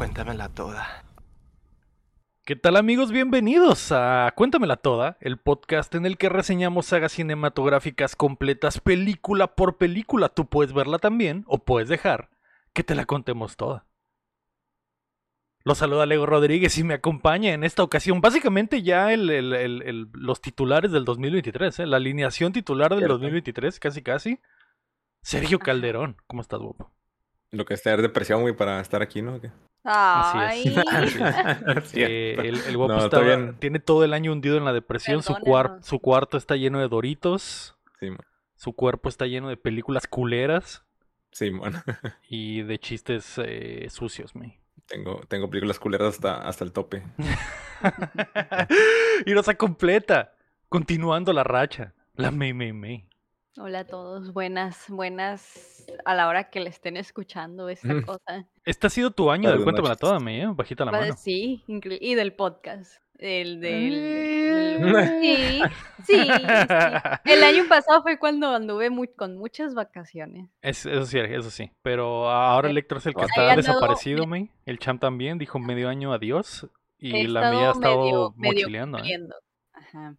Cuéntamela toda. ¿Qué tal amigos? Bienvenidos a Cuéntamela Toda, el podcast en el que reseñamos sagas cinematográficas completas película por película. Tú puedes verla también o puedes dejar que te la contemos toda. Los saluda Lego Rodríguez y me acompaña en esta ocasión básicamente ya el, el- el- el- los titulares del 2023, ¿eh? la alineación titular del Cierto. 2023, casi casi. Sergio Calderón, ¿cómo estás, guapo? Lo que es tener depresión, güey, para estar aquí, ¿no? ¿Qué? Así es. Cierto. Eh, el, el guapo No, está- bien. tiene todo el año hundido en la depresión, su, cuar- su cuarto está lleno de doritos, Sí, man. su cuerpo está lleno de películas culeras Sí, man. y de chistes eh, sucios, me. Tengo, tengo películas culeras hasta, hasta el tope. y no se completa, continuando la racha, la me, me, me. Hola a todos, buenas, buenas a la hora que le estén escuchando esta Mm. cosa. Este ha sido tu año del Cuéntamela noches. Toda, me, ¿eh? Bajita la mano. Sí, y del podcast. El del. El- sí, sí, sí. El año pasado fue cuando anduve con muchas vacaciones. Es- eso sí, eso sí. Pero ahora Electro es el que ahí está desaparecido, me- me. El champ también dijo medio año adiós. Y He la mía ha estado medio, medio mochileando, ¿eh? Ajá,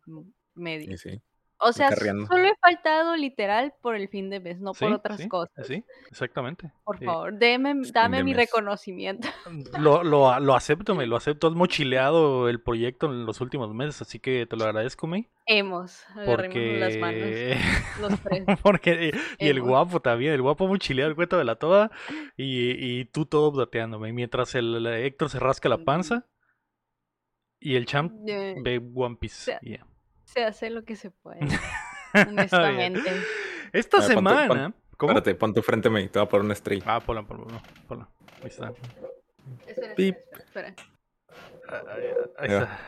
medio. Sí, sí. O sea, solo he faltado literal por el fin de mes, no por otras sí, cosas. Sí, exactamente. Por Eh, favor, deme, dame mi mes. reconocimiento. Lo, lo, lo acepto, me, lo acepto. Has mochileado el proyecto en los últimos meses, así que te lo agradezco, me. Hemos, agarrémonos las manos, Porque... los tres. porque y el guapo también, el guapo mochileado el cuento de la toda y, y tú todo dateándome. Mientras el, el Héctor se rasca la panza y el champ ve One Piece. sea, yeah. Se hace lo que se puede, honestamente. Esta A ver, pon tu- pon- semana... ¿Cómo? Espérate, pon tu frente, me te voy a poner una estrella. Ah, ponla, ponla, ponla, ponla. Ahí está. Espera, Pip. espera, espera. Ah, Ahí, está.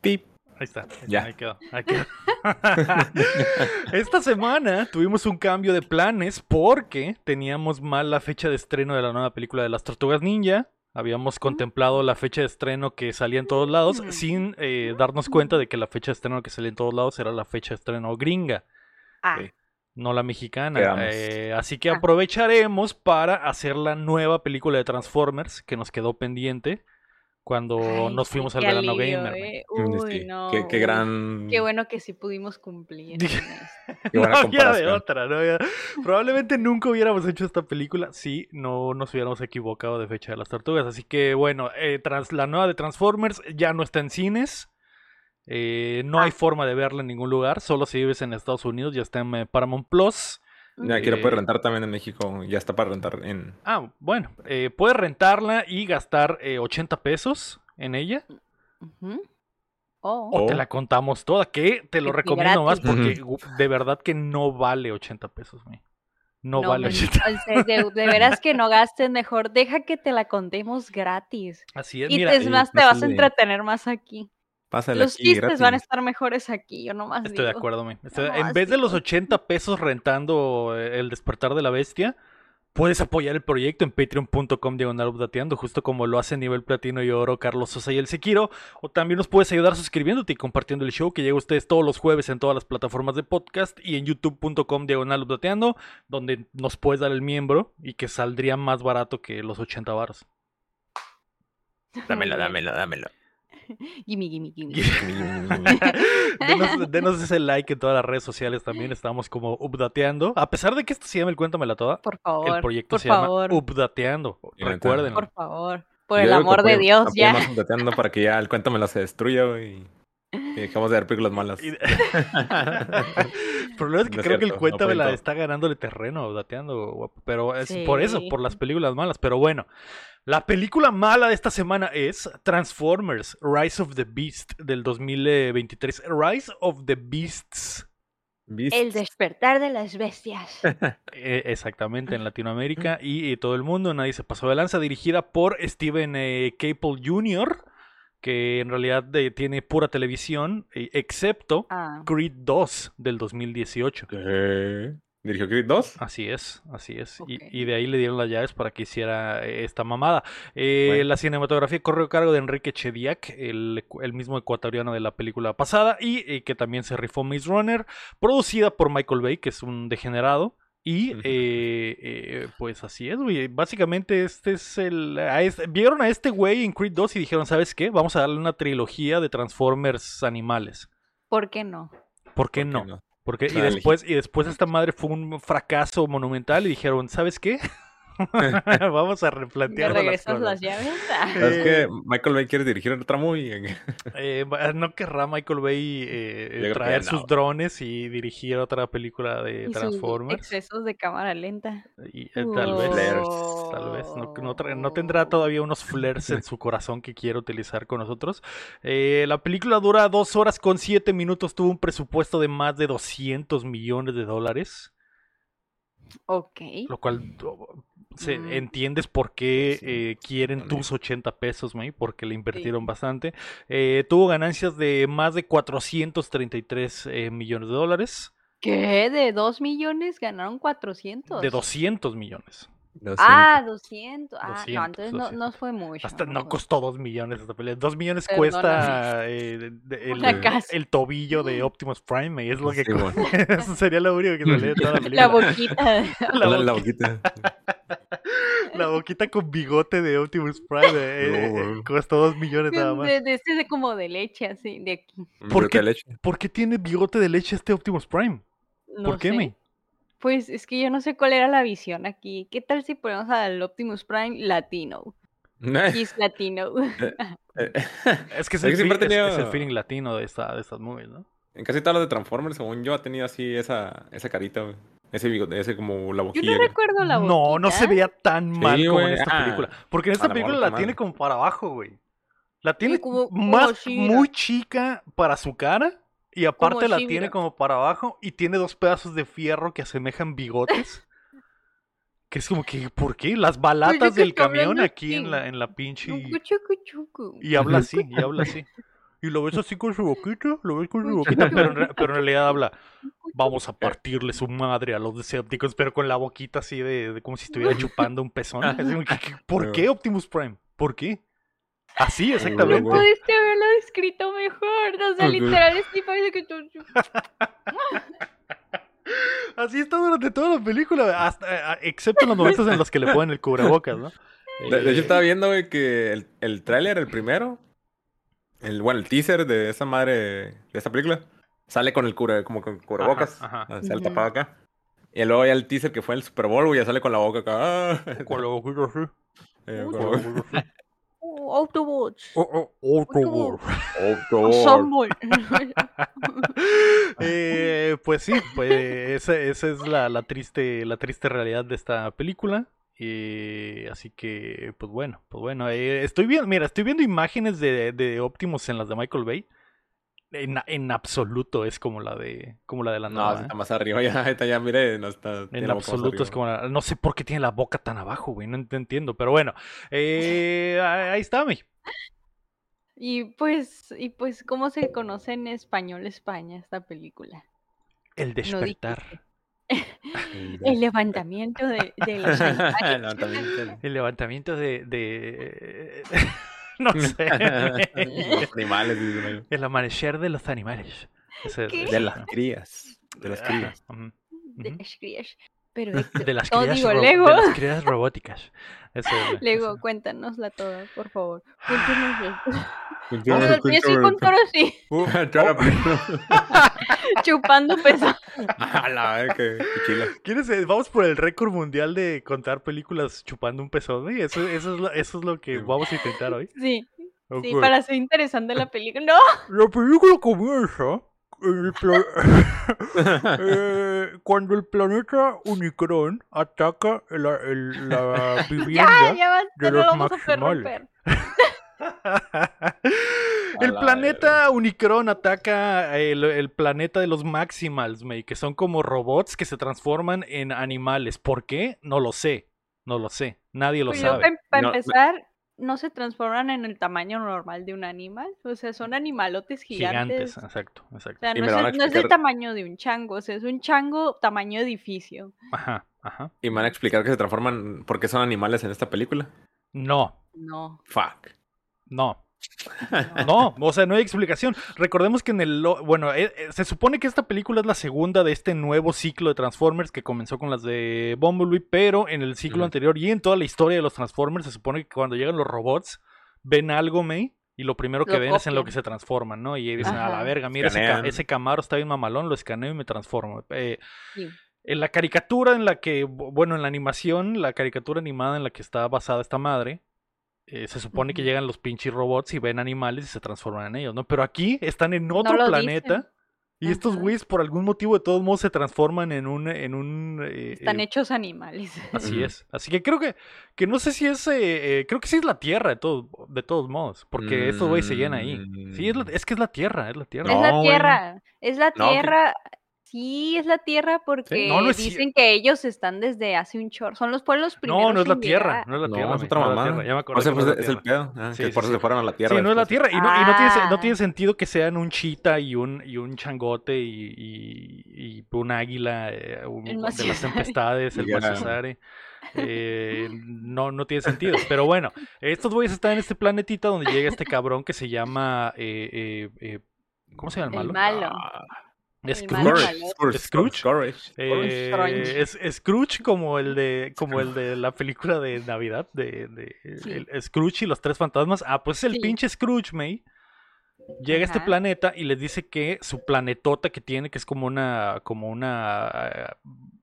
Pip. Ahí está. Ya. Ahí quedó. Ahí quedó. Esta semana tuvimos un cambio de planes porque teníamos mal la fecha de estreno de la nueva película de las Tortugas Ninja. Habíamos contemplado la fecha de estreno que salía en todos lados sin eh, darnos cuenta de que la fecha de estreno que salía en todos lados era la fecha de estreno gringa, Ah, Sí. no la mexicana. Eh, así que Ah. aprovecharemos para hacer la nueva película de Transformers que nos quedó pendiente cuando ay, nos fuimos al verano alivio, gamer. eh. Uy, sí. no. Qué, gran. Qué bueno que sí pudimos cumplir. Qué buena no había de otra, no había- Probablemente nunca hubiéramos hecho esta película si no nos hubiéramos equivocado de fecha de las tortugas. Así que bueno, eh, trans- la nueva de Transformers ya no está en cines. Eh, no hay Ah. forma de verla en ningún lugar. Solo si vives en Estados Unidos ya está en eh, Paramount Plus. Aquí la Eh, puedes rentar también en México. Ya está para rentar en. Ah, bueno, eh, puedes rentarla y gastar eh, 80 pesos en ella. Oh, O Oh. te la contamos toda, que te lo Y recomiendo más porque de verdad que no vale 80 pesos. güey. No, vale men, 80 o sea, de, de veras que no gastes mejor. Deja que te la contemos gratis. Así es, Y mira, te- es más, te vas a entretener más aquí. Pásale Los aquí chistes gratis. van a estar mejores aquí, yo nomás Estoy de acuerdo. Estoy- No, en vez de los no. 80 pesos rentando eh, el despertar de la bestia, puedes apoyar el proyecto en patreon.com diagonal updateando, justo como lo hace nivel platino y oro Carlos Sosa y el Sequiro. O también nos puedes ayudar suscribiéndote y compartiendo el show que llega a ustedes todos los jueves en todas las plataformas de podcast y en youtube.com diagonal updateando, donde nos puedes dar el miembro y que saldría más barato que los 80 baros. Dámelo, dámelo, dámelo. Gimme, gimme, gimme. denos, denos ese like en todas las redes sociales también. Estamos como updateando. A pesar de que esto se llama el Cuéntamela Toda, Por favor. el proyecto por se favor. llama Updateando. Recuerden. Por favor. Por Yo el amor de Dios, ya. apoyemos updateando para que ya el cuéntamela se destruya, güey. Y dejemos de ver películas malas. Y- el problema es que No es creo que el cierto, Cuéntamela todo. está ganándole terreno, updateando. guapo. Pero es por eso, Sí. por las películas malas. Pero bueno, la película mala de esta semana es Transformers Rise of the Beast del 2023. Rise of the Beasts. El despertar de las bestias. Eh, exactamente, en Latinoamérica y, y todo el mundo, nadie se pasó de lanza, dirigida por Steven eh, Caple Jr., que en realidad eh, tiene pura televisión, eh, excepto Ah. Creed 2 del 2018. ¿Qué? ¿Dirigió Creed 2? Así es, así es. Y- de ahí le dieron las llaves para que hiciera eh, esta mamada. Eh, Bueno. La cinematografía corrió a cargo de Enrique Chediak, el, mismo ecuatoriano de la película pasada, y eh, que también se rifó Maze Runner, producida por Michael Bay, que es un degenerado. Y eh, eh, pues así es, güey. Básicamente este es el... a este- vieron a este güey en Creed 2 y dijeron, ¿sabes qué? Vamos a darle una trilogía de Transformers animales. ¿Por qué no? ¿Por qué ¿Por no? qué no? Porque, y después, y después esta madre fue un fracaso monumental y dijeron, ¿sabes qué? Vamos a ¿Me replantear las regresas cosas. las llaves? Ah. ¿Sabes Eh, que Michael Bay quiere dirigir otra movie? Eh, no querrá Michael Bay eh, que traer sus no. drones y dirigir otra película de Y sus Transformers. excesos de cámara lenta. Y, eh, tal vez, Flares. tal vez. No, no tendrá todavía unos flares en su corazón que quiere utilizar con nosotros. Eh, la película dura dos horas con siete minutos. Tuvo un presupuesto de más de 200 millones de dólares. Ok. Lo cual oh, se- Mm. entiendes por qué Sí, eh, quieren también. tus 80 pesos, May, porque le invirtieron bastante. Eh, tuvo ganancias de más de 433 eh, millones de dólares. ¿Qué? ¿De 2 millones ganaron 400? De 200 millones. Lo Ah, 200. Ah, 200, no, entonces no, no 200. fue mucho. Hasta no costó 2 millones esta pelea. 2 millones Perdóname. cuesta eh, de- de- el, casa. el tobillo de Optimus Prime. y es lo que Sí, bueno. Eso sería lo único que salía de toda la película. La boquita. La La, la boquita. La boquita con bigote de Optimus Prime. eh, No, eh, güey. costó 2 millones nada más. de, de este de como de leche, así, de aquí. Un ¿Por qué? de leche. ¿Por qué tiene bigote de leche este Optimus Prime? No ¿Por qué, sé. May? Pues es que yo no sé cuál era la visión aquí. ¿Qué tal si ponemos al Optimus Prime latino? He's latino. Eh, Es que es, Es el, que siempre fe- es- tenía- es el feeling latino de, esta, de estas movies, ¿no? En casi todas las de Transformers, según yo, ha tenido así esa, esa carita, güey. Ese bigote, ese como la Yo boquilla. no güey. recuerdo la No, no se veía tan mal Sí, como en esta Ah, película. Porque en esta película la tiene como para abajo, güey. La tiene como- como más muy chica para su cara. Y aparte la tiene como para abajo. Y tiene dos pedazos de fierro que asemejan bigotes. que es como que, ¿por qué? Las balatas que del camión aquí en la, en la pinche. Chucu. Y habla así, y habla así. Y lo ves así con su boquita, lo ves con su boquita, pero en, pero en realidad habla, vamos a partirle su madre a los Decepticons, pero con la boquita así de, de como si estuviera chupando un pezón. ¿Por qué Optimus Prime? ¿Por qué? Así, No exactamente. güey. pudiste haberlo descrito mejor. O sea, literal, sí parece que tú. Así está durante toda la película, hasta, eh, excepto en los momentos en los que le ponen el cubrebocas, ¿no? De, de hecho, Eh, estaba viendo, güey, que el, el tráiler, el primero, el, bueno, el teaser de esa madre, de esta película, sale con el cubre, como con cubrebocas. Ajá, ajá. Sale Ujú. tapado acá. Y luego ya el teaser que fue en el Super Bowl, güey, ya sale con la boca acá. ah. Con la boquita así. Autobots. Autobot. Oh, Ensemble. Eh, pues sí, pues esa, esa es la, la triste, la triste realidad de esta película. Eh, así que, pues bueno, pues bueno, eh, estoy viendo, mira, estoy viendo imágenes de, de Optimus en las de Michael Bay. En, en absoluto es como la de, como la de la No, nueva. está ¿eh? más arriba ya, ahorita ya, mire, no está. En absoluto es como la- no sé por qué tiene la boca tan abajo, güey, no ent- entiendo, pero bueno, eh, ahí está, mi. Y pues, y pues, ¿cómo se conoce en español España esta película? El despertar. El levantamiento de, de los animales. También. El levantamiento de, de... no sé. Animales, dice, güey. El amanecer de los animales. De las crías. De las Ajá, crías. de las crías. Pero de, las crías, digo, ro- Lego. de las crías robóticas. Eso es, Lego, eso. cuéntanosla toda, por favor. Cuéntanosla. Yo- O sea, yo- y así contar así, Uh, Chara, chupando peso. A la vez que que chila. ¿Quieres, eh, vamos por el récord mundial de contar películas chupando un pezón, güey? Eso, eso, es lo, eso es lo que Sí. vamos a intentar hoy. Sí, sí, para hacer interesante la película. No, La película comienza en el pla- eh, cuando el planeta Unicron ataca la, el- la ya, vivienda ya basta, de no los lo Maximales. el la planeta Unicron ataca el, el planeta de los Maximals, May, que son como robots que se transforman en animales. ¿Por qué? No lo sé. No lo sé. Nadie lo Pero sabe. para No, me- empezar, no se transforman en el tamaño normal de un animal. O sea, son animalotes gigantes. Gigantes, exacto, exacto. O sea, Y no me es, a el, no es del explicar. tamaño de un chango, o sea, es un chango tamaño edificio. Ajá, ajá. Y me van a explicar que se transforman porque son animales en esta película. No, No. Fuck. no. No, o sea, no hay explicación. Recordemos que en el... Bueno, eh, eh, se supone que esta película es la segunda de este nuevo ciclo de Transformers que comenzó con las de Bumblebee, pero en el ciclo anterior y en toda la historia de los Transformers se supone que cuando llegan los robots ven algo, May, y lo primero que ven es en lo que se transforman, ¿no? Y dicen, a la verga, mira, ese, Camaro está bien mamalón, lo escaneo y me transformo. Eh, en la caricatura en la que, bueno, en la animación, la caricatura animada en la que está basada esta madre, eh, se supone que llegan los pinches robots y ven animales y se transforman en ellos, ¿no? Pero aquí están en otro planeta. Y estos güeyes, por algún motivo, de todos modos, se transforman en un. En un eh, Están eh, hechos animales. Así es. Así que creo que. Que no sé si es. creo que sí es la Tierra, de, todos de todos modos. Porque estos güeyes se llenan ahí. Sí, es, es, que es la Tierra, es la Tierra. Es la Tierra. Es la Tierra. Sí, es la Tierra porque dicen que ellos están desde hace un chorro. Son los pueblos primeros. No, no es la Tierra. No es la Tierra. es otra mamá. Ya me acuerdo. O sea, es, el pedo. Ah, que por eso se fueron a la Tierra. Sí, no es la Tierra. Y no, y no, tiene, no, tiene, ah. sentido que sean un chita y un, y un changote y, y, un águila eh, de las tempestades, el Macesare. Eh, no, no tiene sentido. Pero bueno, estos güeyes están en este planetita donde llega este cabrón que se llama. Eh, eh, ¿Cómo se llama el malo? El malo. Ah, Scrooge. Scrooge. Eh, es Scrooge como el de como el de la película de Navidad de, de Scrooge y los tres fantasmas. Ah, pues es el pinche Scrooge, May. Llega a este planeta y les dice que su planetota que tiene, que es como una como una eh,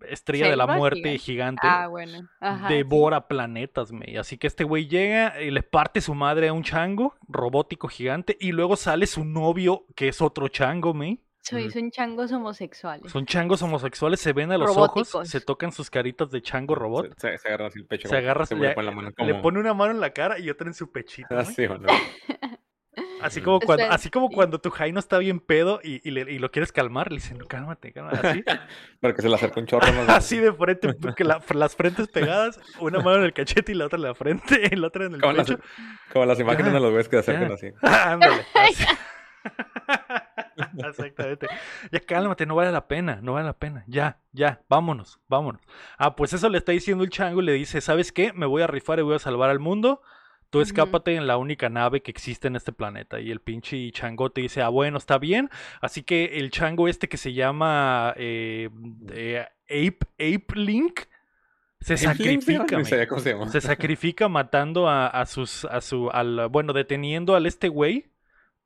estrella de la muerte gigante, ah, bueno. devora planetas, May. Así que este güey llega y le parte su madre a un chango robótico gigante y luego sale su novio que es otro chango, May son changos homosexuales. Son changos homosexuales, se ven a los ojos, se tocan sus caritas de chango robot. Se, agarra así el pecho. Se agarra, se le, le, pone una mano en la cara y otra en su pechito. Así, así como cuando, así como cuando tu Jaino está bien pedo y, y, y, lo quieres calmar, le dicen, no, cálmate, cálmate, así. Para que se le acerque un chorro. así de frente, que las frentes pegadas, una mano en el cachete y la otra en la frente, y la otra en el como pecho. Las, como las imágenes de los ves que acercan así. Ándale, así. Exactamente. Ya cálmate, no vale la pena, no vale la pena. Ya, ya, vámonos, vámonos. Ah, pues eso le está diciendo el chango y le dice, ¿sabes qué? Me voy a rifar y voy a salvar al mundo. Tú escápate en la única nave que existe en este planeta. Y el pinche chango te dice, ah, bueno, está bien. Así que el chango este que se llama eh, Ape, Ape Link se sacrifica. se, sacrifica matando a, a sus, a su, al, bueno, deteniendo al este güey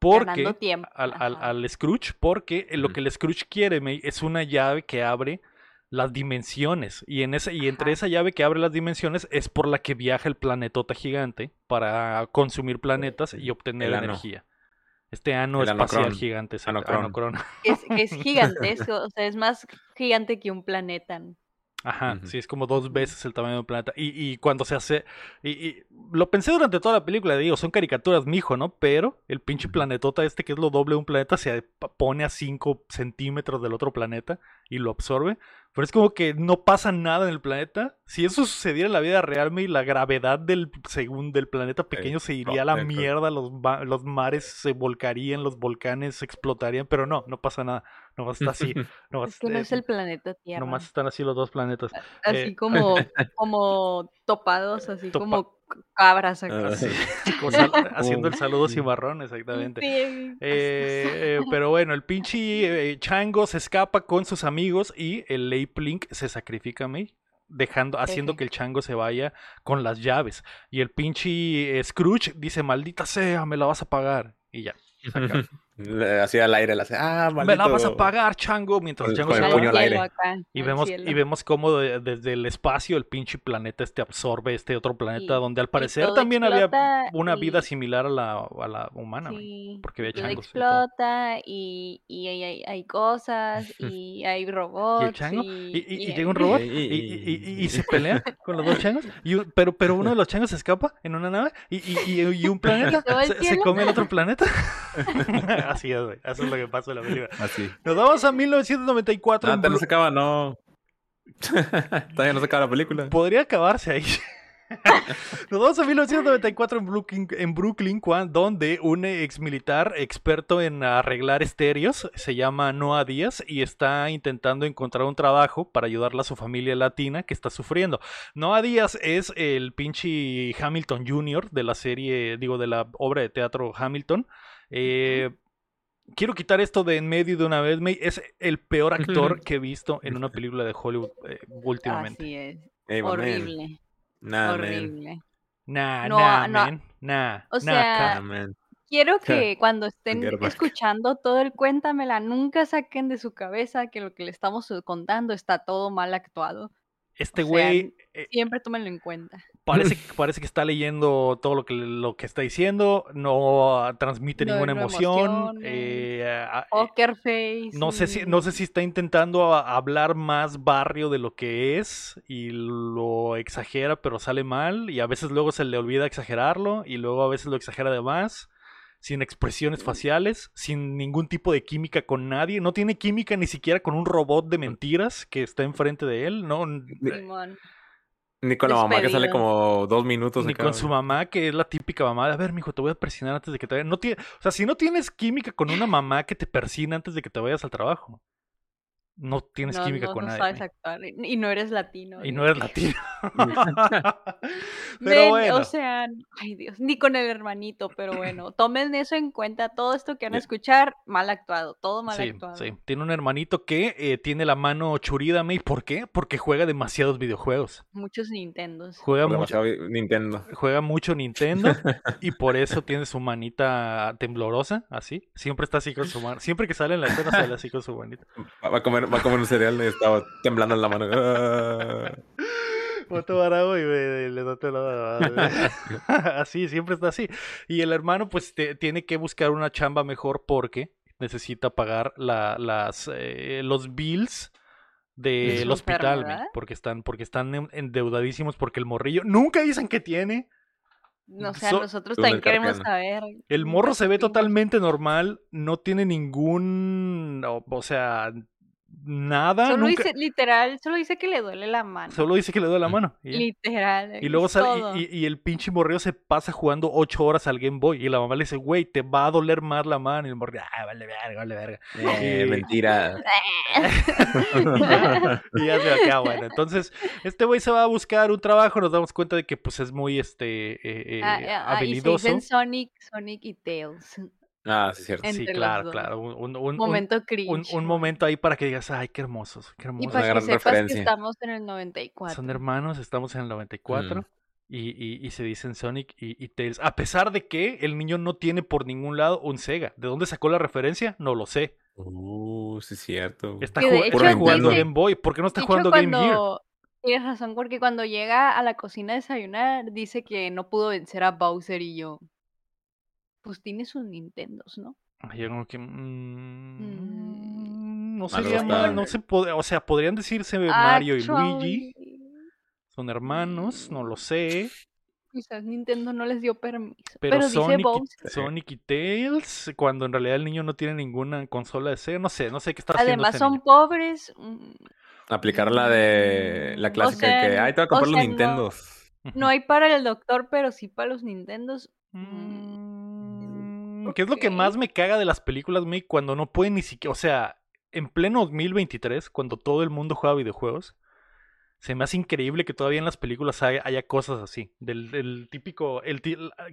porque al, al, Scrooge, porque lo que el Scrooge quiere es una llave que abre las dimensiones. Y, en esa, y entre esa llave que abre las dimensiones es por la que viaja el planetota gigante para consumir planetas y obtener energía. Este ano espacial gigante es Es, gigantesco, o sea, es más gigante que un planeta. Ajá, sí, es como dos veces el tamaño del planeta. Y, y cuando se hace. Y, lo pensé durante toda la película, digo, son caricaturas, mijo, ¿no? Pero el pinche planetota este, que es lo doble de un planeta, se pone a 5 centímetros del otro planeta y lo absorbe. Pero es como que no pasa nada en el planeta. Si eso sucediera en la vida real, la gravedad del, según, del planeta pequeño se iría a la mierda, los, los mares se volcarían, los volcanes explotarían, pero no, no pasa nada. Nomás está así. es que no es el planeta Tierra. Nomás están así los dos planetas. Así eh, como, como topados, así como cabras acá. Ah, haciendo el saludo cimarrón, exactamente. Eh, eh, pero bueno, el pinche Chango se escapa con sus amigos y el Ape Link se sacrifica a mí dejando, haciendo que el chango se vaya con las llaves. Y el pinche Scrooge dice, maldita sea, me la vas a pagar. Y ya. Hacía al aire, le hace, ah, maldito. Me la vas a pagar, chango, mientras el chango se puño al aire. y vemos, y vemos cómo desde el espacio el pinche planeta este absorbe este otro planeta, donde al parecer también había una vida similar a la, a la humana, porque había changos. explota y, y hay, hay, cosas y hay robots. ¿Y, llega un robot y, se pelea con los dos changos, pero, pero uno de los changos se escapa en una nave y, un planeta se, se come el otro planeta. Así es, güey. Eso es lo que pasa en la película. Así. Nos vamos a 1994. Ah, no se acaba, no. Todavía no se acaba la película. Podría acabarse ahí. Nos vamos a 1994 en Brooklyn, en Brooklyn donde un ex militar experto en arreglar estéreos se llama Noah Díaz y está intentando encontrar un trabajo para ayudarle a su familia latina que está sufriendo. Noah Díaz es el pinche Hamilton Jr. de la serie, digo, de la obra de teatro Hamilton. Eh, quiero quitar esto de en medio de una vez. Es el peor actor que he visto en una película de Hollywood eh, últimamente. Así es. Horrible. Horrible. Nah, no, nah, nah, o sea, quiero que cuando estén escuchando todo el cuéntamela, nunca saquen de su cabeza que lo que le estamos contando está todo mal actuado. Este güey. Eh, siempre tómenlo en cuenta. Parece, parece que está leyendo todo lo que, lo que está diciendo, no transmite ninguna emoción. Eh, Poker face. No sé, si, no sé si está intentando hablar más barrio de lo que es y lo exagera, pero sale mal. Y a veces luego se le olvida exagerarlo y luego a veces lo exagera de más sin expresiones faciales, sin ningún tipo de química con nadie, no tiene química ni siquiera con un robot de mentiras que está enfrente de él, no. Ni con la mamá que sale como dos minutos. Ni con su mamá, que es la típica mamá de, a ver, mijo, te voy a persinar antes de que te vayas. No tiene, o sea, si no tienes química con una mamá que te persina antes de que te vayas al trabajo no tienes química con nadie. Sabes actuar, y no eres latino. Y no eres latino. pero bueno. O sea, ay Dios, ni con el hermanito, pero bueno, tomen eso en cuenta. Todo esto que van a escuchar, mal actuado, todo mal actuado. Sí, tiene un hermanito que eh, tiene la mano churida, May. ¿Por qué? Porque juega demasiados videojuegos. Muchos Nintendos. Juega mucho Nintendo. Juega mucho Nintendo y por eso tiene su manita temblorosa, así. Siempre está así con su mano. Siempre que sale en la escena sale así con su manita. Va a comer va a comer un cereal y estaba temblando en la mano. y le Así, siempre está así. Y el hermano, pues, tiene que buscar una chamba mejor porque necesita pagar la, las, eh, los bills del hospital, porque están, porque están endeudadísimos porque el morrillo nunca dicen que tiene. No, o sea, nosotros también queremos saber. El morro se ve totalmente normal, no tiene ningún, o sea, nada. Solo dice, literal, solo dice que le duele la mano. Solo dice que le duele la mano. literal. Y luego sale, y, el pinche morreo se pasa jugando ocho horas al Game Boy. Y la mamá le dice, güey, te va a doler más la mano. Y el morreo, ah, vale verga, vale verga. Eh, mentira. y ya se queda bueno. Entonces, este güey se va a buscar un trabajo. Nos damos cuenta de que, pues, es muy, este, eh, ah, ah, habilidoso. Y Sonic, Sonic y Tails. Ah, sí, cierto. Sí, claro, claro. Un, un, momento cringe. Un, momento ahí para que digas, ay, qué hermosos, qué hermosos. Y para que sepas que estamos en el 94. Son hermanos, estamos en el 94. Mm. Y, y, y, se dicen Sonic y, y, Tails. A pesar de que el niño no tiene por ningún lado un Sega. ¿De dónde sacó la referencia? No lo sé. Uh, sí, es cierto. Está jugando Game Boy. ¿Por qué no está jugando Game Gear? Tienes razón, porque cuando llega a la cocina a desayunar, dice que no pudo vencer a Bowser y yo pues tiene sus Nintendos, ¿no? Yo como que. Mm, mm. no sería mal, no se puede. O sea, podrían decirse Mario y Luigi. Son hermanos, no lo sé. Quizás Nintendo no les dio permiso. Pero, Sonic, y, Sonic y Tails, cuando en realidad el niño no tiene ninguna consola de Sega, no sé, no sé qué está haciendo. Además son pobres. Mm, Aplicar la de la clásica que, ay, te voy a comprar los Nintendos. No, hay para el doctor, pero sí para los Nintendos. ¿Qué es lo que más me caga de las películas, me cuando no pueden ni siquiera, o sea, en pleno 2023, cuando todo el mundo juega videojuegos, se me hace increíble que todavía en las películas haya, cosas así. Del, típico, el,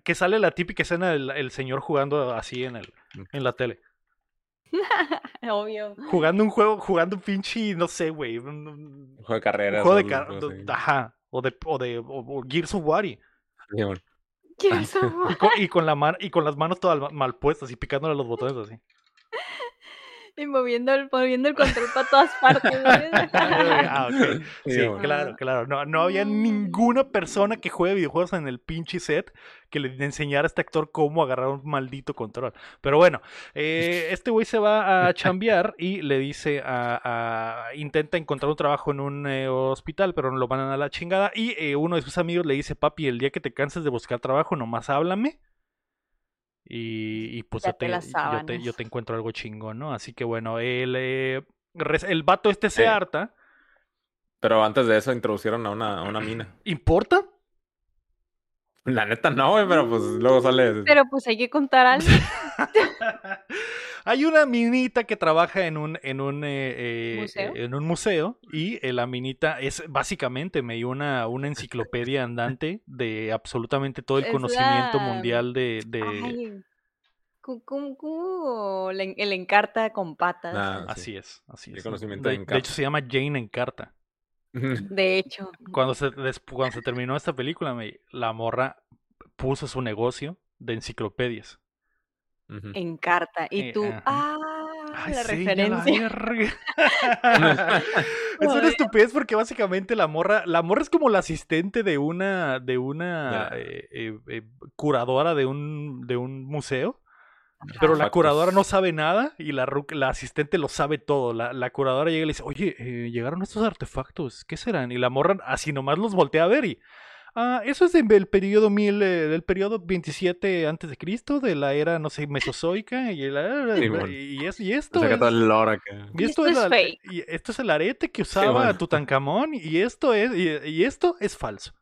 que sale la típica escena del señor jugando así en, el, en la tele. Obvio. Jugando un juego, jugando un pinche, no sé, güey. Un, juego de carreras. juego de carreras. Ajá. O de, o de o, Gears of War. Y, con, la y con las manos todas mal puestas y picándole los botones así. Y moviendo el, moviendo el control para todas partes. ah, Sí, claro, claro. No, no había ninguna persona que juegue videojuegos en el pinche set que le enseñara a este actor cómo agarrar un maldito control. Pero bueno, eh, este güey se va a chambear y le dice a, intenta encontrar un trabajo en un eh, hospital, pero no lo van a la chingada. Y eh, uno de sus amigos le dice, papi, el día que te canses de buscar trabajo, nomás háblame y, pues yo te, yo, te, encuentro algo chingón, ¿no? Así que bueno, el, eh, el vato este se harta. Pero antes de eso introducieron a una, una mina. ¿Importa? La neta no, güey, pero pues luego sale. Pero pues hay que contar algo. hay una minita que trabaja en un, en un, eh, eh, ¿Museo? en un museo y la minita es básicamente me dio una, una enciclopedia andante de absolutamente todo el conocimiento mundial de. de... el encarta con patas. Ah, así es, así es. Conocimiento de, de, hecho se llama Jane Encarta. De hecho. Cuando se, cuando se terminó esta película, me, la morra puso su negocio de enciclopedias. En carta. Y eh, tú, ah, la referencia. es una estupidez porque básicamente la morra, la morra es como la asistente de una, de una eh, eh, curadora de un, de un museo. Pero la curadora no sabe nada y la, la asistente lo sabe todo. La, la, curadora llega y le dice, oye, eh, llegaron estos artefactos, ¿qué serán? Y la morra así nomás los voltea a ver y... Ah, eso es del periodo mil, eh, del periodo 27 antes de Cristo, de la era, no sé, mesozoica, y, y, es, y esto es, y esto, es, y esto es el arete que usaba Tutankamón, y esto es, y esto es falso.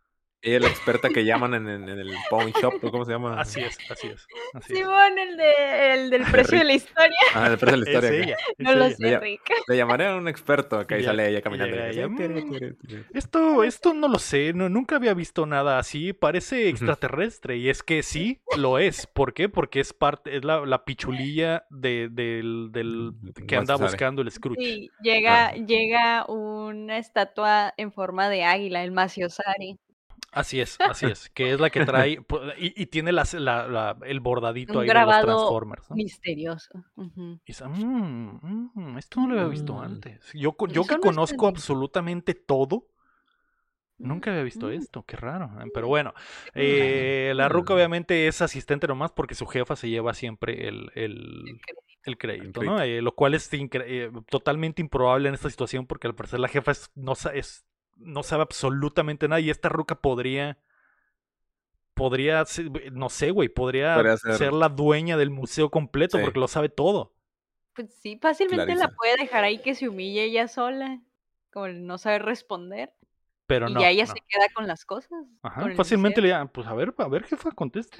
Ella es la experta que llaman en, en, el pawn shop, ¿cómo se llama? Así es, así es. Simón, el, de, el del precio de la historia. Ah, el precio de la historia. ella, no lo sé, Rick. Le llamaré a un experto, acá y sale ella caminando. esto, esto no lo sé, no, nunca había visto nada así, parece extraterrestre, y es que sí, lo es. ¿Por qué? Porque es parte, es la, la pichulilla de, del, del que anda buscando el Scrooge. Sí, llega, ah. llega una estatua en forma de águila, el Maciosari. Así es, así es, que es la que trae y, tiene la, la, el bordadito ahí de los Transformers. Misterioso. y dice, mmm, mmm, esto no lo había visto mm. antes. Yo, yo que conozco absolutamente todo, nunca había visto mm. esto, qué raro. Eh, pero bueno, eh, la Ruca obviamente es asistente nomás porque su jefa se lleva siempre el, el, el crédito, ¿no? Eh, lo cual es totalmente improbable en esta situación porque al parecer la jefa es, no, es no sabe absolutamente nada y esta ruca podría podría no sé, güey, podría, ser... la dueña del museo completo porque lo sabe todo. Pues sí, fácilmente la puede dejar ahí que se humille ella sola, como no sabe responder. Pero y no. Y ella se queda con las cosas. Ajá, fácilmente le pues a ver, a ver, jefa, conteste.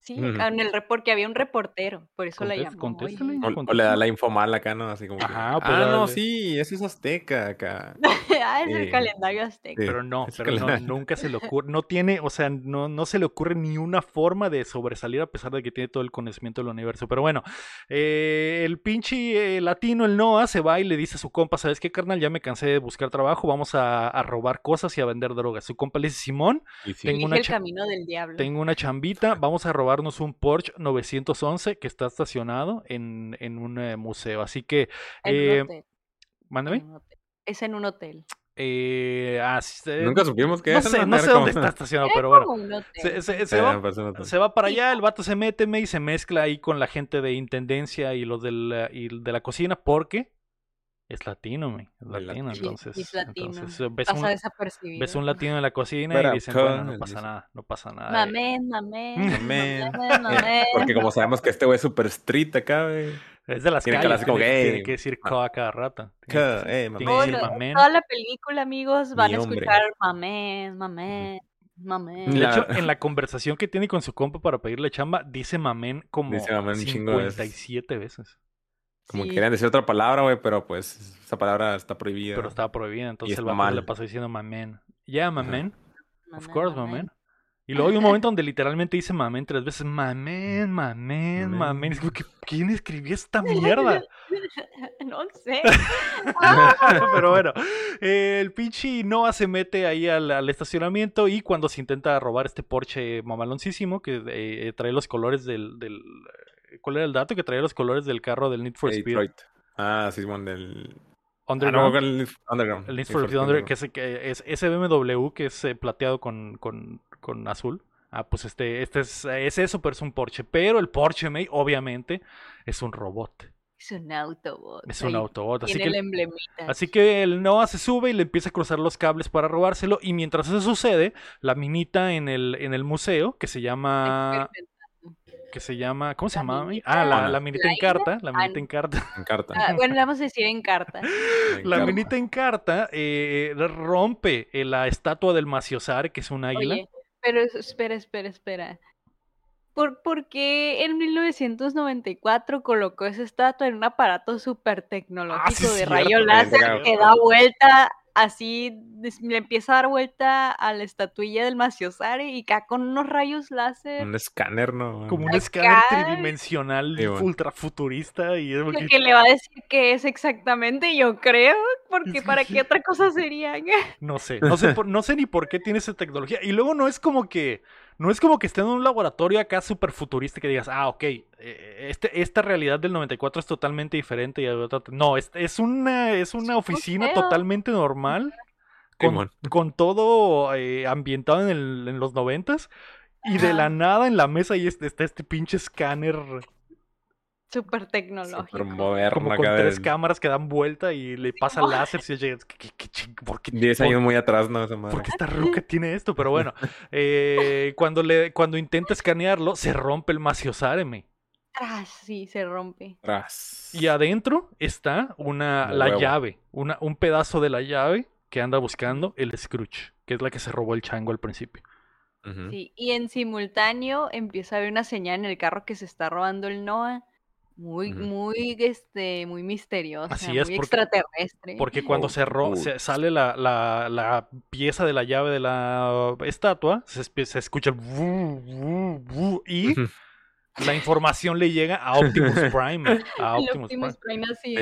Sí, en el porque había un reportero, por eso la llamó. Contéstale, o, le da la info mal acá, ¿no? Así como. Ajá, pues ah, no, sí, ese es azteca acá. ah, es el calendario azteca. Pero no, pero no, nunca se le ocurre, no tiene, o sea, no, no se le ocurre ni una forma de sobresalir a pesar de que tiene todo el conocimiento del universo. Pero bueno, eh, el pinche eh, latino, el Noah, se va y le dice a su compa, ¿sabes qué, carnal? Ya me cansé de buscar trabajo, vamos a, a robar cosas y a vender drogas. Su compa le dice, Simón, tengo, una el camino del diablo. tengo una chambita, vamos a robarnos un Porsche 911 que está estacionado en, en un eh, museo. Así que... Eh, mándame. Es en un hotel. Eh, ah, Nunca supimos que no sé, no sé dónde está estacionado, pero bueno. Se, se, se, va, se, va, para allá, el vato se mete y se mezcla ahí con la gente de intendencia y los del, y de la cocina, porque es latino, me. Es latino, entonces. es latino. entonces ves, un, ves, un, latino en la cocina y dicen, bueno, no pasa nada, no pasa nada. Mamén, mamén. Mamén. Porque como sabemos que este güey es súper street acá, güey. Es de las tiene calles, tiene, tiene, que decir a cada rato. Tiene, eh, mamén. Toda la película, amigos, van a escuchar mamén, mamén. Mamén. De hecho, en la conversación que tiene con su compa para pedirle chamba, dice mamén como dice mamén 57 veces. Como querían decir otra palabra, güey, pero pues esa palabra está prohibida. Pero estaba prohibida, entonces el vato le pasó diciendo mamen. Yeah, mamen. Of course, mamen. Y luego hay un momento donde literalmente dice mamen tres veces. Mamen, mamen, mamen. ¿quién escribió esta mierda? no sé. Pero bueno, el pinche Noah se mete ahí al, estacionamiento y cuando se intenta robar este Porsche mamaloncísimo que eh, trae los colores del ¿Cuál era el dato? Que traía los colores del carro del Need for Speed. Ah, sí, bueno, del... Underground. Ah, no, el, Underground. El Need for, Speed Underground, que es, que es ese BMW que es eh, plateado con, con, con, azul. Ah, pues este, este es, es eso, pero es un Porsche. Pero el Porsche, May, obviamente, es un robot. Es un Autobot. Es un Autobot. Así que, el así que el Noah se sube y le empieza a cruzar los cables para robárselo. Y mientras eso sucede, la minita en el, en el museo, que se llama que se llama, ¿cómo se llama? Ah, la, la minita en carta, la minita en carta. En carta. Ah, bueno, le vamos a decir en carta. la minita en carta eh, rompe eh, la estatua del Maciosar, que es un águila. Pero espera, espera, espera. ¿Por, ¿Por qué en 1994 colocó esa estatua en un aparato súper tecnológico de rayo láser que da vuelta así le empieza a dar vuelta a la estatuilla del Maciosare y acá con unos rayos láser. Un escáner, ¿no? Como un escáner tridimensional ultra futurista y es que... le va a decir que es exactamente, yo creo, porque para qué otra cosa sería. no sé, no sé, no sé ni por qué tiene esa tecnología. Y luego no es como que no es como que esté en un laboratorio acá súper futurista que digas, ah, ok, eh, este, esta realidad del 94 es totalmente diferente. No, es, es una, es una oficina totalmente normal, con, con todo eh, ambientado en, el, en los noventas. Y de la nada en la mesa ahí está este pinche escáner Súper tecnológico. Como con tres cámaras que dan vuelta y le pasa láser. Si ¿qué, por qué, Diez años muy atrás, ¿no? Esa ¿Por qué esta ruca tiene esto? Pero bueno, eh, cuando, le, cuando intenta escanearlo, se rompe el maciosáreme. Ah, sí, se rompe. Y adentro está una, la llave, una, un pedazo de la llave que anda buscando el Scrooge, que es la que se robó el chango al principio. Sí, y en simultáneo empieza a haber una señal en el carro que se está robando el Noah muy, muy, este, muy misteriosa, Así es, muy porque, extraterrestre. Porque cuando se, se sale la, la, la, pieza de la llave de la estatua, se, se escucha el y la información le llega a Optimus Prime. A Optimus, Prime, así,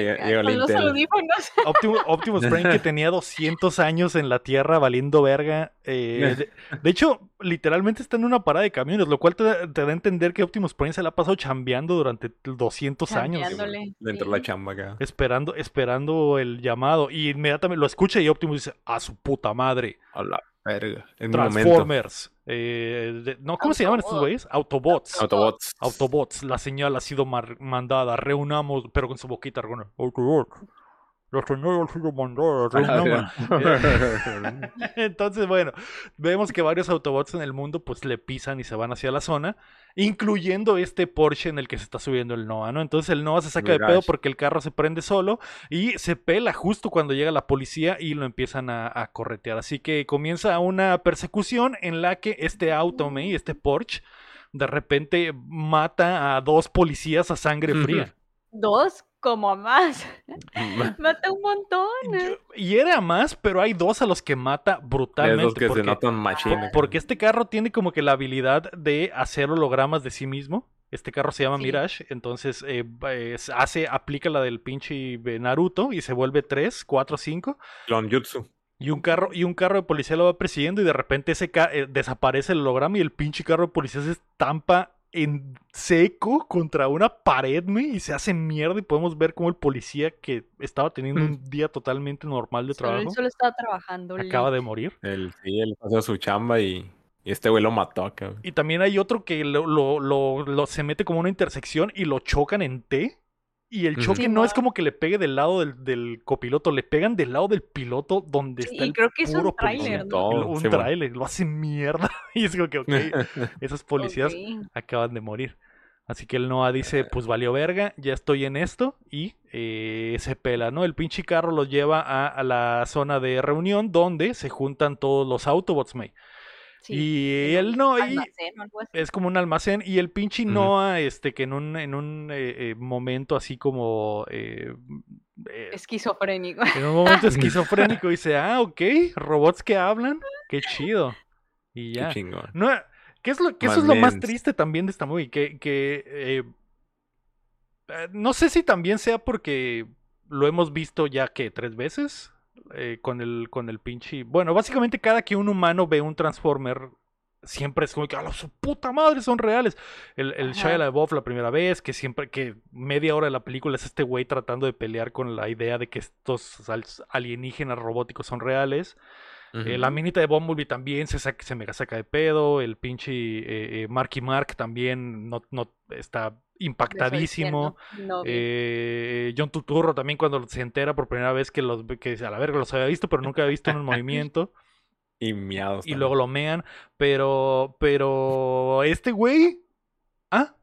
con los audífonos. Optimus, Prime que tenía 200 años en la Tierra valiendo verga. Eh, de, hecho, literalmente está en una parada de camiones, lo cual te, da a entender que Optimus Prime se la ha pasado chambeando durante 200 años. Dentro de la chamba acá. Esperando, esperando el llamado. Y inmediatamente lo escucha y Optimus dice, a su puta madre. A la verga. Transformers. Eh, no, ¿cómo se llaman estos güeyes? Autobots. Autobots. Autobots. La señal ha sido mandada. Reunamos, pero con su boquita. Autobots. La ha sido mandada. Entonces, bueno, vemos que varios Autobots en el mundo pues le pisan y se van hacia la zona incluyendo este Porsche en el que se está subiendo el Noah, ¿no? Entonces el Noah se saca de pedo porque el carro se prende solo y se pela justo cuando llega la policía y lo empiezan a, corretear. Así que comienza una persecución en la que este auto, este Porsche, de repente mata a dos policías a sangre fría. ¿Dos? Como a más. mata un montón. Y era más, pero hay dos a los que mata brutalmente. que porque, Porque este carro tiene como que la habilidad de hacer hologramas de sí mismo. Este carro se llama Mirage, entonces eh, hace, aplica la del pinche Naruto y se vuelve 3, 4, 5. Jutsu. Y un carro, y un carro de policía lo va persiguiendo y de repente ese eh, desaparece el holograma y el pinche carro de policía se estampa en seco contra una pared, y se hace mierda y podemos ver como el policía que estaba teniendo un día totalmente normal de trabajo. Solo, estaba trabajando. Acaba de morir. El, sí, él pasó su chamba y, este güey lo mató acá. Y también hay otro que lo, lo, se mete como una intersección y lo chocan en T. Y el choque no es como que le pegue del lado del, copiloto, le pegan del lado del piloto donde está el creo que es un tráiler, Un tráiler, lo hace mierda. y es como que, ok, esos policías acaban de morir. Así que el Noah dice, pues valió verga, ya estoy en esto y eh, se pela, ¿no? El pinche carro los lleva a, la zona de reunión donde se juntan todos los Autobots, May y él no, es como un almacén. Y el pinche Noah, este, que en un, en un eh, eh, momento así como eh, esquizofrénico. En un momento esquizofrénico dice, ah, ok, robots que hablan, qué chido. Y ya. Qué No, ¿qué es lo, que eso es lo más triste también de esta movie, que, que no sé si también sea porque lo hemos visto ya que tres veces eh, con el con el pinche. Bueno, básicamente cada que un humano ve un Transformer siempre es como que a su puta madre son reales. El, el Shia LaBeouf la primera vez, que siempre, que media hora de la película es este güey tratando de pelear con la idea de que estos alienígenas robóticos son reales. Eh, la minita de Bumblebee también se, saca, se mega saca de pedo. El pinche eh, eh, Marky Mark también no, no está impactadísimo. eh, John Tuturro también cuando se entera por primera vez que los que a la verga los había visto, pero nunca había visto en un movimiento. Y miados. Y luego lo mean. Pero, pero este güey. Ah,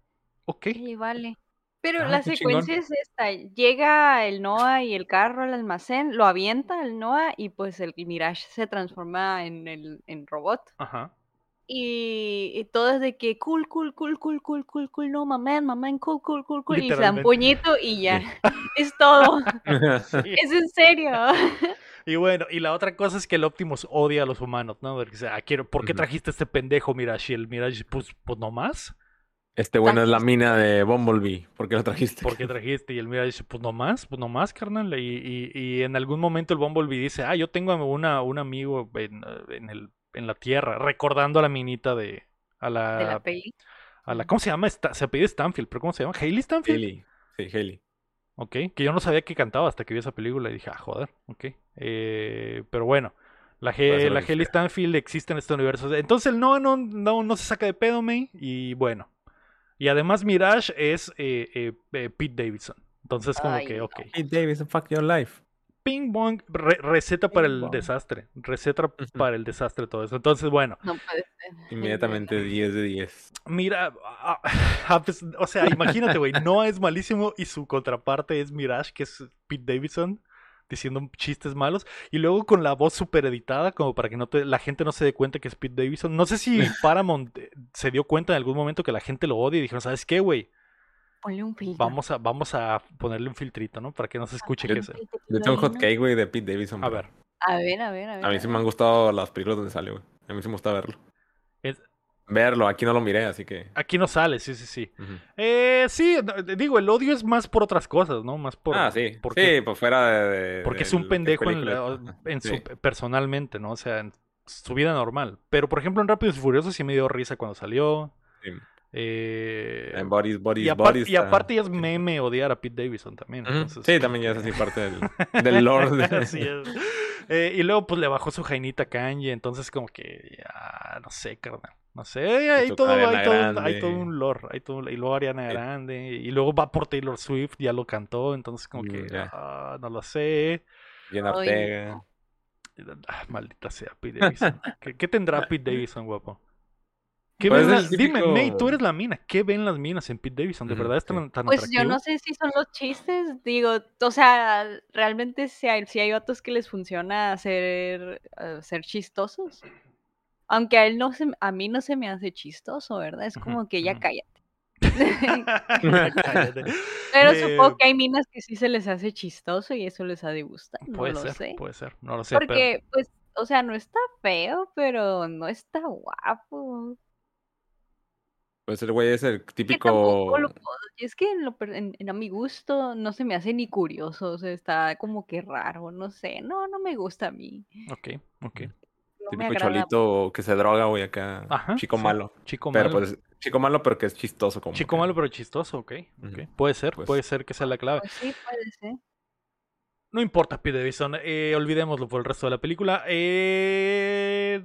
ok. Sí, vale. Pero ah, la secuencia es esta, llega el Noah y el carro al almacén, lo avienta el Noah y pues el Mirage se transforma en el en robot. Ajá. y, y todo es de que cool, cool, cool, cool, cool, cool, cool, no, mamán, mamán, cool, cool, cool, cool, y se dan puñito y ya. Es todo. Sí. Es en serio. Y bueno, y la otra cosa es que el Optimus odia a los humanos, ¿no? Porque dice, ah, quiero, ¿por qué trajiste a este pendejo Mirage? Y el Mirage, pues, pues no más. Este bueno es la mina de Bumblebee. ¿Por qué lo trajiste? ¿Por qué trajiste? Y el Mirage dice, pues no más, pues no más, carnal. Y, y, y en algún momento el Bumblebee dice, ah, yo tengo a una, un amigo en, en, el, en la Tierra, recordando a la minita de... A la, De la peli. a la ¿Cómo se llama? Esta- se apellida Stanfield, pero ¿cómo se llama? ¿Hailey Stanfield? Haley. Sí, Haley. Ok, que yo no sabía que cantaba hasta que vi esa película y dije, ah, joder, ok. Eh, pero bueno, la, Haley. Stanfield existe en este universo. Entonces el no, no, no, no se saca de pedo, May, y bueno. Y además Mirage es eh, eh, eh, Pete Davidson. Entonces como Ay, que, no. ok. Hey Davis, fuck your life. Ping pong, re- receta para el pong. desastre. Receta para el desastre todo eso. Entonces, bueno, No puede ser. Inmediatamente 10 de 10. mira, ah, ah, pues, o sea, imagínate, güey, Noah es malísimo y su contraparte es Mirage, que es Pete Davidson, diciendo chistes malos, y luego con la voz super editada, como para que no te- la gente no se dé cuenta que es Pete Davidson. No sé si Paramount eh, se dio cuenta en algún momento que la gente lo odia y dijeron, ¿sabes qué, güey? Ponle un filtro. Vamos a, vamos a ponerle un filtrito, ¿no? Para que no se escuche que es él. Yo tengo un hot cake, güey, de Pete Davidson. A pero ver, A ver, a ver, a ver. A mí sí me han gustado las películas donde sale, güey. A mí sí me gusta verlo. es- Verlo, aquí no lo miré, así que. aquí no sale, sí, sí, sí. Eh, sí, digo, el odio es más por otras cosas, ¿no? Más por... ah, sí. porque- Sí, pues fuera de. de- Porque es un pendejo en, la- Ajá, en sí. su personalmente, ¿no? O sea, en su vida normal. Pero por ejemplo en Rápidos y Furiosos sí me dio risa cuando salió. Sí. Eh, En Bodies, Bodies, y, Bodies. y aparte ya es meme odiar a Pete Davidson también. Entonces- Sí, también ya es así parte del, del lore. de- Así es. Eh, y luego pues le bajó su jainita a Kanye, entonces como que ya, no sé, carnal. No sé, hay todo, hay todo, hay todo un lore, hay todo, y luego Ariana Sí. Grande, y luego va por Taylor Swift, ya lo cantó, entonces como Mm, que, ya. ah, no lo sé. Ay, Ortega. Ah, maldita sea, Pete Davidson. ¿Qué, qué tendrá Pete Davidson, guapo? ¿Qué Pues ven Dime, May, tú eres la mina. ¿Qué ven las minas en Pete Davidson? ¿De verdad es tan, tan Pues yo no sé si son los chistes, digo, o sea, realmente si hay, si hay vatos que les funciona hacer, eh, ser chistosos. Aunque a él no se, a mí no se me hace chistoso, ¿verdad? Es como que ya cállate. Pero Eh, supongo que hay minas que sí se les hace chistoso y eso les ha de gustar, no Puede lo ser, sé. puede ser. No lo sé, pero... Porque, pues, o sea, no está feo, pero no está guapo. Pues el güey es el Que típico. tampoco lo puedo- Es que en, lo per- en- en- a mi gusto no se me hace ni curioso, o sea, está como que raro, no sé, no, no me gusta a mí. Ok, ok. Típico cholito que se droga, güey, acá. Ajá, chico sí. malo. Chico Pero malo. pues, chico malo, pero que es chistoso como. Chico que- malo pero chistoso, ok. ok. Ujú. Puede ser, Pues- puede ser que sea la clave. Pues sí, puede ser. No importa, Pete Davidson, eh, olvidémoslo por el resto de la película. Eh,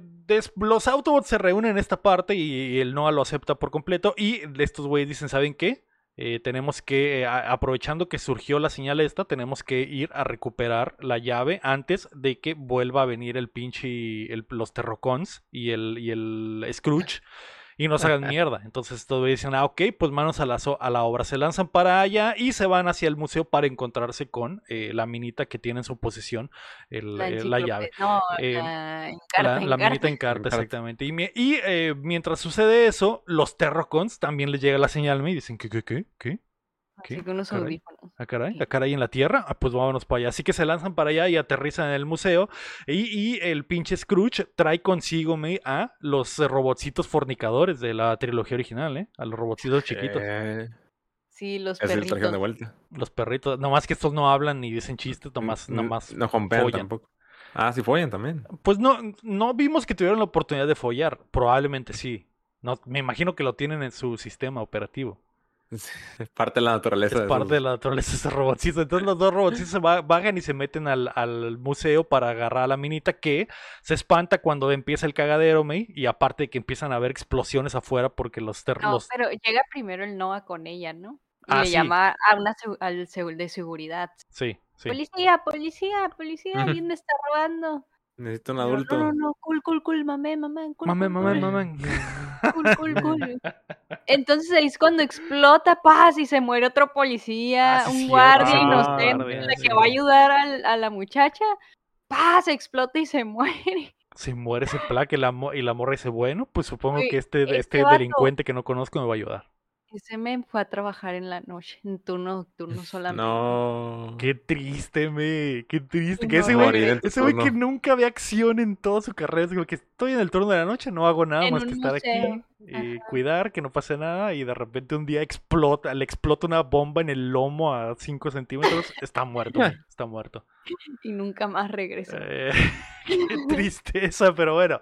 los Autobots se reúnen en esta parte y, el Noah lo acepta por completo. Y estos güeyes dicen, ¿saben qué? Eh, tenemos que, eh, aprovechando que surgió la señal esta, tenemos que ir a recuperar la llave antes de que vuelva a venir el pinche, los Terrocons y el, y el Scrooge y nos hagan mierda. Entonces todos dicen, ah, ok, pues manos a la, so- a la obra. Se lanzan para allá y se van hacia el museo para encontrarse con eh, la minita que tiene en su posesión el- La, eh, la llave. No, Eh, la encarta, La, la encarta. minita en carta, Encarta. exactamente. Y, mi- y, eh, mientras sucede eso, los Terrocons también les llega la señal y dicen, ¿qué, qué, qué? ¿Qué? Así ¿Qué? que unos Caray. audífonos. Ah, caray, Sí. ah, caray en la Tierra, ah, pues vámonos para allá. Así que se lanzan para allá y aterrizan en el museo. Y, y el pinche Scrooge trae consigo me, a los robotcitos fornicadores de la trilogía original, ¿eh? A los robotcitos chiquitos. Eh, Sí, los es el perritos. trajeron de vuelta. Los perritos. Nomás que estos no hablan ni dicen chistes, nomás, nomás No follan. tampoco. Ah, sí follan también. Pues no, no vimos que tuvieron la oportunidad de follar. Probablemente sí. No, me imagino que lo tienen en su sistema operativo. Es parte de la naturaleza. Es de parte esos- de la naturaleza de esos robotcitos. Entonces los dos robotcitos se ba- bajan y se meten al, al museo para agarrar a la minita que se espanta cuando empieza el cagadero, May. Y aparte de que empiezan a haber explosiones afuera porque los... No, los- pero llega primero el Noah con ella, ¿no? Y Ah, le sí. llama a una al de seguridad. Sí, sí. Policía, policía, policía, alguien me está robando. Necesito un adulto. No, no, no, cool, cool, cool, mamé, mamá, cool, Mamá, cool, mamá, cool, cool, cool, cool. Entonces ahí es cuando explota, paz, y se muere otro policía, Ah, un guardia sí, inocente, sí. que va a ayudar al- a la muchacha, paz, explota y se muere. se muere ese plaque y la, mo- y la morra dice, bueno, pues supongo que este, este este delincuente que no conozco me va a ayudar. Ese men fue a trabajar en la noche, en turno nocturno solamente. No. Qué triste, me, qué triste. Que ese güey, ese güey que nunca ve acción en toda su carrera, es como que estoy en el turno de la noche, no hago nada En más que estar aquí, y cuidar, que no pase nada, y de repente un día explota, le explota una bomba en el lomo a 5 centímetros, está muerto, está muerto. Y nunca más regresó. Eh, qué tristeza, pero bueno.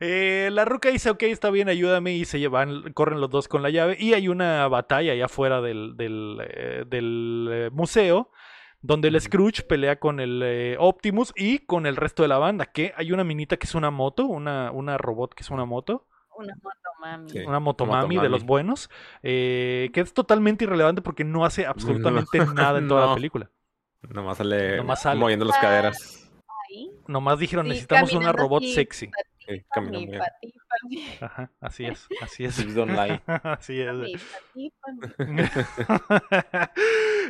Eh, la ruca dice, ok, está bien, ayúdame, y se llevan, corren los dos con la llave, y hay una batalla allá afuera del, del, eh, del, eh, museo, donde el. Scrooge pelea con el eh, Optimus y con el resto de la banda, que hay una minita que es una moto, una, una robot que es una moto, Una motomami. Sí. una motomami de los buenos, eh, que es totalmente irrelevante porque no hace absolutamente nada en toda la no. película. Nomás sale, Nomás sale. moviendo las caderas. Ahí. Nomás dijeron, Sí, necesitamos una robot sexy. Sí, camina muy bien. Ajá, así es, así es. Please don't lie. Así es.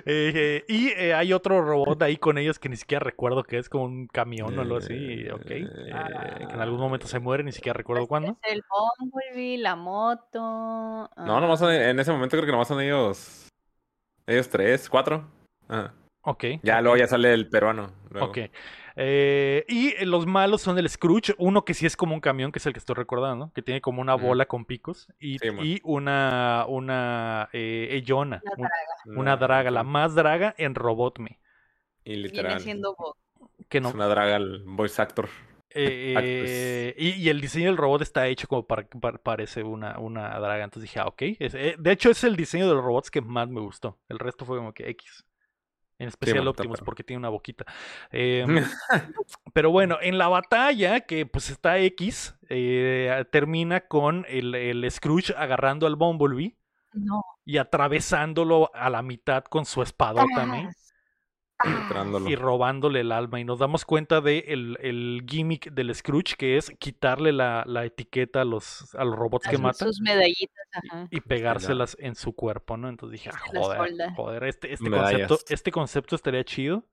Eh, y eh, hay otro robot ahí con ellos que ni siquiera recuerdo que es como un camión o algo así, ok. eh, que en algún momento se muere, ni siquiera recuerdo cuándo. Es el Bumblebee, la moto. No, ah, nomás son, en ese momento creo que nomás son ellos. Ellos tres, cuatro. Ajá. Ok. Ya luego ya sale el peruano. luego. Ok. Eh, y eh, los malos son el Scrooge, uno que sí es como un camión, que es el que estoy recordando, que tiene como una bola con picos, y, Sí, y una, una eh, Ellona, Una un- una draga, la más draga en Robotme. Y Viene literal. Que no, Es una draga el voice actor. Eh, eh, y, y el diseño del robot está hecho como para, para- parece una, una draga. Entonces dije, ah, ok. Es- eh, de hecho, es el diseño de los robots que más me gustó. El resto fue como que X. En especial está Optimus, porque tiene una boquita. Em, pero bueno, en la batalla, que pues está X, eh, termina con el, el Scrooge agarrando al Bumblebee No. y atravesándolo a la mitad con su espadota, ¿me? Ah, y robándole el alma. Y nos damos cuenta de el, el gimmick del Scrooge, que es quitarle la, la etiqueta a los, a los robots que sus- mata Sus medallitas, ajá. y pegárselas en su cuerpo, ¿no? Entonces dije, ah, joder, joder, este, este, concepto, este concepto estaría chido.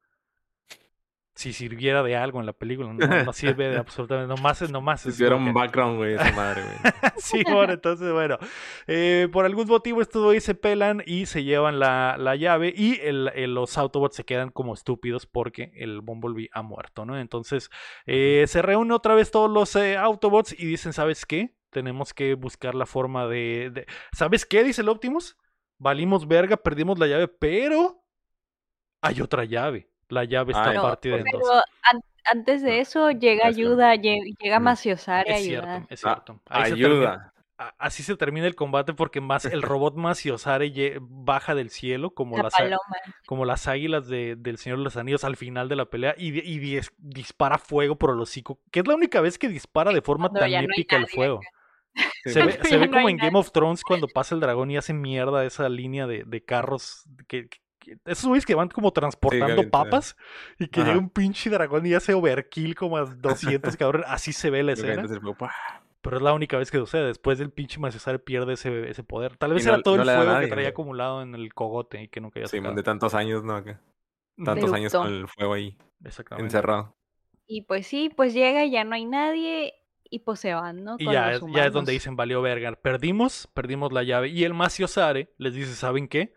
Si sirviera de algo en la película, no, no sirve de absolutamente, nomás es nomás. Como un que- background, güey, esa madre, güey. sí, bueno, entonces, bueno. eh, por algún motivo estos güeyes se pelan y se llevan la, la llave y el- el- los Autobots se quedan como estúpidos porque el Bumblebee ha muerto, ¿no? Entonces eh, se reúnen otra vez todos los eh, Autobots y dicen, ¿sabes qué? Tenemos que buscar la forma de, de- ¿Sabes qué? Dice el Optimus. Valimos verga, perdimos la llave, pero hay otra llave. La llave está Ay, partida en Pero dos. an- antes de eso llega ayuda, lle- llega. Maciosare a Es ayudar. cierto, es Ah, cierto. Ahí Ayuda. así se termina el combate porque más el robot Maciosare baja del cielo como La las, como las águilas de- del Señor de los Anillos al final de la pelea y, di- y dis- dispara fuego por el hocico, que es la única vez que dispara de forma Cuando tan no épica el fuego. Sí, Se ve, se no como en Game of Thrones cuando pasa el dragón y hace mierda esa línea de, de carros que- esos güeyes que van como transportando papas y que Ajá. llega un pinche dragón y hace overkill como a 200 cabrones, así se ve la escena. Pero es la única vez que sucede. Después del pinche Maciosare pierde ese, ese poder. Tal vez no- era todo no el fuego que traía acumulado en el cogote y que nunca había Sí, sacado. de tantos años, ¿no? Acá. Tantos años con el fuego ahí Exactamente. encerrado. Y pues sí, pues llega y ya no hay nadie y pues se van, ¿no? Y ya ya es donde dicen, valió verga. Perdimos, perdimos la llave. Y el Maciosare les dice, ¿saben qué?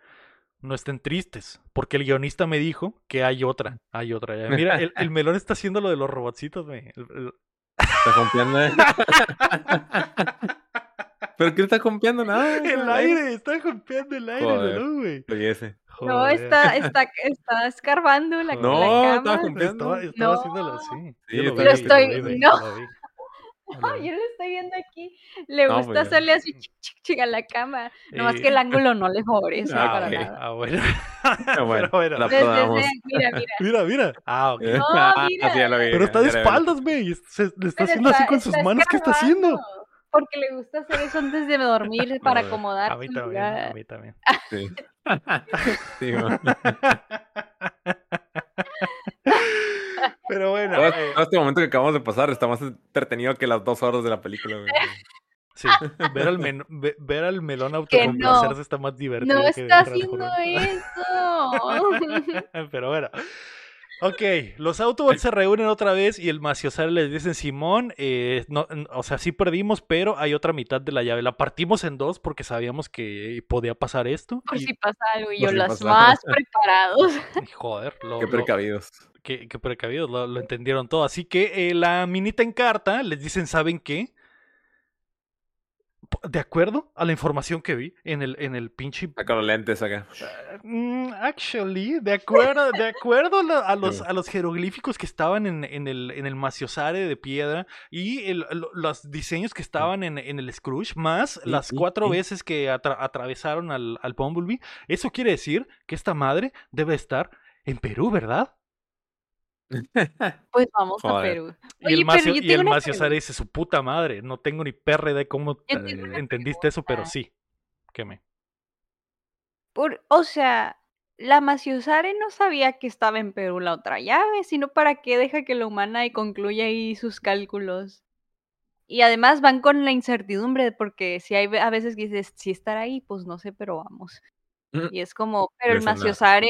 No estén tristes. Porque el guionista me dijo que hay otra. Hay otra. Mira, el, el melón está haciendo lo de los robotcitos, güey. El- el- Está confiando. eh? ¿Pero qué está confiando? Nada. El aire, está golpeando el aire, el Joder. melón, güey. Oye, ese. No, está, está, está escarbando la, No, la estaba cama. Estaba, estaba No. haciéndolo así. Sí, Yo vi, estoy- vi, no. lo vi. No, yo lo estoy viendo aquí. Le No, gusta pues ya. hacerle así chic, chic, chic a la cama. Nomás Eh, que el ángulo no le favorece Ah, para nada. Ah, bueno. Ah, bueno, bueno. la Desde mira, mira. Mira, mira. Ah, ok. No, ah, mira. sí, ya lo vi, Pero está de espaldas, güey. le está Pero haciendo así con sus manos. ¿Qué está haciendo? Porque le gusta hacer eso antes de dormir para No, acomodar A mí también, a mí también. Sí. Sí. Pero bueno, Todo, eh, todo este momento que acabamos de pasar está más entretenido que las dos horas de la película, güey. sí, ver al, men- ve- ver al melón autocomplacerse no. está más divertido. No que está haciendo eso. Pero bueno. Ok, los Autobots se reúnen otra vez y el Maciosare les dicen, Simón, eh, no, o sea, sí perdimos, pero hay otra mitad de la llave. La partimos en dos porque sabíamos que podía pasar esto. Por y, si pasa algo y yo si los pasa más preparados. joder, lo, Qué lo- precavidos. Qué- qué precavidos, lo, lo entendieron todo. Así que eh, la minita en carta les dicen, ¿saben qué? De acuerdo a la información que vi en el, en el pinche Acá los lentes acá. Mm, actually, de acuerdo, de acuerdo a, los, a los jeroglíficos que estaban en, en el, en el maciosare de piedra y el- lo- los diseños que estaban en, en el Scrooge, más Sí, las sí, cuatro sí. veces que atra- atravesaron al, al Bumblebee, eso quiere decir que esta madre debe estar en Perú, ¿verdad? Pues vamos a. Perú. Y el, macio, y el una maciosare dice su puta madre, no tengo ni perra idea de cómo entendiste eso, pero sí. ¿Qué me? Por, o sea, la Maciosare no sabía que estaba en Perú la otra llave, sino para qué deja que la humana y concluya ahí sus cálculos. Y además van con la incertidumbre, porque si hay a veces que dices, si estar ahí, pues no sé, pero vamos. Y es como, pero el nada. Maciosare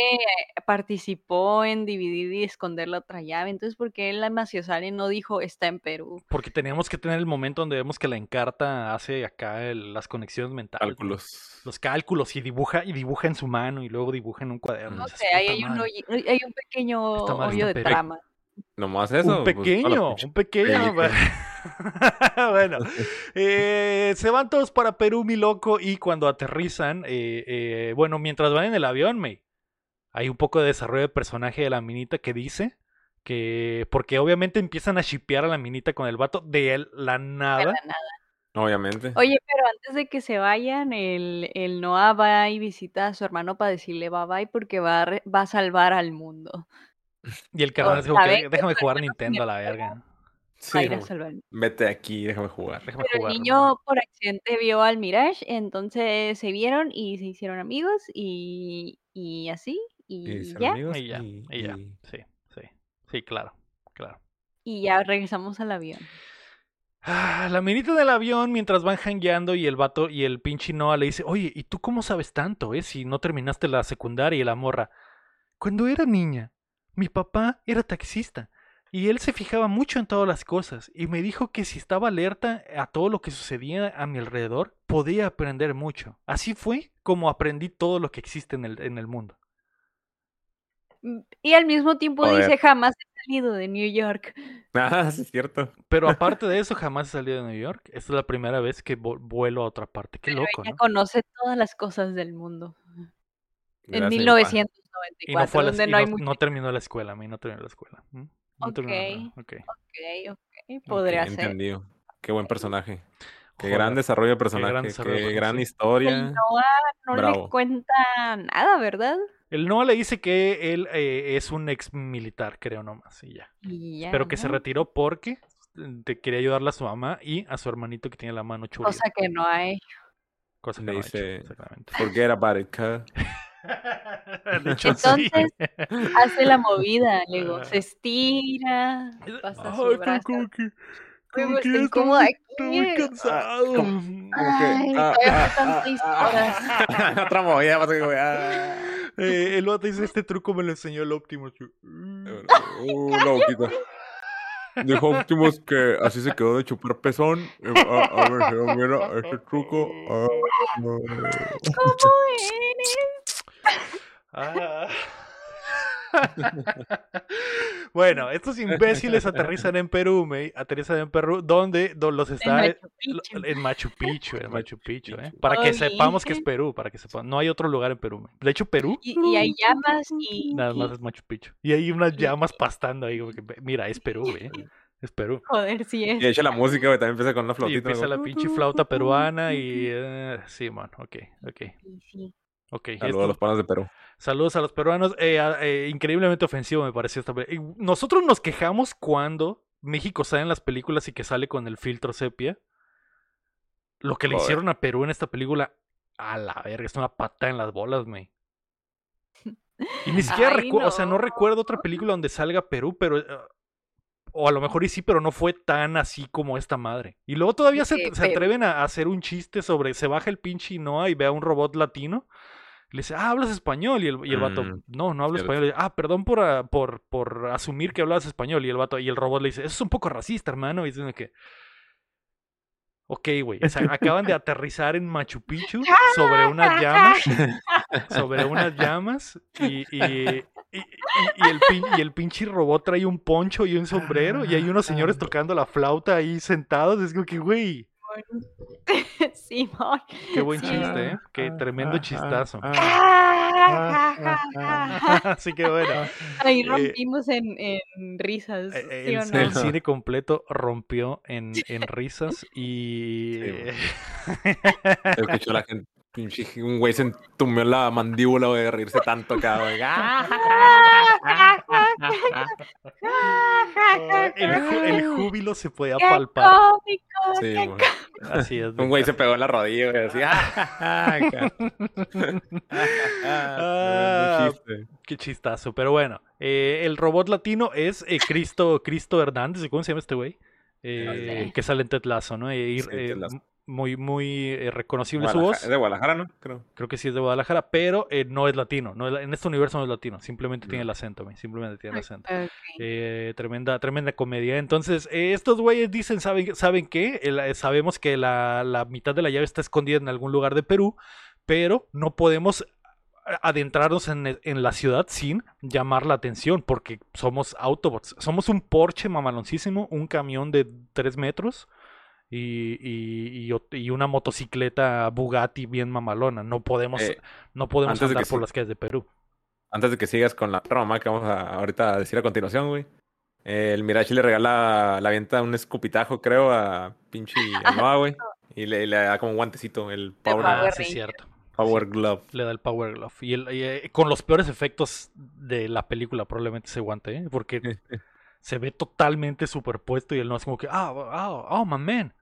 participó en dividir y esconder la otra llave, entonces ¿por qué la Maciosare no dijo está en Perú? Porque teníamos que tener el momento donde vemos que la encarta hace acá el- las conexiones mentales. Cálculos. Los cálculos y dibuja y dibuja en su mano y luego dibuja en un cuaderno. No sé, ahí "Puta hay un, madre". hoyi- hay un pequeño hoyo de trama. Nomás eso. un pues, pequeño, un pequeño. bueno, eh, se van todos para Perú, mi loco, y cuando aterrizan, eh, eh, bueno, mientras van en el avión, me, hay un poco de desarrollo de personaje de la minita que dice que, porque obviamente empiezan a shipear a la minita con el vato de él, la de nada. la nada. Obviamente. Oye, pero antes de que se vayan, el, el Noah va y visita a su hermano para decirle bye bye porque va a, re- va a salvar al mundo. Y el carnal O dice, "Ok, sabe que déjame jugar Nintendo a la verga. Sí. Vete aquí, déjame jugar. Déjame Pero el niño por accidente vio al Mirage, entonces se vieron y se hicieron amigos y, y así, Y ya, amigos Y ya, y- y ya. y- Sí, sí. Sí, claro, claro. y ya regresamos al avión. Ah, la minita del avión mientras van jangueando y el vato y el pinche Noah le dice, oye, ¿y tú cómo sabes tanto, eh? Si no terminaste la secundaria y la morra. Cuando era niña, mi papá era taxista y él se fijaba mucho en todas las cosas y me dijo que si estaba alerta a todo lo que sucedía a mi alrededor, podía aprender mucho. Así fue como aprendí todo lo que existe en el, en el mundo. Y al mismo tiempo Joder. dice, jamás he salido de New York. Ah, sí, es cierto. Pero aparte de eso, jamás he salido de New York. Esta es la primera vez que vuelo a otra parte. Qué Pero loco, ella ¿no? conoce todas las cosas del mundo. En Gracias, papá. 1994, Y no, fue la- donde y no hay no- no terminó la escuela, a mí no terminó la escuela. ¿Mm? No terminó la- ok. Ok, ok, podría ser. Entendido. Qué buen personaje. Qué Joder, gran desarrollo de personaje. gran desarrollo de qué gran sí. El historia. Noah no le Bravo. cuenta nada, ¿verdad? El Noah le dice que él eh, es un ex militar, creo nomás, y ya. Y ya, Pero que se ¿no? retiró porque mm, te quería ayudarle a su mamá y a su hermanito que tiene la mano chula. Cosa que no hay. Cosa que Le no dice, exactamente. Forget about it, cuz. De hecho, sí. Entonces, Hace la movida, luego Ah. se estira, pasa su Ay, pero brazo. como que, como que estoy, aquí. estoy muy cansado. Como Ay, que. todavía faltan seis Otra movida, pasa ah. Eh, el vato dice, este truco me lo enseñó el Optimus. Yo, "Mm". Uh, no, quita. Dijo Optimus que así se quedó de chupar pezón. Eh, A, a ver, mira, este truco. ah, no. ¿Cómo eres? Ah. bueno, estos imbéciles aterrizan en Perú, me, aterrizan en Perú, donde, do- los está En Machu Picchu. en Machu Picchu, en Machu Picchu, ¿eh? Para que Oye. sepamos que es Perú, para que sepamos, no hay otro lugar en Perú. me. De hecho, Perú Y, y hay llamas y, nada y- más es Machu Picchu y hay unas llamas pastando ahí, como que, mira, es Perú, ¿eh? es Perú. joder, sí es. Y de hecho la música, güey, también empieza con una Y flautita. empieza ¿no? la pinche flauta peruana y eh, sí, man, ok, ok, Sí, sí. Ok. Saludos esto- a los panos de Perú. Saludos a los peruanos. Eh, eh, increíblemente ofensivo me pareció esta película. Nosotros nos quejamos cuando México sale en las películas y que sale con el filtro sepia. Lo que le Joder. hicieron a Perú en esta película, a la verga, es una pata en las bolas, me. Y ni siquiera recuerdo, o sea, no recuerdo otra película donde salga Perú, pero... eh, o a lo mejor y sí, pero no fue tan así como esta madre. Y luego todavía se, Sí, se pero- atreven a hacer un chiste sobre, se baja el pinche Noah y ve a un robot latino. Le dice, ah, ¿hablas español? Y el, y el vato, Mm, no, no hablo cierto. español. Dice, ah, perdón por, ah, por, por asumir que hablabas español. Y el vato, y el robot le dice, eso es un poco racista, hermano. Y dice que, ok, güey. O sea, acaban de aterrizar en Machu Picchu sobre unas llamas. Sobre unas llamas. Y, y, y- y- y el, pin- y el pinche robot trae un poncho y un sombrero. Y hay unos señores tocando la flauta ahí sentados. Es como que, güey, Simón. qué buen Sí. chiste, ¿eh? Qué tremendo chistazo. Así que bueno. Ahí Eh, rompimos en, en risas, Eh, ¿sí El, o el no? Cine completo rompió en, en risas y... Sí. Escuchó la gente. Pinche, Un güey se entumió la mandíbula, güey, de reírse tanto acá, güey. el, júbilo se podía ¡Qué palpar. cómico! Sí, qué güey. Así es. Un güey se pegó en la rodilla, güey, así. acá. Ah, Buen chiste. Qué chistazo. Pero bueno, eh, el robot latino es eh, Cristo, Cristo Hernández. ¿Cómo se llama este güey? Eh, sé. que sale en Ted Lasso, ¿no? Eh, y- Sí, eh, Ted Lasso. Muy, muy eh, reconocible su voz. Es de Guadalajara, ¿no? Creo. Creo que sí es de Guadalajara, pero eh, no es latino. No es en este universo no es latino. Simplemente tiene el acento. Simplemente tiene el acento. Eh, tremenda, tremenda comedia. Entonces, eh, estos güeyes dicen, ¿saben, ¿saben qué? El- eh, sabemos que la, la mitad de la llave está escondida en algún lugar de Perú, pero no podemos adentrarnos en, en la ciudad sin llamar la atención, porque somos Autobots. Somos un Porsche mamaloncísimo, un camión de 3 metros. Y, y- y una motocicleta Bugatti bien mamalona. No podemos, Eh, no podemos andar que por las calles de Perú. Antes de que sigas con la trama que vamos a ahorita a decir a continuación, güey. eh, el Mirachi le regala, la avienta un escupitajo, creo, a pinche a Noah, güey. Y le, le da como un guantecito, el Power, Power Ah, sí, cierto. Power Glove. Le da el Power Glove. Y, el- y, eh, con los peores efectos de la película, probablemente ese guante, ¿eh? Porque se ve totalmente superpuesto y él no es como que, ah, oh, oh, my man.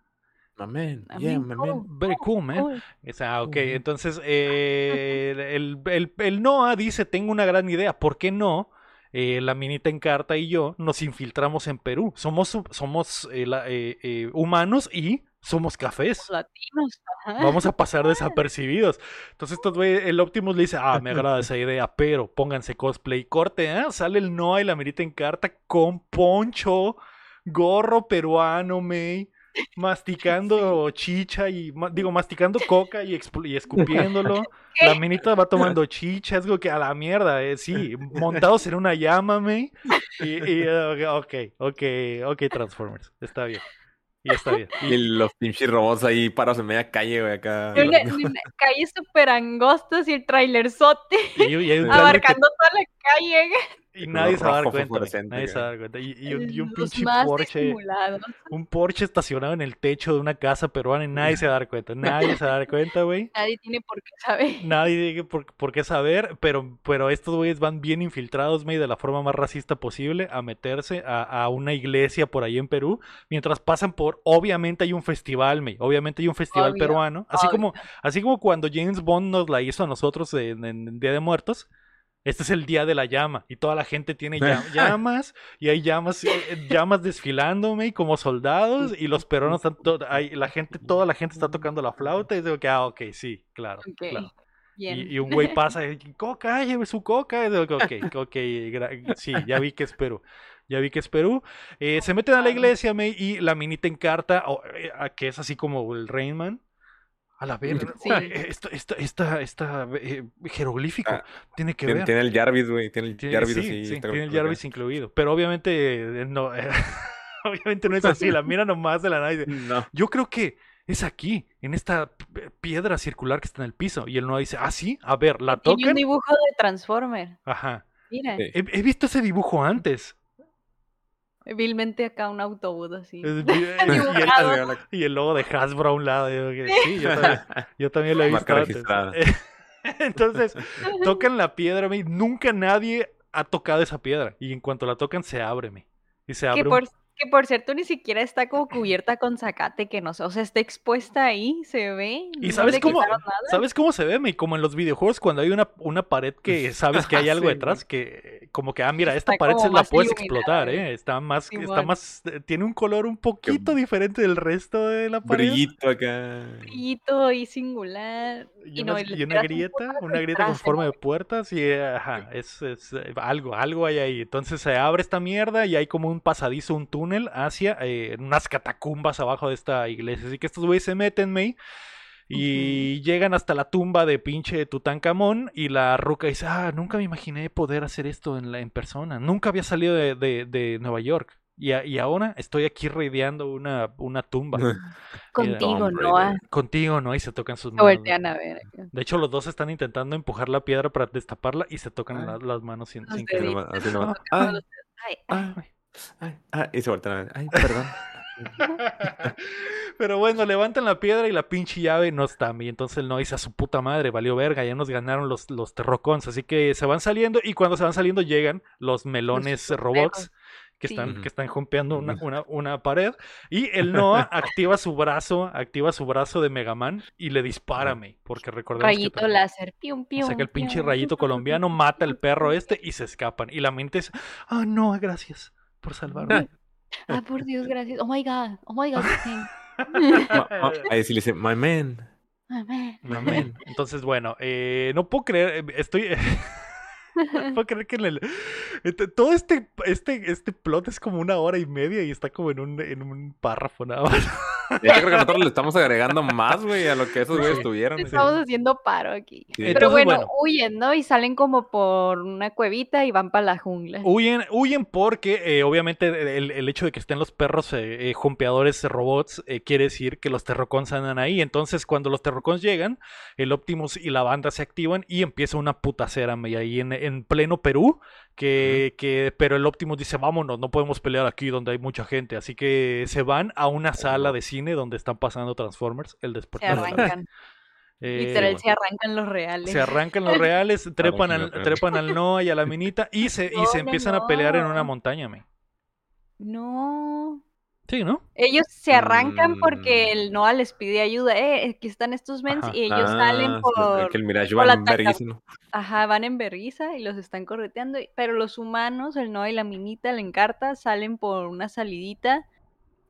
My man, yeah, mean, my man. oh, Very cool, man. oh, O sea, ok, entonces eh, el, el, el Noah dice, tengo una gran idea, ¿por qué no? Eh, la minita Encarta y yo nos infiltramos en Perú. Somos, somos eh, la- eh, eh, humanos y somos cafés. latinos. ajá. Vamos a pasar desapercibidos. Entonces, estos güey- el Optimus le dice, ah, me agrada esa idea, pero pónganse cosplay. Corte, ¿eh? Sale el Noah y la mirita en carta con poncho, gorro peruano, May, masticando chicha y, ma- digo, masticando coca y, y escupiéndolo. La minita va tomando chicha, es como que a la mierda, eh, sí, montados en una llama, May. Y, y, ok, ok, ok, Transformers, está bien. Y está bien. Y los pinches robots ahí parados en media calle, güey, acá. Una- una- calles súper angostas y el trailerzote Y, y hay un trailer que- abarcando toda la calle. Y nadie se va a dar rojo cuenta. Nadie se va a dar cuenta. Y, y un, y un Los pinche Porsche. Un Porsche estacionado en el techo de una casa peruana y nadie se va a dar cuenta. Nadie se va a dar cuenta, güey. Nadie tiene por qué saber. Nadie tiene por, por qué saber, pero, pero estos güeyes van bien infiltrados, güey, de la forma más racista posible a meterse a, a una iglesia por ahí en Perú, mientras pasan por, obviamente hay un festival, güey, obviamente hay un festival Obvio, peruano, así obvio. como, así como cuando James Bond nos la hizo a nosotros en, en Día de Muertos. Este es el día de la llama y toda la gente tiene llam- llamas y hay llamas, eh, llamas desfilando, güey, como soldados y los peruanos están, hay, la gente, toda la gente está tocando la flauta y digo que, ah, ok, sí, claro, claro. Y, y un güey pasa y coca, lleve su coca. Y digo, ok, ok, sí, ya vi que es Perú. Ya vi que es Perú. Eh, se meten a la iglesia me, y la minita encarta, o, eh, a- que es así como el Rainman. A la verga. Sí. eh, Esta, esta, esta, esta, eh, jeroglífico Ah, tiene que Tiene, ver. tiene el Jarvis, güey. Tiene el Tiene- Jarvis sí, así. sí, tiene el acá. Jarvis incluido. Pero obviamente eh, no, obviamente no es así. La mira nomás de la nada y dice, No. yo creo que es aquí, en esta piedra circular que está en el piso. Y él no dice, ah, sí, a ver, la Tiene un dibujo de Transformer. Ajá. Mira, Sí. He, he visto ese dibujo antes. Vilmente acá un autobús así. Es- y, el, Dibujado. y el logo de Hasbro a un lado. yo que sí, yo también, yo también lo he visto antes. Entonces, tocan la piedra, me, nunca nadie ha tocado esa piedra. Y en cuanto la tocan, se abre, me. Y se abre Que un- por, que por cierto ni siquiera está como cubierta con zacate, que no sé, o sea, está expuesta ahí, se ve. ¿Y no sabes cómo, sabes cómo se ve, me? Como en los videojuegos, cuando hay una, una pared que sabes que hay algo Sí, detrás, que, como que, ah, mira, esta pared se la puedes explotar, ¿eh? ¿eh? Está más, está más, eh, tiene un color un poquito diferente del resto de la pared. Brillito acá. Brillito y singular. Y, Y no, una, y un grieta, una grieta con forma de puertas y eh, ajá, es, es, algo, algo hay ahí. Entonces se abre esta mierda y hay como un pasadizo, un túnel hacia eh, unas catacumbas abajo de esta iglesia. Así que estos güeyes se meten, May, y llegan hasta la tumba de pinche Tutankamón y la ruca dice, ah, nunca me imaginé poder hacer esto en, la, en persona. Nunca había salido de, de- de Nueva York. Y, a- y ahora estoy aquí raideando una, una tumba. Contigo, Noah. Contigo, ¿no? Y se tocan sus Se manos. voltean a ver. De hecho, los dos están intentando empujar la piedra para destaparla y se tocan Ah. la- las manos sin, sin querer. Ah, ah, ay, ah, y se voltean a ver. Ay, perdón. Pero bueno, levantan la piedra y la pinche llave no está. Y entonces el no dice a su puta madre, valió verga, ya nos ganaron los, los terrocons. Así que se van saliendo y cuando se van saliendo llegan los melones los robots. Que Sí. están, Ujú. que están jumpeando una, una, una pared. Y el Noah activa su brazo, activa su brazo de Megaman y le dispara. May, Porque recordemos que Rayito tra- láser. Pium, pium. saca el pinche pium, rayito pium, colombiano, pium, mata al perro este y se escapan. Y la mente es, ah, no, gracias por salvarme. Ah, por Dios, gracias. Oh my god. Oh my god. Ahí sí le dice, my man. Amén. My man. Entonces, bueno, eh, no puedo creer, eh, estoy... no puedo creer que en el- todo este, este, este plot es como una hora y media y está como en un, en un párrafo nada más. Hecho, creo que nosotros le estamos agregando más, güey, a lo que esos güeyes Sí. tuvieron. Estamos haciendo paro aquí. Sí. Pero Entonces, bueno, bueno. huyen, ¿no? Y salen como por una cuevita y van para la jungla. Huyen, huyen porque eh, obviamente el, el hecho de que estén los perros eh, eh, jumpeadores robots eh, quiere decir que los terrocons andan ahí. Entonces cuando los terrocons llegan, el Optimus y la banda se activan y empieza una putacera me, ahí en, en pleno Perú. Que, que, pero el Optimus dice, vámonos, no podemos pelear aquí donde hay mucha gente. Así que se van a una sala de cine donde están pasando Transformers, el Se despertar. de la- arrancan. Eh, Literal, se arrancan los reales. se arrancan los reales, trepan al, trepan al Noah y a la minita y se, y No, se no, empiezan a pelear en una montaña, me. No. Sí, ¿no? Ellos se arrancan porque Mm. el Noah les pide ayuda. Eh, aquí están estos mens Ajá. y ellos Ah, salen sí, por... Que el Mirage. Ajá, van en berriza y los están correteando. y- Pero los humanos, el Noah y la minita, la encarta, salen por una salidita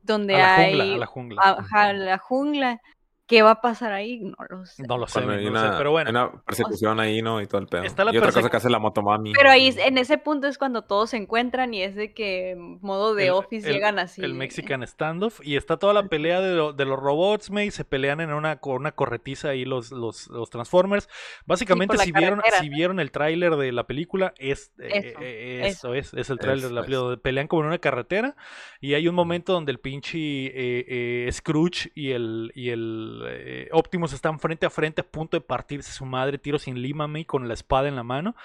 donde A la hay... jungla, a la jungla. Ajá, la jungla. ¿Qué va a pasar ahí? No lo sé. No lo sé, hay no lo sé, una, pero bueno. hay una persecución ahí, ¿no? Y todo el pedo. Está la y otra cosa que hace la motomami. Pero ahí, en ese punto es cuando todos se encuentran y es de que modo de El- office el- llegan así. El Mexican Standoff. Y está toda la pelea de, lo- de los robots, me, y se pelean en una, con una corretiza ahí los, los, los Transformers. Básicamente, la si, vieron, si vieron el tráiler de la película, es, eh, Eso, eh, eso es, es el tráiler de la Eso película. donde Pelean como en una carretera. Y hay un momento donde el pinche eh, eh, Scrooge y el, y el eh, Optimus están frente a frente a punto de partirse su madre, tiro sin lima, me, con la espada en la mano.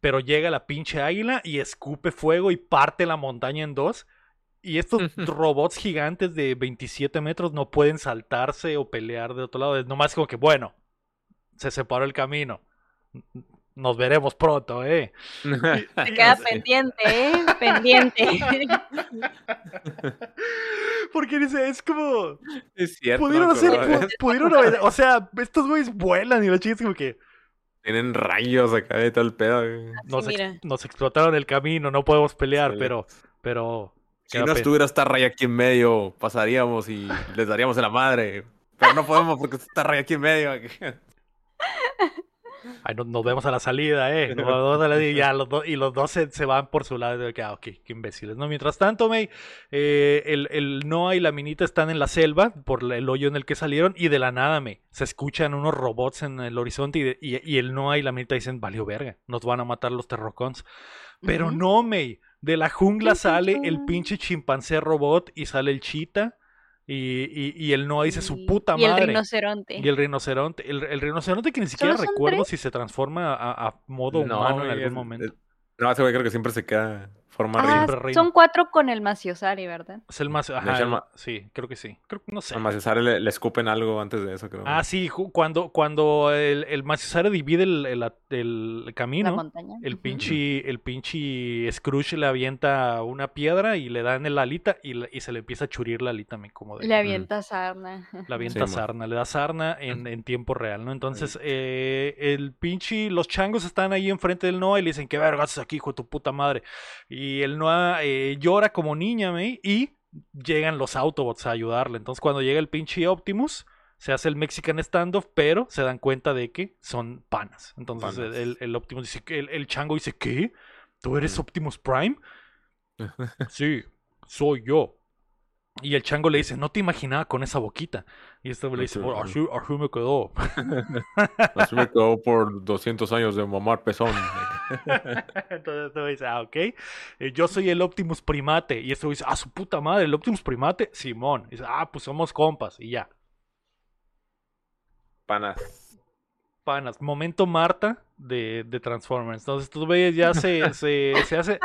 Pero llega la pinche águila y escupe fuego y parte la montaña en dos. Y estos robots gigantes de 27 metros no pueden saltarse o pelear de otro lado. Es nomás como que, bueno, se separó el camino. Nos veremos pronto, ¿eh? Se queda pendiente, ¿eh? Pendiente. Porque dice, es como... Es cierto. Pudieron hacer... pu- Pudieron haber- O sea, estos güeyes vuelan y la chica es como que... Tienen rayos acá de todo el pedo. güey. Nos, ex- mira. nos explotaron el camino, no podemos pelear, pero... Pero... Si no estuviera esta raya aquí en medio, pasaríamos y les daríamos en la madre. Pero no podemos porque está esta raya aquí en medio. Ay, no- nos vemos a la salida, eh. Nos vemos a la- y, ya los dos- y los dos se, se van por su lado. de que, ah, ok, qué imbéciles, ¿no? Mientras tanto, May, eh, el, el Noah y la minita están en la selva por el hoyo en el que salieron y de la nada, May, se escuchan unos robots en el horizonte y, de- y- y el Noah y la minita dicen, valió verga, nos van a matar los terrocons. Pero no, May, de la jungla sale el pinche chimpancé robot y sale el chita y, y, y el Noah dice su Y- puta y madre. el rinoceronte. Y el rinoceronte, el, el rinoceronte que ni siquiera ¿Solo son recuerdo tres? si se transforma a, a modo humano en algún es- momento. es- No, ese güey creo que siempre se queda forma Ah, reina. son cuatro con el Maciosari, ¿verdad? Es el más. Ajá, el- sí, creo que sí. Creo, no sé. Al Maciosare le, le escupen algo antes de eso, creo. Ah, sí, cuando, cuando el, el Maciosare divide el, el- el La camino, montaña. el pinche, el pinche Scrooge le avienta una piedra y le da en el alita y, le- y se le empieza a churir la alita, me como de... Le avienta sarna. Le avienta Sí, sarna, le da sarna en, en tiempo real, ¿no? Entonces, eh, el pinche, los changos están ahí enfrente del Noah y le dicen, ¿qué vergas aquí, hijo de tu puta madre? Y el Noah eh, llora como niña, ¿me? Y llegan los Autobots a ayudarle. Entonces, cuando llega el pinche Optimus, se hace el Mexican standoff, pero se dan cuenta de que son panas. Entonces, Panas. El, el Optimus dice, que el, el chango dice, ¿qué? ¿Tú eres Mm. Optimus Prime? Sí, soy yo. Y el chango le dice, no te imaginaba con esa boquita. Y este le dice, Sí, "Bueno, sí. así, así me quedó. Así me quedó por 200 años de mamar pezón. Entonces este güey dice, ah, ok. eh, yo soy el Optimus Primate. Y este güey dice, ah, su puta madre, el Optimus Primate, Simón. Dice, ah, pues somos compas. Y ya. Panas. Panas, momento Marta de, de Transformers. Entonces tú ves, ya se, se, se, hace,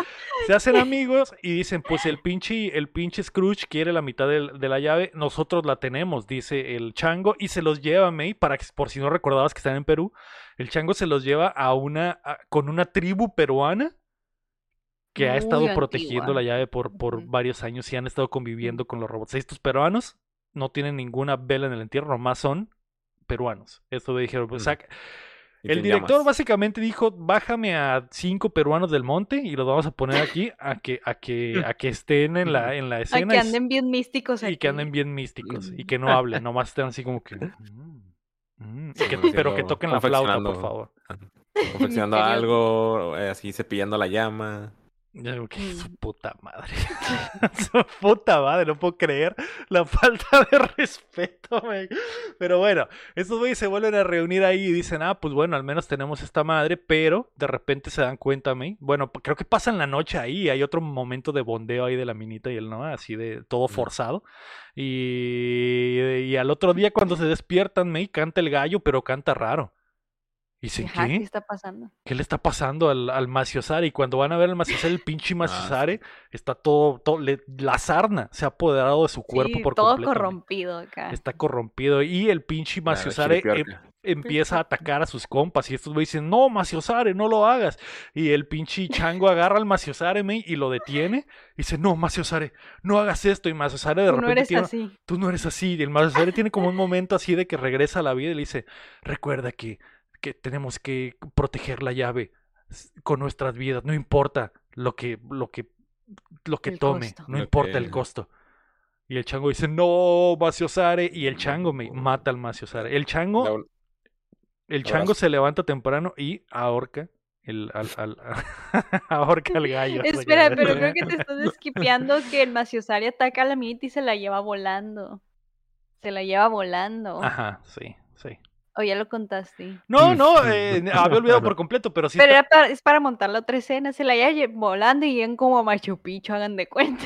se hacen amigos y dicen, pues el pinche, el pinche Scrooge quiere la mitad de, la llave, nosotros la tenemos, dice el chango, y se los lleva, May, para que, por si no recordabas que están en Perú, el chango se los lleva a una, a- con una tribu peruana que ha estado antigua. protegiendo la llave por, por varios años y han estado conviviendo con los robots. Estos peruanos no tienen ninguna vela en el entierro, nomás son peruanos. Esto me dijeron, pues Mm. saca- Y el director llamas. básicamente dijo, bájame a cinco peruanos del monte y los vamos a poner aquí a que, a que, a que estén en la, en la A escena que y, anden bien místicos y aquí. que anden bien místicos y que no hablen, nomás estén así como que... "Mm, mm", y que- pero que toquen la flauta, por favor. Confeccionando algo, eh, así cepillando la llama. Yo digo, que Mm. su puta madre. su puta madre, no puedo creer la falta de respeto. Pero bueno, estos güeyes se vuelven a reunir ahí y dicen, ah, pues bueno, al menos tenemos esta madre, pero de repente se dan cuenta, me. Bueno, creo que pasan la noche ahí, hay otro momento de bondeo ahí de la minita y el no, así de todo forzado. Y, y al otro día cuando se despiertan, me, canta el gallo, pero canta raro. Y dicen, Ajá, ¿qué ¿qué? está pasando? ¿Qué le está pasando al, al Maciosare? Y cuando van a ver al Maciosare, el pinche Ah, Maciosare está todo, todo le- la sarna se ha apoderado de su cuerpo Sí, por todo completo. corrompido acá. Está corrompido y el pinche Maciosare em- empieza a atacar a sus compas y estos güeyes dicen, no, Maciosare, no lo hagas. Y el pinche chango agarra al Maciosare me, y lo detiene y dice, no, Maciosare, no hagas esto. Y Maciosare de Tú no repente eres tiene, así. tú no eres así. Y el Maciosare tiene como un momento así de que regresa a la vida y le dice, recuerda que, que tenemos que proteger la llave con nuestras vidas, no importa lo que, lo que, lo que El tome, costo. no importa el costo. Y el chango dice, no, Maciosare. Y el chango me mata al Maciosare. El chango, La- el chango se levanta temprano y ahorca el, al, al- ahorca al gallo. Espera, pero creo que te estás esquipeando que el Maciosari ataca a la minita y se la lleva volando. Se la lleva volando. Ajá, sí, sí. O ya lo contaste. No, no, eh, había olvidado por completo, pero sí. Pero está- era para, es para montar la otra escena. Se la lleva lle- volando y llegan como a Machu Picchu, hagan de cuenta.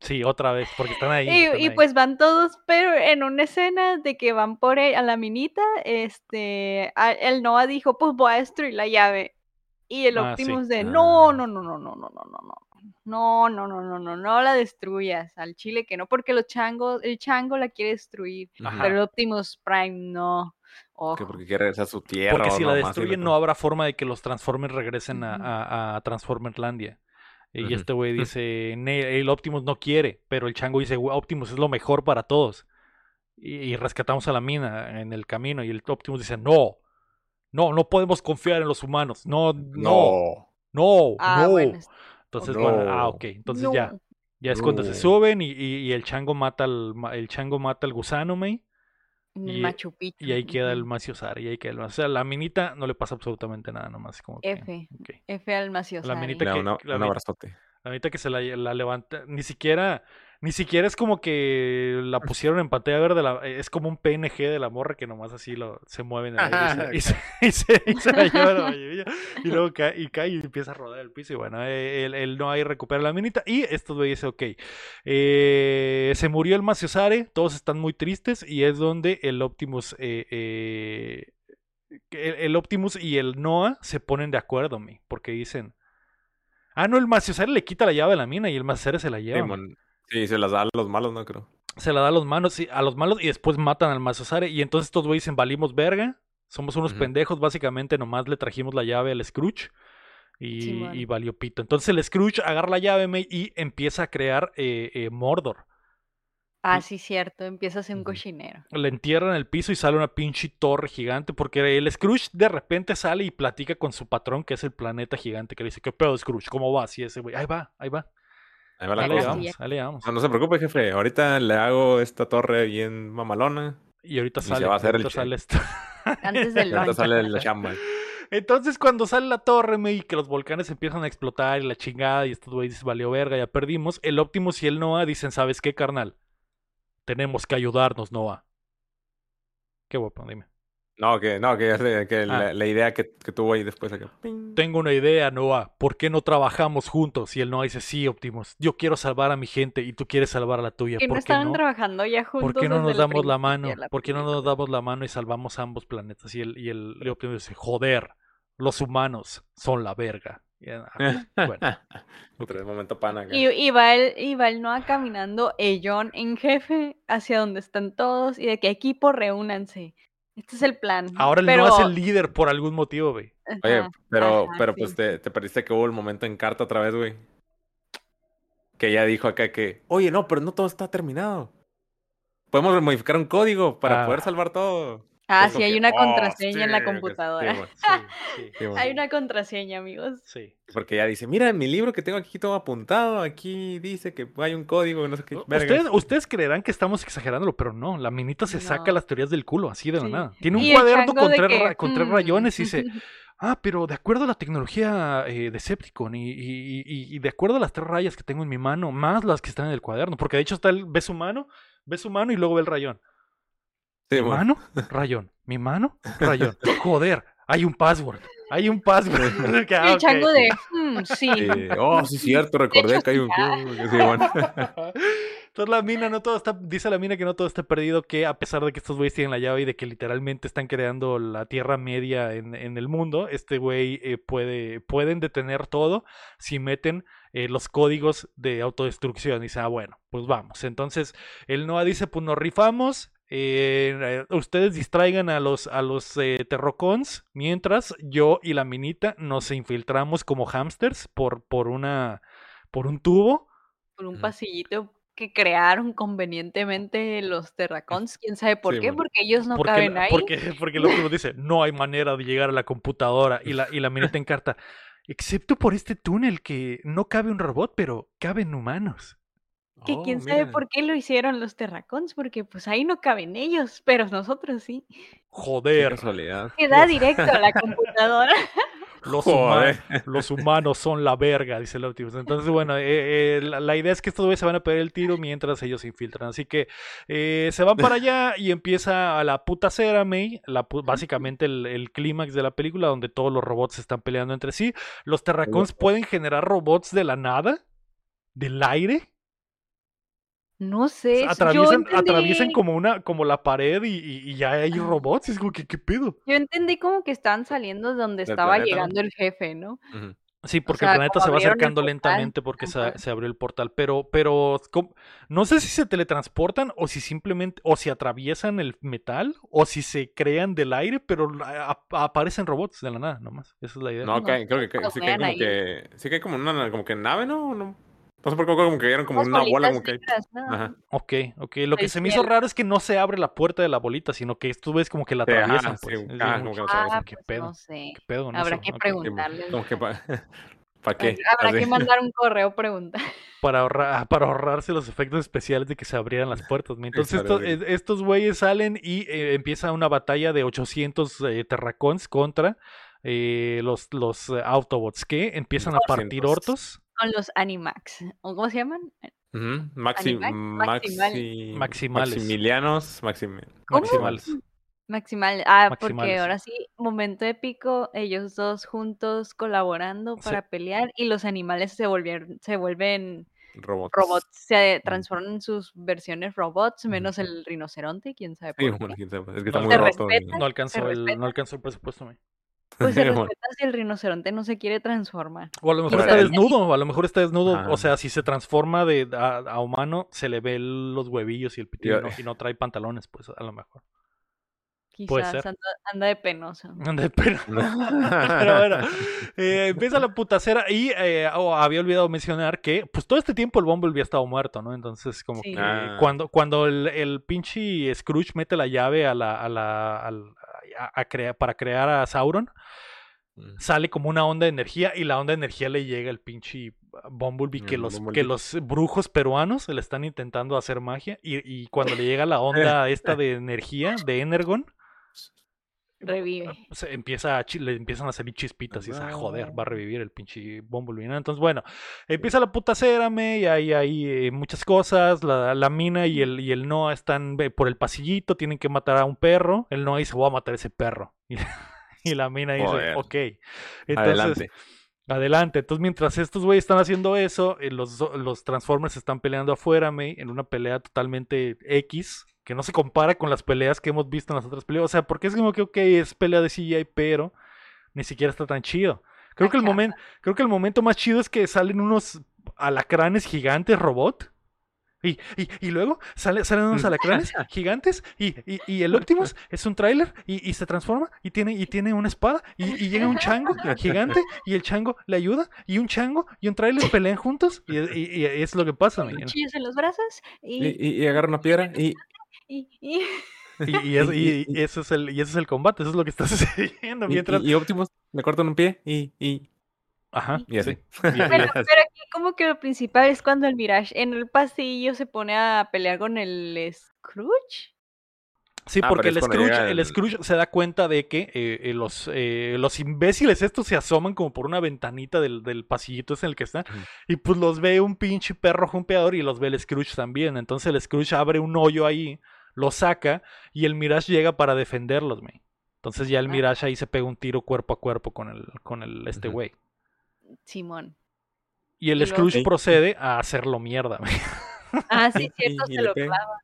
Sí, otra vez, porque están ahí. Y, están y ahí. pues van todos, pero en una escena de que van por e- a la minita, este, a- el Noah dijo, pues voy a destruir la llave. Y el Ah, sí. Optimus de, no, Ah. no, no, no, no, no, no, no, no. No, no, no, no, no, no la destruyas al chile que no, porque los changos, el chango la quiere destruir, Ajá. pero el Optimus Prime no. Que porque quiere regresar a su tierra. Porque si la destruyen no habrá forma de que los Transformers regresen a, a, a Transformerlandia. Y este güey dice, "Ne- el Optimus no quiere, pero el chango dice, "Güey, Optimus es lo mejor para todos. Y, y rescatamos a la mina en el camino y el Optimus dice, no, no, no podemos confiar en los humanos. No, no, No. no, Ah, no. bueno. es- Entonces, no. bueno, ah, ok. Entonces ya, no. ya es cuando se suben y, y- y el chango mata al, el chango mata al gusano, May. En el Y- Machu Picchu. Y ahí queda el ujú. Maciosare, y ahí queda el O sea, la minita no le pasa absolutamente nada, nomás como que, F. F al Maciosari. minita Le da que- la un abrazote. La minita que se la, la levanta, ni siquiera, ni siquiera es como que la pusieron en pantalla verde, la- es como un PNG de la morra que nomás así lo, se mueve en el aire y se, y se, y se- y se la lleva la mayoría, y luego cae y, cae y empieza a rodar el piso y bueno, eh, él, él no hay recupera la minita. Y estos güeyes dice, ok, eh, se murió el Maciosare, todos están muy tristes y es donde el Optimus, eh, eh, el, el Optimus y el Noah se ponen de acuerdo, mi, porque dicen, Ah, no, el Maciosare le quita la llave a la mina y el Maciosare se la lleva. Sí, se las da a los malos, ¿no? Creo. Se la da a los manos, sí, a los malos y después matan al Maciosare. Y entonces estos güeyes dicen, valimos verga. Somos unos pendejos, básicamente nomás le trajimos la llave al Scrooge. Y, y valió pito. Entonces el Scrooge agarra la llave May, y empieza a crear eh, eh, Mordor. Ah, sí, cierto. Empieza a ser un cochinero. Le entierran en el piso y sale una pinche torre gigante. Porque el Scrooge de repente sale y platica con su patrón, que es el planeta gigante, que le dice, ¿qué pedo, Scrooge? ¿Cómo vas? Y ese güey, ahí va, ahí va. Ahí va la Ahí le cosa. vamos, Casilla. ahí le vamos. No, no se preocupe, jefe. Ahorita le hago esta torre bien mamalona. Y ahorita Y se sale, va a hacer el sale esto. Antes del ahorita sale la chamba. Entonces, cuando sale la torre, me, y que los volcanes empiezan a explotar y la chingada, y estos güeyes dicen, valió verga, ya perdimos. El Optimus y el Noah dicen, ¿sabes qué, carnal? Tenemos que ayudarnos, Noah. Qué guapo, dime. No, que, no, que, que Ah. la, la idea que, que tuvo ahí después. acá. Tengo una idea, Noah. ¿Por qué no trabajamos juntos? Y el Noah dice, sí, Optimus, yo quiero salvar a mi gente y tú quieres salvar a la tuya. Que no ¿Por qué estaban no? trabajando ya juntos. ¿Por qué no nos el damos la mano? la ¿Por qué no nos damos la mano y salvamos ambos planetas? Y el, y el, y Optimus dice, joder, los humanos son la verga. Y, ah, bueno. Otro momento pana. acá. Y, y va el, y va el Noah caminando, John en jefe, hacia donde están todos, y de que equipo reúnanse. Este es el plan. Ahora pero, Noah es el líder por algún motivo, güey. Oye, pero, ajá, pero sí. pues te, te perdiste que hubo el momento en carta otra vez, güey. Que ella dijo acá que, oye, no, pero no todo está terminado. Podemos modificar un código para Ah. poder salvar todo. Ah, sí, hay que, una "Oh, contraseña en la computadora. güey, Sí, sí, sí, güey". Hay una contraseña, amigos. sí. Porque ella dice, mira, en mi libro que tengo aquí todo apuntado, aquí dice que hay un código, no sé qué. vergas". Ustedes, ustedes creerán que estamos exagerándolo, pero no. La minita se saca las teorías del culo, así de la nada. Tiene un cuaderno con de tres, que, con tres mm. rayones y dice, ah, pero de acuerdo a la tecnología eh, Decepticon y, y, y- y de acuerdo a las tres rayas que tengo en mi mano, más las que están en el cuaderno, porque de hecho está el, ve su mano, ve su mano y luego ve el rayón. Sí, Mi bueno. mano, rayón. Mi mano, rayón. Joder, hay un password. Hay un password. Ah, el ok. chango de, "Hmm, sí. Sí, Oh, sí, cierto, recordé hecho, que hay un sí, ah. Sí, bueno. Entonces la mina no todo está, dice la mina que no todo está perdido, que a pesar de que estos güeyes tienen la llave y de que literalmente están creando la Tierra Media en, en el mundo, este güey eh, puede, pueden detener todo si meten eh, los códigos de autodestrucción. Dice, ah, bueno, pues vamos. Entonces el Noah dice, pues nos rifamos. Eh, ustedes distraigan a los a los eh, terrocons mientras yo y la minita nos infiltramos como hamsters por por una por un tubo Por un pasillito que crearon convenientemente los terracons. ¿Quién sabe por Sí, qué? bueno. Porque ellos no porque, caben ahí. porque, porque el otro dice, no hay manera de llegar a la computadora. Y la, y la minita encarta, excepto por este túnel que no cabe un robot, pero caben humanos. Que Oh, quién sabe mira. por qué lo hicieron los terracons, porque pues ahí no caben ellos, pero nosotros sí. Joder, casualidad. Queda directo a la computadora. los, Joder. huma- los humanos son la verga, dice el Optimus. Entonces, bueno, eh, eh, la, la idea es que estos güeyes se van a pegar el tiro mientras ellos se infiltran. Así que eh, se van para allá y empieza a la puta cera, May. La, pu- básicamente el, el clímax de la película donde todos los robots se están peleando entre sí. Los terracons pueden generar robots de la nada, del aire. No sé. yo Atraviesan, atraviesan como una, como la pared y, y- y ya hay robots. Es como que, ¿qué pedo? Yo entendí como que estaban saliendo de donde estaba llegando el jefe, ¿no? Sí, porque sea, el planeta se va acercando portal, lentamente porque se, se abrió el portal. Pero, pero ¿cómo? no sé si se teletransportan o si simplemente, o si atraviesan el metal o si se crean del aire, pero a- a- aparecen robots de la nada, nomás. Esa es la idea. No, sé, creo que, sí que hay como ahí. que. Sí que hay como una como que nave, ¿no? No, no sé por qué como que eran como una bola como que. negras, ¿no? Ajá. Ok, ok. Lo que se me hizo raro es que no se abre la puerta de la bolita, sino que tú ves como que la Sí, atraviesan. pues. Es de como que Ah. ¿Qué pues pedo? no sé. ¿Qué pedo con Habrá eso? que. Como que para. ¿Para qué? Habrá Así. que mandar un correo preguntar. para, ahorrar, para ahorrarse los efectos especiales de que se abrieran las puertas. ¿no? Entonces estos, güeyes salen y eh, empieza una batalla de 800 eh, terracons contra eh, los, los eh, Autobots que empiezan a partir 800. hortos. Con los Animax. ¿O cómo se llaman? Ujú, Maxi, Animax, maxi, Maximales. Maximales. Maximilianos, maxim. Maximales. Maximal. Ah, porque ahora sí, momento épico, ellos dos juntos colaborando Sí. para pelear y los animales se volvieron, se vuelven robots. robots, se transforman en sus versiones robots, menos el rinoceronte, quién sabe Sí, bueno, quién sabe, Es que está No, muy roto. respetan. No alcanzó, el, respeta. no alcanzó el presupuesto. güey. Pues se respeta si el rinoceronte no se quiere transformar. O a lo mejor está desnudo, a lo mejor está desnudo. O sea, si se transforma de a, humano, se le ve los huevillos y el pitino y no trae pantalones, pues a lo mejor. Quizás Anda, de penoso. Anda de penoso. Pero bueno, eh, empieza la putacera y eh, oh, había olvidado mencionar que pues todo este tiempo el Bumblebee ha estado muerto, ¿no? Entonces como que ah. cuando, cuando el, el, pinche Scrooge mete la llave a la, a la, a, para crear a Sauron, mm. sale como una onda de energía y la onda de energía le llega al pinche Bumblebee que, los, que los brujos peruanos le están intentando hacer magia y, y cuando le llega la onda esta de energía de Energon Revive. Se empieza le empiezan a salir chispitas y dice, ah, joder, va a revivir el pinche Bumblebee. Entonces, bueno, empieza la puta cérame y hay, hay eh, muchas cosas. La, la, mina y el, y el Noah están por el pasillito, tienen que matar a un perro. El Noah dice, voy a matar a ese perro. Y, la mina dice, ok. Entonces, Adelante. Adelante. Entonces, mientras estos güeyes están haciendo eso, eh, los, los Transformers están peleando afuera, May, en una pelea totalmente X que no se compara con las peleas que hemos visto en las otras peleas. O sea, porque es como que, ok, es pelea de CGI, pero ni siquiera está tan chido. Creo que, el momento, creo que el momento más chido es que salen unos alacranes gigantes robot. Y, y, luego sale, salen unos alacranes gigantes y, y, el Optimus es un tráiler y, se transforma y tiene, y tiene una espada y, llega un chango gigante y el chango le ayuda y un chango y un tráiler pelean juntos y, es lo que pasa. En los brazos y, agarra una piedra y, y, y... Y, eso, y, eso es el, y eso es el combate, eso es lo que está sucediendo. Mientras... Y, Optimus le cortan un pie y. y... Ajá. Y así. Pero, pero, aquí como que lo principal es cuando el Mirage en el pasillo se pone a pelear con el Scrooge. Sí, ah, porque el Scrooge, el... Scrooge, se da cuenta de que eh, eh, los, eh, los imbéciles estos se asoman como por una ventanita del, del pasillito en el que está. Y pues los ve un pinche perro jumpeador y los ve el Scrooge también. Entonces el Scrooge abre un hoyo ahí lo saca y el Mirage llega para defenderlos, güey. Entonces ya el. Mirage ahí se pega un tiro cuerpo a cuerpo con el, con el este güey. Simón. Y el Scrooge procede a hacerlo mierda, güey. Ah, sí, cierto, se lo clava.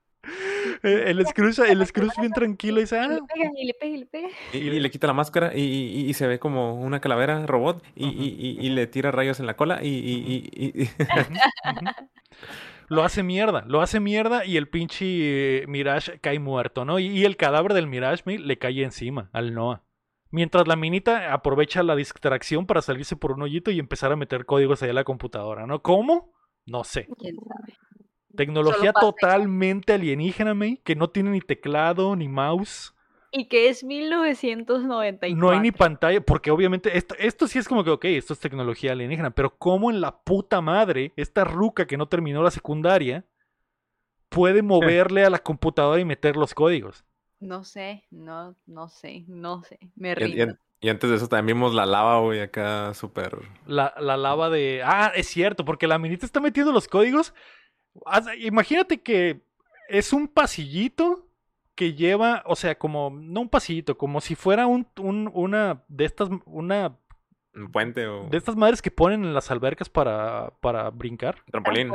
Eh, el Scrooge, el Scrooge bien tranquilo y dice, ah. Y le pega, y le pega, y le pega. Y, le quita la máscara y, y, se ve como una calavera robot y, le tira rayos en la cola y... lo hace mierda, lo hace mierda y el pinche eh, Mirage cae muerto, ¿no? Y, el cadáver del Mirage le cae encima al Noah. Mientras la minita aprovecha la distracción para salirse por un hoyito y empezar a meter códigos ahí a la computadora, ¿no? ¿Cómo? No sé. ¿Quién sabe? Tecnología totalmente alienígena, me, que no tiene ni teclado ni mouse. Y que es 1994. No hay ni pantalla, porque obviamente esto, esto sí es como que, ok, esto es tecnología alienígena, pero ¿cómo en la puta madre esta ruca que no terminó la secundaria puede moverle a la computadora y meter los códigos? No sé, no, no sé, no sé, me rindo. Y, antes de eso también vimos la lava, güey, acá súper... La, la lava de... Ah, es cierto, porque la minita está metiendo los códigos. Imagínate que es un pasillito que lleva, o sea, como, no un pasillito, como si fuera un, una de estas, una... Un puente o... De estas madres que ponen en las albercas para, para brincar. Trampolín.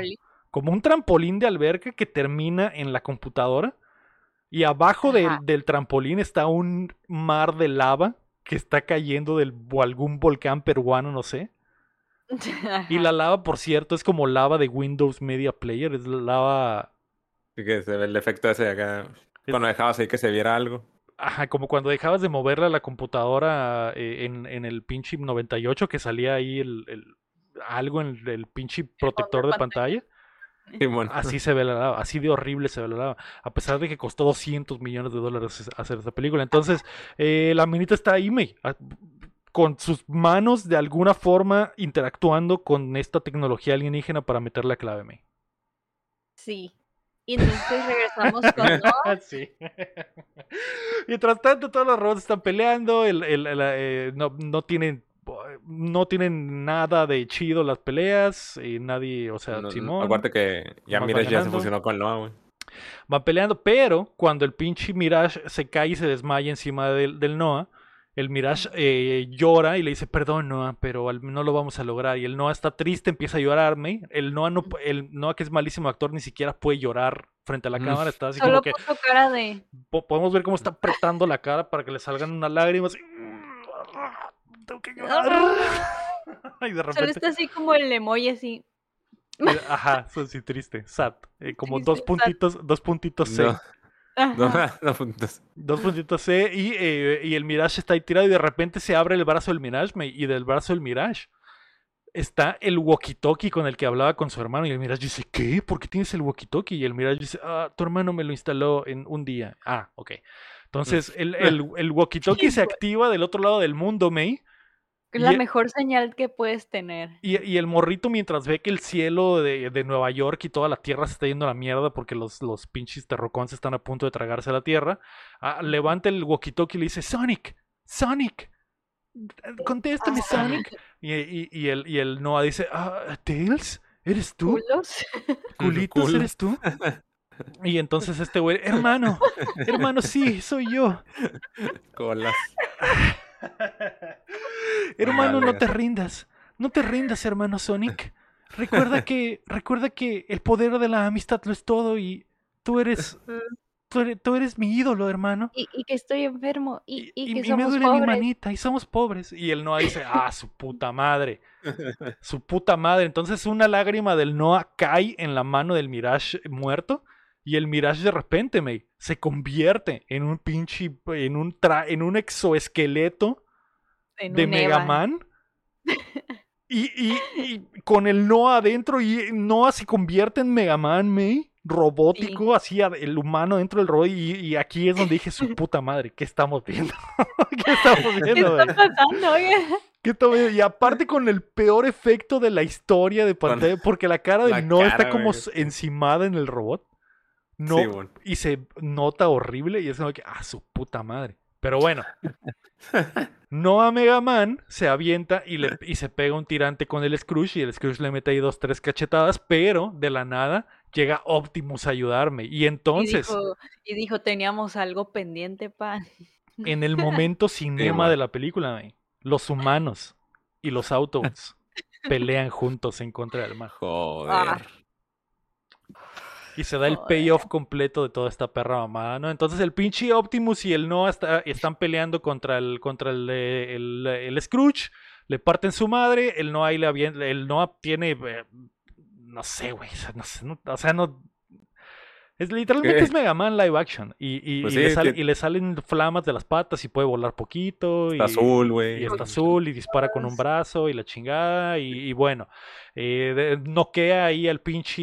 Como un trampolín de alberca que termina en la computadora. Y abajo del trampolín está un mar de lava que está cayendo del o algún volcán peruano, no sé. Y la lava, por cierto, es como lava de Windows Media Player, es lava... Sí que se ve el efecto ese de acá. Cuando dejabas ahí que se viera algo. Ajá, como cuando dejabas de moverla a la computadora eh, en, en, el pinche 98 que salía ahí el, el algo en el, pinche protector de pantalla. Así se ve la lava, así de horrible se ve la lava. A pesar de que costó 200 millones de dólares hacer esta película. Entonces, eh, la minita está ahí, me, con sus manos de alguna forma interactuando con esta tecnología alienígena para meter la clave, me. Sí, y entonces regresamos con Noah. Sí. Mientras tanto, todos los robots están peleando. El, el, eh, no, no, tienen. No tienen nada de chido las peleas. Y nadie, o sea, Simón. Aparte que ya Mirage ya se fusionó con Noah, güey. Van peleando, pero cuando el pinche Mirage se cae y se desmaya encima del, del Noah, el Mirage eh, llora y le dice, perdón Noah, pero no lo vamos a lograr. Y el Noah está triste, empieza a llorarme. El Noah, no, el Noah que es malísimo actor, ni siquiera puede llorar frente a la cámara. Está así Solo como que... cara de... Podemos ver cómo está apretando la cara para que le salgan unas lágrimas. tengo que llorar. y de Solo repente, está así como el emoji así. eh, ajá, sí, triste, sad. eh, como Triste, dos sad. puntitos, dos puntitos C. No, no, puntos. Dos puntitos C y, eh, y el Mirage está ahí tirado y de repente se abre el brazo del Mirage y del brazo del Mirage está el walkie-talkie con el que hablaba con su hermano y el Mirage dice, ¿qué? ¿Por qué tienes el walkie-talkie? Y el Mirage dice, ah, tu hermano me lo instaló en un día. Ah, ok. Entonces el, el, el walkie-talkie se activa del otro lado del mundo, May. Es la Y- mejor señal que puedes tener. Y, y el morrito mientras ve que el cielo de, de Nueva York y toda la tierra se está yendo a la mierda porque los, los pinches terrocones están a punto de tragarse la tierra, ah, levanta el walkie-talkie y le dice, Sonic, Sonic, contéstame Sonic. Y, y, y el, y el Noah dice, ah, Tails, ¿eres tú? ¿Culos? ¿Culitos Culo. eres tú? Y entonces este güey, hermano, hermano, sí, soy yo. Colas. Hermano, no te rindas. No te rindas, hermano Sonic. Recuerda que, recuerda que el poder de la amistad lo es todo y tú eres, tú eres, tú eres mi ídolo, hermano. Y, y que estoy enfermo. Y, y, que y me somos duele mi manita y somos pobres. Y el Noah dice, ah, su puta madre. Su puta madre. Entonces una lágrima del Noah cae en la mano del Mirage muerto. Y el Mirage de repente, me se convierte en un pinche, en un, tra- en un exoesqueleto en de un Mega Eva. Man. Y, y- y con el Noah adentro y Noah se convierte en Mega Man, May, robótico, así a- el humano dentro del robot y, y aquí es donde dije su puta madre, ¿qué estamos viendo? ¿Qué estamos ¿Qué viendo? está güey? pasando? oye? ¿Qué estamos viendo? Y aparte con el peor efecto de la historia de pantalla, porque la cara la del Noah está como encimada en el robot. No, Sí, bueno. y se nota horrible y es como que, ah, su puta madre. Pero bueno, Noah Mega Man se avienta y, le, y se pega un tirante con el Scrooge y el Scrooge le mete ahí dos, tres cachetadas, pero de la nada llega Optimus a ayudarme. Y entonces, Y dijo, y dijo, teníamos algo pendiente, pa. en el momento cinema de la película, güey, los humanos y los Autobots pelean juntos en contra del mal. Joder. Ah. Y se da el payoff completo de toda esta perra mamada, ¿no? Entonces el pinche Optimus y el Noah está- están peleando contra el, contra el, eh, el, el Scrooge, le parten su madre, el Noah ahí le el Noah tiene, eh, no sé, güey, no sé, no- o sea, no... Es, literalmente ¿Qué? es Mega Man live action y, y- Pues y le sí, sale- que- y le salen flamas de las patas y puede volar poquito. Está y, azul, güey. y está azul y dispara con un brazo y la chingada y, y bueno, eh, de- noquea ahí al pinche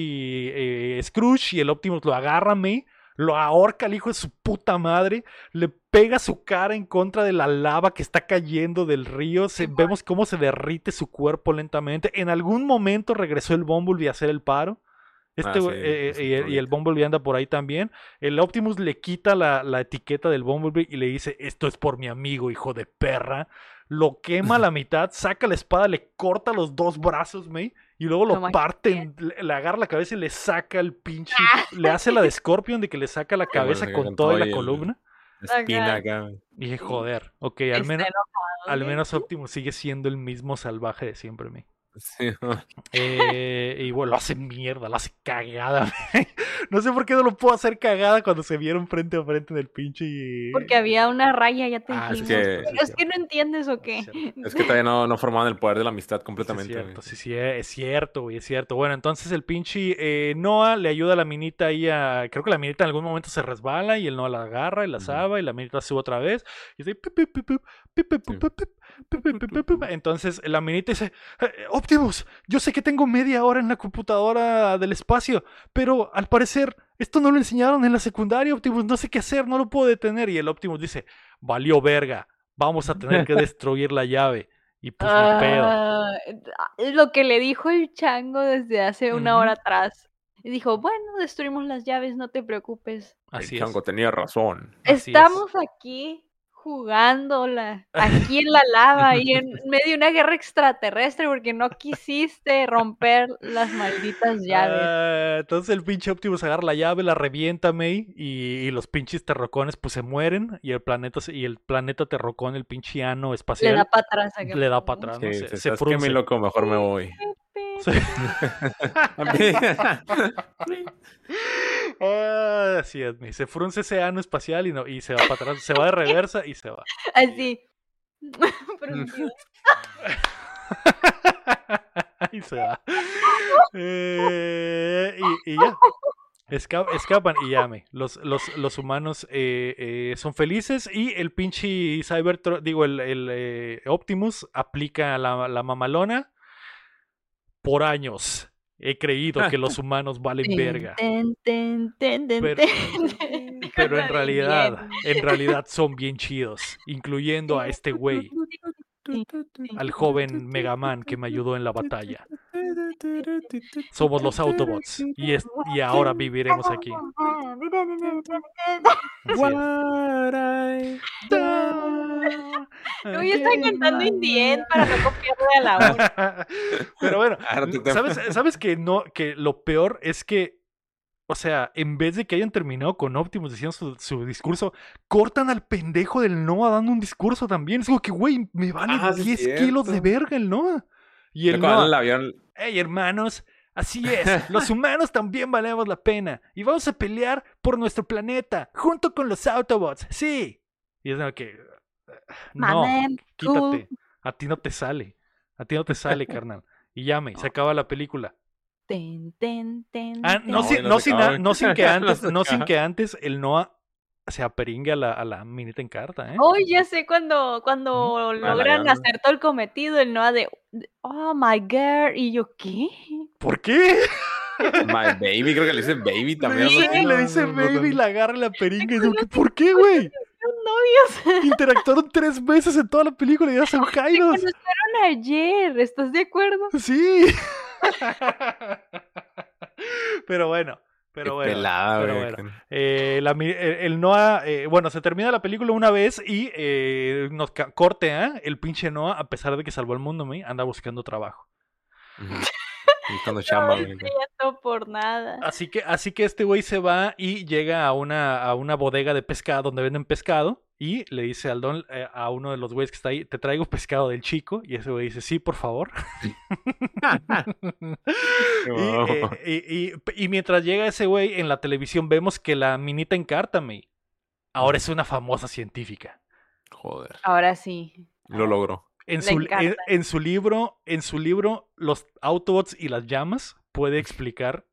eh, Scrooge y el Optimus lo agarra, me, lo ahorca al hijo de su puta madre, le pega su cara en contra de la lava que está cayendo del río, se- vemos cómo se derrite su cuerpo lentamente, en algún momento regresó el Bumblebee a hacer el paro. Este, Ah, sí, güey, eh, ese y, el- y el trolito. Bumblebee anda por ahí también. El Optimus le quita la, la etiqueta del Bumblebee y le dice, esto es por mi amigo, hijo de perra. Lo quema a la mitad, saca la espada, le corta los dos brazos, May, y luego lo No parte, le, le agarra la cabeza y le saca el pinche... Le hace la de Scorpion de que le saca la bueno, cabeza con toda la columna. Espina acá, güey. Y dije, joder, ok, al menos, enojado, al ¿eh? menos Optimus sigue siendo el mismo salvaje de siempre, May. Sí, Eh, y bueno, lo hace mierda, lo hace cagada. no sé por qué no lo puedo hacer cagada cuando se vieron frente a frente del pinche. y- Porque había una raya, ya te Ah, es dijimos. que- Pero sí, es sí, que no entiendes o Sí, qué. es. Es que todavía no, no formaban el poder de la amistad Sí, completamente. es güey. cierto, sí, sí, es cierto, güey, es cierto. Bueno, entonces el pinche eh, Noah le ayuda a la minita ahí a. Creo que la minita en algún momento se resbala y el Noah la agarra y la salva y la minita sube otra vez. Y dice. "Pip, pip, pip, pip, pip, pip, Sí. pip, pip, pip, pip, pip, pip, pip". Entonces la minita dice: "Eh, Optimus, yo sé que tengo media hora en la computadora del espacio, pero al parecer esto no lo enseñaron en la secundaria, Optimus. No sé qué hacer, no lo puedo detener. Y el Optimus dice: Valió verga, vamos a tener que destruir la llave. Y pues ni pedo. Ah, lo que le dijo el chango desde hace una hora atrás. Y dijo, bueno, destruimos las llaves, no te preocupes. Así el es. chango tenía razón. Así es. Estamos aquí jugándola, aquí en la lava y en medio de una guerra extraterrestre porque no quisiste romper las malditas llaves. Ah, entonces el pinche Optimus agarra la llave, la revienta, May, y, y los pinches terrocones pues se mueren y el planeta y el planeta terrocón, el pinche ano Le espacial, da para atrás. le da para atrás, ¿no? Sí, se, se, se ¿sabes qué, mi frunce. loco? Mejor me voy. Sí. Ah, así es, May, se frunce ese ano espacial y, no, y se va para atrás, se va de reversa y se va. Así. Ahí se va. Eh, y, y ya. Esca- escapan y llame. Los, los, los humanos eh, eh, son felices y el pinche Cybertron, digo, el, el, eh, Optimus aplica la, la mamalona por años. He creído que los humanos valen verga. Pero- en realidad, en realidad son bien chidos. Incluyendo a este güey, al joven Megaman que me ayudó en la batalla. Somos los Autobots y, es- y ahora viviremos aquí. Así es. What I No, yo estaba cantando In the End para no copiarle a la una. Pero bueno, Ah, ¿sabes, sabes que no, que lo peor es que, o sea, en vez de que hayan terminado con Optimus diciendo su, su discurso, cortan al pendejo del Noah dando un discurso también. Es como que, güey, me vale Ah, sí es 10 kilos de verga el Noah. Y el Noah, el avión, hey hermanos, así es, los humanos también valemos la pena y vamos a pelear por nuestro planeta, junto con los Autobots, sí. Y es como que, no, Mamen, quítate, a ti no te sale, a ti no te sale, carnal. Y llame, se acaba la película. Ten, ten, ten, Ah, no, ten. No, sin, no no, se sin, a- no sin que no antes, se no sin que antes el Noah se aperingue a la, a la minita en carta, ¿eh? Oh, ya sé cuando, cuando logran hacer todo el cometido, el Noah de, oh my girl, y yo, ¿qué? ¿Por qué? My baby, creo que le dice baby también. Le dice, le dice baby la agarra la peringa. Y digo, ¿qué- ¿por qué, güey? Novios. Interactuaron tres veces en toda la película y ya son Se jairos. conocieron ayer, ¿estás de acuerdo? Sí. Pero bueno, pero bueno. pelada, pero güey. bueno. Eh, la mi- el, el Noah, eh, bueno, se termina la película una vez y eh, nos corte, ¿ah? El pinche Noah, a pesar de que salvó el mundo, me anda buscando trabajo. Ujú. Buscando chamba, güey. No por nada. Así que, así que este güey se va y llega a una, a una bodega de pescado donde venden pescado y le dice al don, eh, a uno de los güeyes que está ahí, te traigo pescado del chico. Y ese güey dice, sí, por favor. y, Wow. eh, y- y- y mientras llega ese güey, en la televisión vemos que la minita Encártame ahora es una famosa científica. Joder. Ahora sí. Lo logró. En su, en su libro, en su libro, Los Autobots y las llamas, puede explicar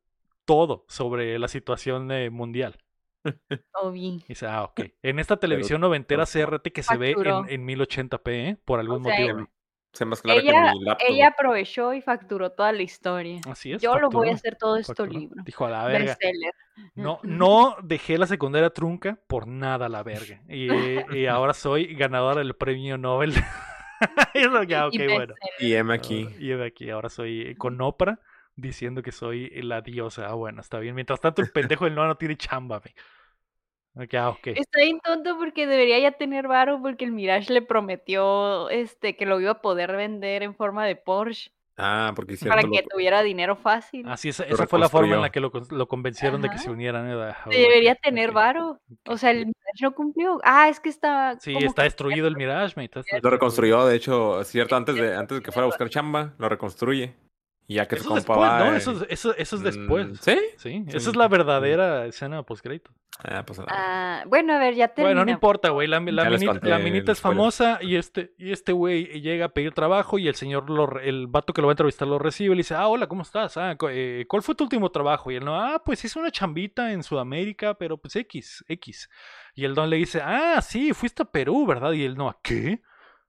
todo sobre la situación eh, mundial. Obi. Dice, ah, ok. En esta televisión noventera CRT que se ve en, en 1080p, ¿eh? por algún O sea, motivo. Se más clara Ella, que mi laptop. ella aprovechó y facturó toda la historia. Así es. Yo lo voy a hacer todo esto facturó. libro. Dijo a la verga. Bestseller. No, no dejé la secundaria trunca por nada a la verga. Y, y ahora soy ganadora del premio Nobel. y es lo que, ah, ok, Y bueno. Y M aquí. Y de aquí, ahora soy con Oprah diciendo que soy la diosa. Ah, bueno, está bien. Mientras tanto, el pendejo del no no tiene chamba, me. Ok, ah, ok. Está bien tonto porque debería ya tener varo porque el Mirage le prometió este que lo iba a poder vender en forma de Porsche Ah, porque para que tuviera dinero fácil. Así es, Lo esa fue la forma en la que lo, lo convencieron de que se unieran. ¿eh? Ah, debería tener varo. O sea, el Mirage no cumplió. Ah, es que está. Sí, está que- destruido el Mirage, mate. está Lo reconstruyó, de hecho, cierto, antes de, antes de que fuera a buscar chamba, lo reconstruye. Y ya que su Eso es compa después, va. ¿no? Eso, es- eso, eso es Mm, después. ¿Sí? Sí, Sí, esa es la sí. verdadera escena postcrédito. Ah, pues nada. Ah, bueno, a ver, ya termina. Bueno, no importa, güey. La, la minita, la es famosa y este, y este güey llega a pedir trabajo y el señor, lo, el vato que lo va a entrevistar lo recibe y le dice, ah, hola, ¿cómo estás? Ah, cu- eh, ¿Cuál fue tu último trabajo? Y él no, ah, pues hice una chambita en Sudamérica, pero pues X, X. Y el don le dice, ah, sí, fuiste a Perú, ¿verdad? Y él no, ¿a qué?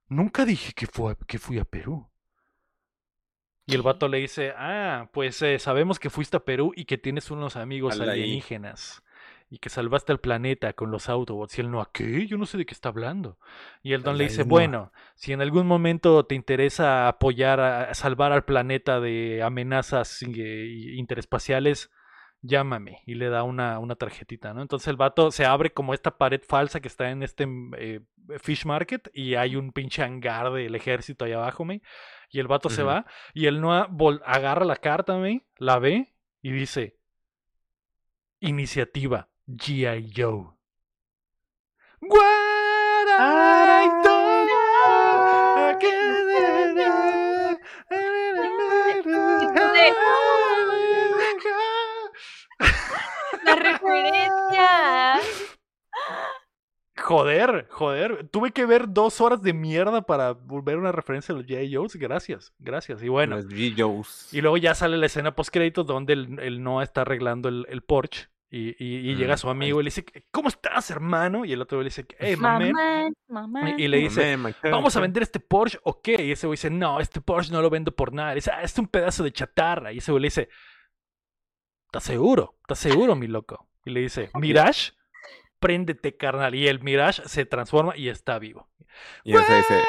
Nunca dije que, fue, que fui a Perú. Y el vato le dice, ah, pues eh, sabemos que fuiste a Perú y que tienes unos amigos alienígenas y que salvaste al planeta con los Autobots. Y él no, ¿a qué? Yo no sé de qué está hablando. Y el don le dice, bueno, si en algún momento te interesa apoyar a, salvar al planeta de amenazas eh, interespaciales, llámame. Y le da una, una tarjetita, ¿no? Entonces el vato se abre como esta pared falsa que está en este eh, fish market y hay un pinche hangar del ejército ahí abajo, me. Y el vato se va y el Noah vol- agarra la carta, me, la ve y dice, iniciativa G.I. Joe I don't La referencia. Joder, joder. Tuve que ver dos horas de mierda para volver una referencia a los J. Joes. Gracias, gracias. Y bueno. Los G-Joes. Y luego ya sale la escena post créditos donde el, el Noah está arreglando el, el Porsche. Y, y- y llega su amigo y le dice, ¿cómo estás, hermano? Y el otro le dice, hey, man. Mamá, mamá. Y, y le dice, Mamá, vamos a vender este Porsche o qué? Y ese güey dice, no, este Porsche no lo vendo por nada. Y dice, ah, es un pedazo de chatarra. Y ese güey le dice, ¿estás seguro? ¿Estás seguro, mi loco? Y le dice, Mirage, préndete, carnal. Y el Mirage se transforma y está vivo. Y ese dice,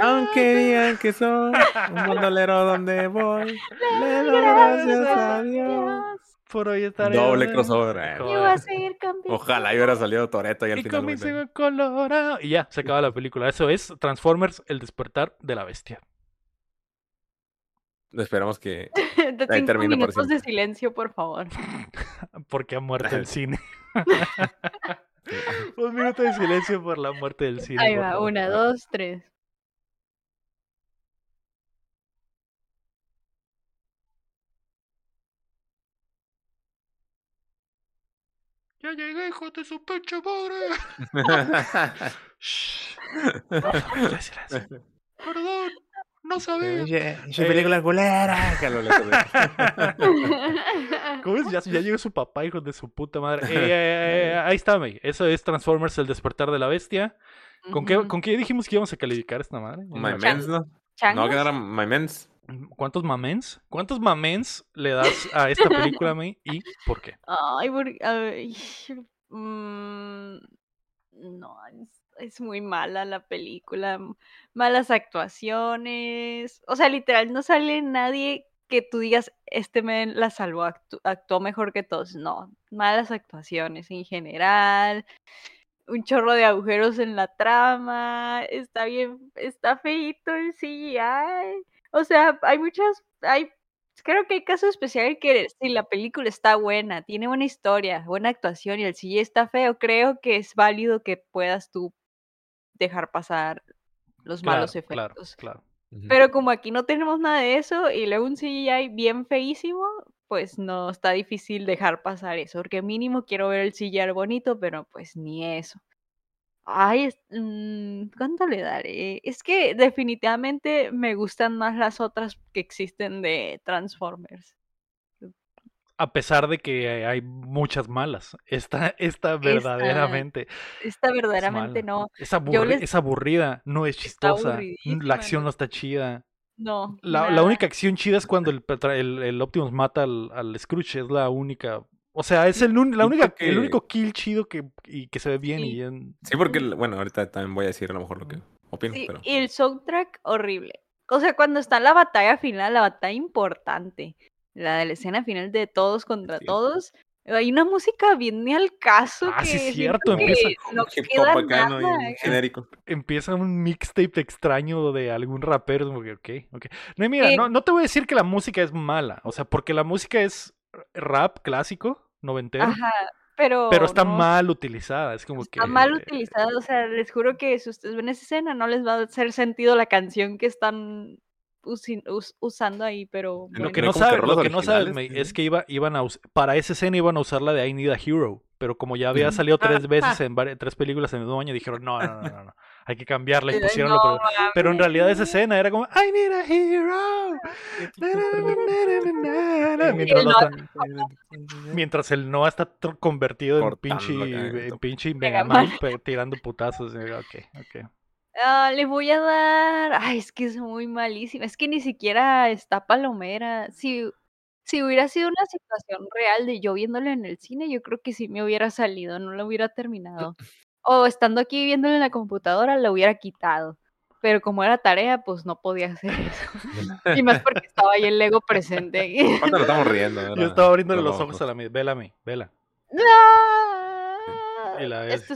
aunque digan que soy un bandolero donde voy, le doy gracias a Dios. Por hoy estaré. Doble crossover. eh. Yo voy a seguir campeón. Ojalá hubiera salido Toreto y al Y final. Colorado. Y ya, se acaba la película. Eso es Transformers, el despertar de la bestia. Esperamos que. De cinco termina por minutos de siempre. silencio, por favor. Porque ha muerto el cine. Un minuto de silencio por la muerte del cine. Ahí por va, una, dos, tres. Ya llegué, hijo de su pinche madre. Shh. Por. Perdón, no sabía. Oye, su película culera. Que. ¿Cómo es? Ya, ya llegó su papá, hijo de su puta madre. Eh, eh, eh, ahí está, May. Eso es Transformers, el despertar de la bestia. ¿Con qué. ¿Con qué dijimos que íbamos a calificar esta madre? My Mens, ¿no? No, ¿Changos? que no era My Mens. ¿Cuántos mamens? ¿Cuántos mamens le das a esta película, May? ¿Y por qué? Ay, por- ay, mm, no, es, es muy mala la película, malas actuaciones, o sea, literal, no sale nadie que tú digas, este men la salvó, actu- actuó mejor que todos, no, malas actuaciones en general, un chorro de agujeros en la trama, está bien, está feíto el CGI, o sea, hay muchas, hay Creo que hay casos especiales que si la película está buena, tiene buena historia, buena actuación y el CGI está feo, creo que es válido que puedas tú dejar pasar los malos Claro, claro, efectos. claro. Ujú. Pero como aquí no tenemos nada de eso y luego un CGI bien feísimo, pues no está difícil dejar pasar eso, porque mínimo quiero ver el CGI bonito, pero pues ni eso. Ay, es- mm, ¿cuánto le daré? Es que definitivamente me gustan más las otras que existen de Transformers. A pesar de que hay muchas malas. Esta, esta verdaderamente Esta es verdaderamente no, Es, aburri- les- es aburrida, no es chistosa. La acción no- está chida. no. La, única acción chida es cuando el, el, el Optimus mata al, al Scrooge. Es la única. O sea, es el, la única, el único kill chido que, y que se ve bien. Sí. Y en- Sí, porque, bueno, ahorita también voy a decir a lo mejor lo que opino, Sí, pero. y el soundtrack horrible. O sea, cuando está la batalla final, la batalla importante, la de la escena final de todos contra Sí. todos, hay una música bien ni al caso Ah, que sí, es cierto, que empieza no queda. Bien genérico. empieza un mixtape extraño de algún rapero. es como que, ok, ok. No, y mira, Eh, no, no te voy a decir que la música es mala. O sea, porque la música es rap clásico, noventero. Ajá, pero pero está no, mal utilizada. Es como está que. mal utilizada. O sea, les juro que si ustedes ven esa escena no les va a hacer sentido la canción que están us- usando ahí, pero Lo Lo que no no rolas lo que no sabes, May, es que iba, iban a para esa escena iban a usar la de I Need a Hero, pero como ya había salido tres veces en vari- tres películas en el mismo año, dijeron, no, no, no, no, no, hay que cambiarla y pusieron no lo pero, pero en realidad esa escena era como I Need a Hero. Mientras, mientras el Noah está convertido en Cortando pinche, en pinche Mega pe- tirando putazos. y yo, Ok, ok. Ah, le voy a dar. Ay, es que es muy malísima. Es que ni siquiera está palomera. Si, si hubiera sido una situación real de yo viéndole en el cine, yo creo que sí me hubiera salido, no lo hubiera terminado. O estando aquí viéndole en la computadora, lo hubiera quitado. Pero como era tarea, pues no podía hacer eso. Y más porque estaba ahí el Lego presente. ¿Cuánto nos estamos riendo? Yo estaba abriéndole los lo- ojos a la mi- vela a mí, vela. Y la es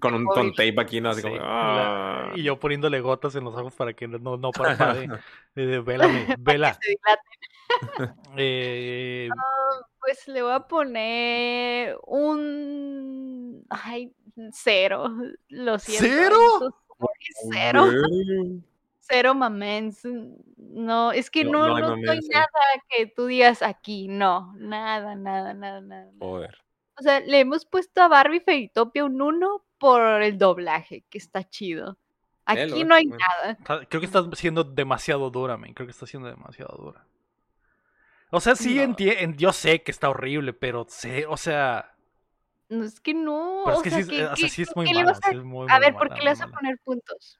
Con un con tape aquí, ¿no? Así Sí, como. la- "Ah". y yo poniéndole gotas en los ojos para que no, no parpadee. Eh, Vélame, vela. Eh, Pues le voy a poner un. Ay, cero. Lo siento. ¿Cero? sorry, Cero. Cero mamens. No, es que No, no, no hay sí. nada que tú digas aquí. No, nada, nada, nada. nada. Joder. O sea, le hemos puesto a Barbie Fairytopia un 1 por el doblaje, que está chido. Aquí Velo, no hay nada. Está- Creo que estás siendo demasiado dura, man. Creo que está siendo demasiado dura. O sea, sí No. Yo sé que está horrible, pero sé, o sea. No, es que no. Pero es o que sea, sí, es- ¿qué- o sea, sí es por muy vas a- sí es muy, A muy ver, ¿por qué le vas a poner puntos?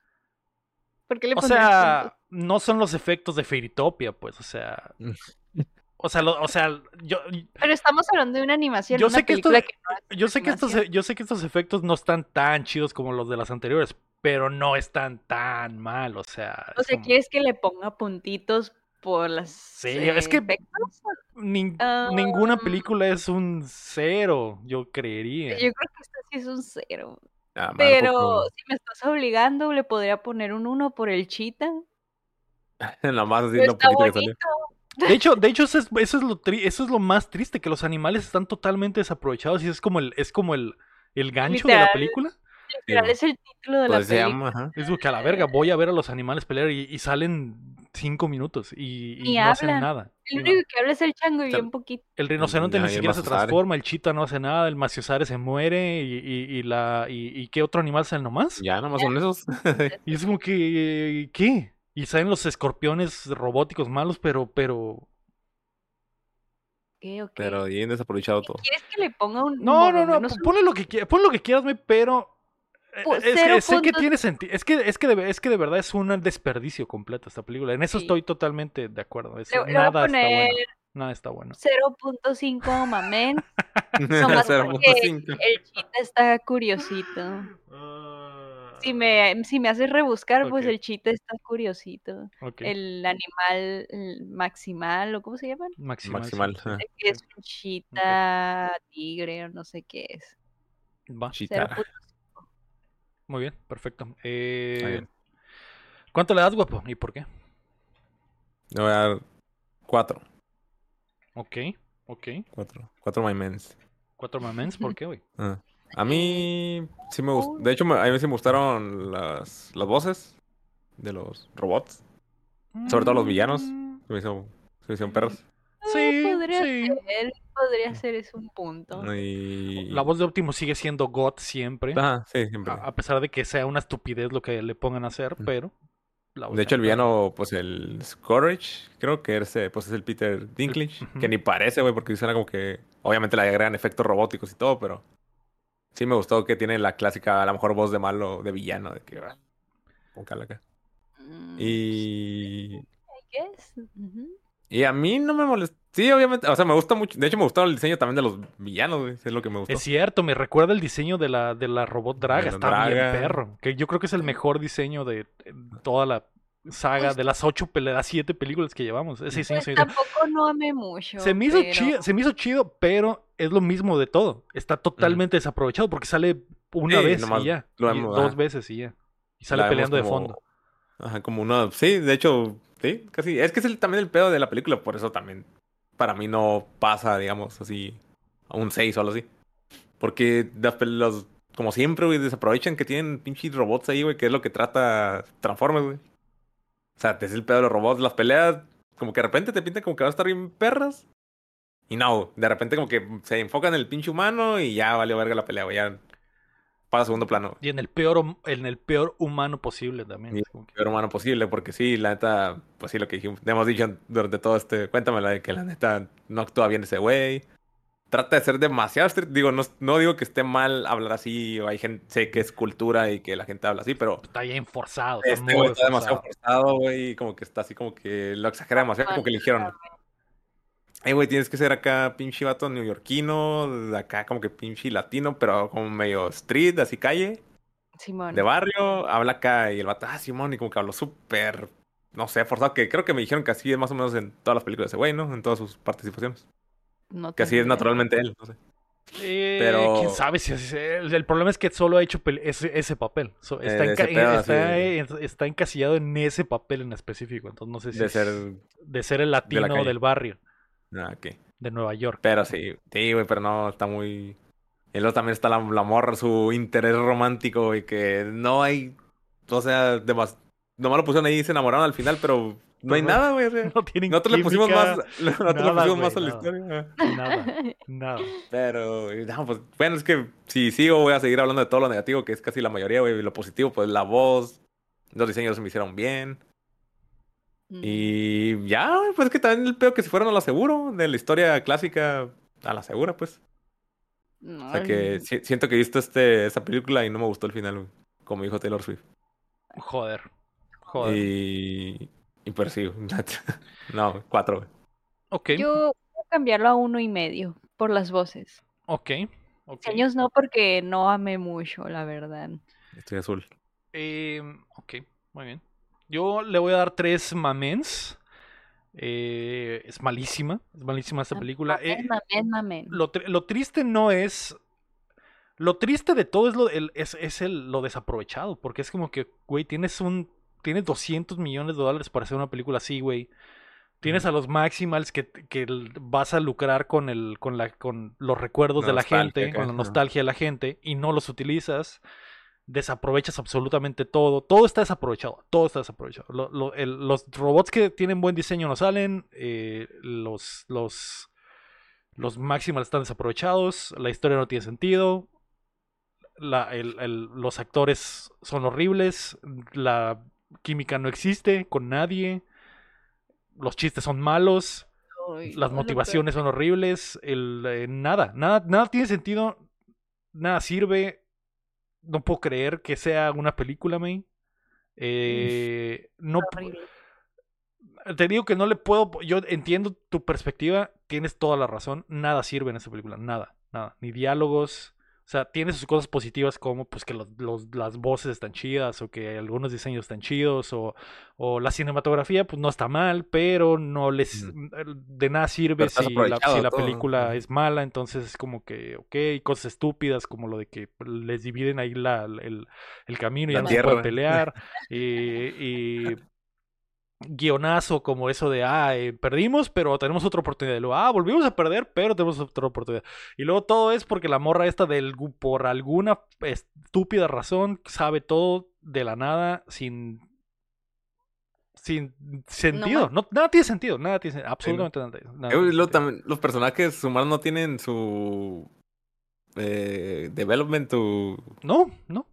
¿Por qué le O sea, puntos? no son los efectos de Fairytopia, pues, o sea. O sea, lo- o sea, yo, Pero estamos hablando de una animación, Yo una sé que esto- que no yo sé que estos, animación. yo sé que estos efectos no están tan chidos como los de las anteriores, pero no están tan mal, o sea. O sea, como- ¿quieres que le ponga puntitos por las Sí, es que- nin- Ah. ninguna película es un cero, yo creería. Yo creo que esta sí es un cero. Ah, Pero poco- si me estás obligando, le podría poner un 1 por el chita. Nada más así lo está poquito que salió. De hecho, de hecho eso, es, eso, es lo tri- eso es lo más triste, que los animales están totalmente desaprovechados y es como el, es como el, el gancho de la película. Literal, es el título de la Pues película. llama. Es como que a la verga, voy a ver a los animales pelear y, y salen cinco minutos y, no hacen nada. El único que habla es el chango y Sea, bien poquito. El rinoceronte ni siquiera se transforma, el chita no hace nada, el maciosare se muere y, y, y la y, y qué otro animal sale nomás. Ya, nomás son esos. Y es como que ¿qué? Y salen los escorpiones robóticos malos, pero pero Ok, ok. Pero bien desaprovechado todo. ¿Quieres que le ponga un no, no, no, menos ponle lo que quieras, ponle lo que quieras, pero Pues, es que sé que tiene sentido, es que es que de, es que de verdad es un desperdicio completo esta película. En eso Sí. estoy totalmente de acuerdo. es- Le, le nada está poner bueno. Nada está bueno. 0.5 mamén. Nomás porque 0.5. el chita está curiosito. Si me, si me haces rebuscar, pues el chita está curiosito. El animal el maximal, ¿o cómo se llaman? Maximal. sí, Maximal. sí. ajá. Que es un chita tigre o no sé qué es. Va. Chita. 0.5. Muy bien, perfecto. Eh, bien. ¿Cuánto le das, guapo? ¿Y por qué? Le voy a dar cuatro. Ok, ok. Cuatro. Cuatro my mens. Cuatro mamens, ¿por qué, güey? Ah. A mí sí me gustó. De hecho, me- a mí sí me gustaron las, las voces de los robots. Sobre todo los villanos. Mm, Se me hizo, se me hicieron perros. Sí, podría sí. ser, podría ser, es un punto. Y... La voz de Optimus sigue siendo God siempre. Ajá, sí, siempre. A, a pesar de que sea una estupidez lo que le pongan a hacer, Mm. pero. la De hecho, el villano, pues el Scourge, creo que ese, pues es el Peter Dinklage, que ni parece, güey, porque suena como que, obviamente le agregan efectos robóticos y todo, pero sí me gustó que tiene la clásica, a lo mejor voz de malo, de villano, de que va, con calaca. Mm, Y, I guess. Y a mí no me molesta, sí, obviamente, o sea, me gusta mucho, de hecho me gustó el diseño también de los villanos, güey, es lo que me gustó. Es cierto, me recuerda el diseño de la, de la robot Draga. De la Está bien Draga. perro. Que yo creo que es el mejor diseño de toda la saga, Pues- de las ocho, las siete películas que llevamos. Ese diseño Pues tampoco no amé mucho. Se me hizo pero- chido, se me hizo chido, pero es lo mismo de todo. Está totalmente desaprovechado porque sale una Sí, vez y ya. lo y vemos, dos veces y ya. Y sale peleando de fondo. Ajá, como uno, sí, de hecho, sí, casi, es que es el, también el pedo de la película, por eso también para mí no pasa, digamos, así, a un 6 o algo así. Porque las como siempre, güey, desaprovechan que tienen pinches robots ahí, güey, que es lo que trata Transformers, güey. O sea, es el pedo de los robots, las peleas, como que de repente te pintan como que van a estar bien perras. Y no, de repente como que se enfocan en el pinche humano y ya valió verga la pelea, güey, ya pasa a segundo plano. Y en el peor, en el peor humano posible también. Y- que- peor humano posible, porque sí, la neta, pues sí, lo que dijimos, hemos dicho durante todo este, cuéntamela de que la neta no actúa bien ese güey. Trata de ser demasiado estricto, digo, no, no digo que esté mal hablar así, o hay gente, sé que es cultura y que la gente habla así, pero Está bien forzado. Está este está demasiado forzado. forzado, güey, y como que está así como que lo exagera demasiado, como que le dijeron, hey, güey, tienes que ser acá pinche vato neoyorquino, acá como que pinche latino, pero como medio street, así calle Simón. de barrio, habla acá y el vato, ah, Simón, y como que habló súper, no sé, forzado, que creo que me dijeron que así es más o menos en todas las películas de ese güey, ¿no? En todas sus participaciones. No Que así es naturalmente él, no sé. Eh, Pero- quién sabe si así es. El, el problema es que solo ha hecho ese, ese papel. So- está, Eh, enca- ese pedo así está, encasillado en ese papel en específico. Entonces no sé si De es- ser, de ser el latino del barrio ah, ok. de Nueva York. Pero sí, sí, güey, pero no, está muy... Y luego también está la, la morra, su interés romántico, y que no hay, o sea, demas... nomás lo pusieron ahí y se enamoraron al final, pero no hay nada, güey. No tienen Nosotros le pusimos más, nosotros le nada, pusimos güey, más a la historia. Nada, nada. Pero, no, pues, bueno, es que si sigo voy a seguir hablando de todo lo negativo, que es casi la mayoría, güey. Y lo positivo, pues la voz, los diseños se me hicieron bien. Mm. Y ya, güey, pues es que también el peor que se fueron a la seguro, de la historia clásica a la segura, pues. No, O sea que si- siento que he visto este, esta película y no me gustó el final, güey. Como dijo Taylor Swift. Joder. Joder. Y, y sí, no, cuatro. Ok, Yo voy a cambiarlo a uno y medio por las voces. ok. ok. Diseños no, porque no amé mucho, la verdad. Estoy azul. Eh, ok, muy bien. Yo le voy a dar tres mamens. Eh, es malísima, es malísima esta película. Eh, Mamen, mamen, mamen. lo, lo triste no es. Lo triste de todo es lo, el, es, es el, lo desaprovechado. Porque es como que, güey, tienes un. Tienes 200 millones de dólares para hacer una película así, güey. Tienes a los Maximals que, que vas a lucrar con el, con la, con los recuerdos de la gente, con la nostalgia de la gente, y no los utilizas. Desaprovechas absolutamente todo. Todo está desaprovechado. Todo está desaprovechado. Lo- lo- el- los robots que tienen buen diseño no salen. eh, los, los, los Maximals están desaprovechados. La historia no tiene sentido. la- el- el- los actores son horribles. La química no existe con nadie. Los chistes son malos. Ay, Las motivaciones son horribles. El, eh, nada, nada, nada tiene sentido. Nada sirve. No puedo creer que sea una película, May. Eh, no, te digo que no le puedo. Yo entiendo tu perspectiva. Tienes toda la razón. Nada sirve en esta película. Nada, nada. Ni diálogos. O sea, tiene sus cosas positivas como pues que los, los- las voces están chidas o que algunos diseños están chidos o, o la cinematografía pues no está mal, pero no les de nada sirve si la, si película es mala, entonces es como que, ok, cosas estúpidas como lo de que les dividen ahí la, el, el camino y ya no se pueden pelear y, y guionazo como eso de, ah, eh, perdimos, pero tenemos otra oportunidad. Y luego, ah, volvimos a perder, pero tenemos otra oportunidad. Y luego todo es porque la morra esta del, por alguna estúpida razón sabe todo de la nada sin sin sentido. No, nada tiene sentido, nada tiene absolutamente nada. nada Eh, también los personajes humanos no tienen su eh, development, tu... No, no, no.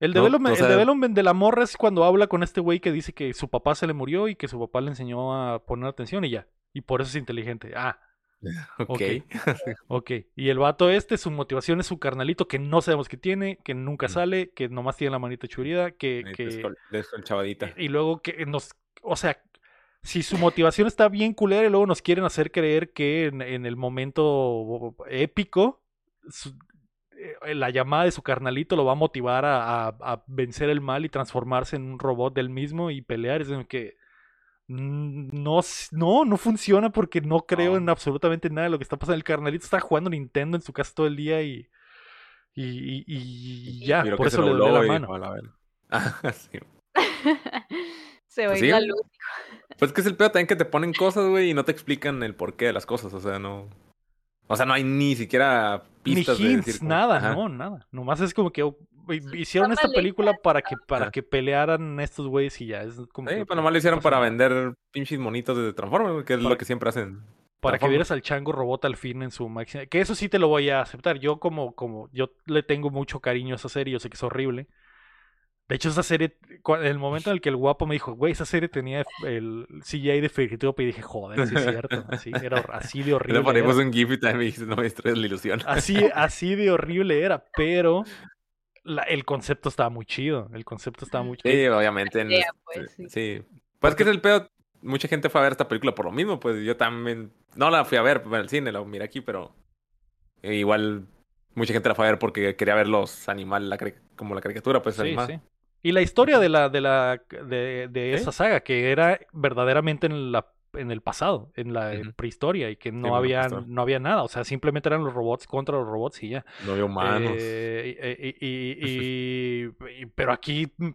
El, No, development, o sea- el development de la morra es cuando habla con este güey que dice que su papá se le murió y que su papá le enseñó a poner atención y ya. Y por eso es inteligente. Ah, Ok. Ok. ok. Y el vato este, su motivación es su carnalito que no sabemos que tiene, que nunca sale, que nomás tiene la manita churida, que... Que... descol- descolchavadita. Y luego que nos... O sea, si su motivación está bien culera y luego nos quieren hacer creer que en, en el momento épico, su- la llamada de su carnalito lo va a motivar a, a- a vencer el mal y transformarse en un robot del mismo y pelear. Es como que no, no, no funciona porque no creo No. en absolutamente nada de lo que está pasando. El carnalito está jugando Nintendo en su casa todo el día y, y, y- y ya, por eso le duele la y mano. Ah, sí. Se a Pues sí, la luz. Pues que es el peor también que te ponen cosas, güey, y no te explican el porqué de las cosas. O sea, no. O sea, no hay ni siquiera Ni pistas de hints, decir nada, Ajá. no, nada. Nomás es como que oh, hi- hicieron esta película para que, para que pelearan estos güeyes y ya. Es como Sí, que, pues nomás lo hicieron para vender pinches monitos de Transformers, que es Para- lo que siempre hacen. Para que vieras al chango robot al fin en su máxima. Que eso sí te lo voy a aceptar. Yo como, como, yo le tengo mucho cariño a esa serie, yo sé que es horrible. De hecho, esa serie, el momento en el que el guapo me dijo, güey, esa serie tenía el CGI de Fairytop y dije, joder, sí es cierto. Así, era así de Le horrible. ponemos era. un GIF y también me dices, no me distraigas la ilusión. Así, así de horrible era, pero la- el concepto estaba muy chido. El concepto estaba muy chido. Sí, obviamente. en pues, sí. sí. Pues que es el pedo. Mucha gente fue a ver esta película por lo mismo, pues yo también. No la fui a ver en el cine, la miré aquí, pero. Igual. Mucha gente la fue a ver porque quería ver los animales, la como la caricatura, pues Sí, animada. sí. Y la historia de la de la de, de Sí. esa saga que era verdaderamente en la en el pasado, en la prehistoria y que no la había no había nada, o sea, simplemente eran los robots contra los robots y ya. No había humanos. Eh, y, y- y- y- pero aquí mm,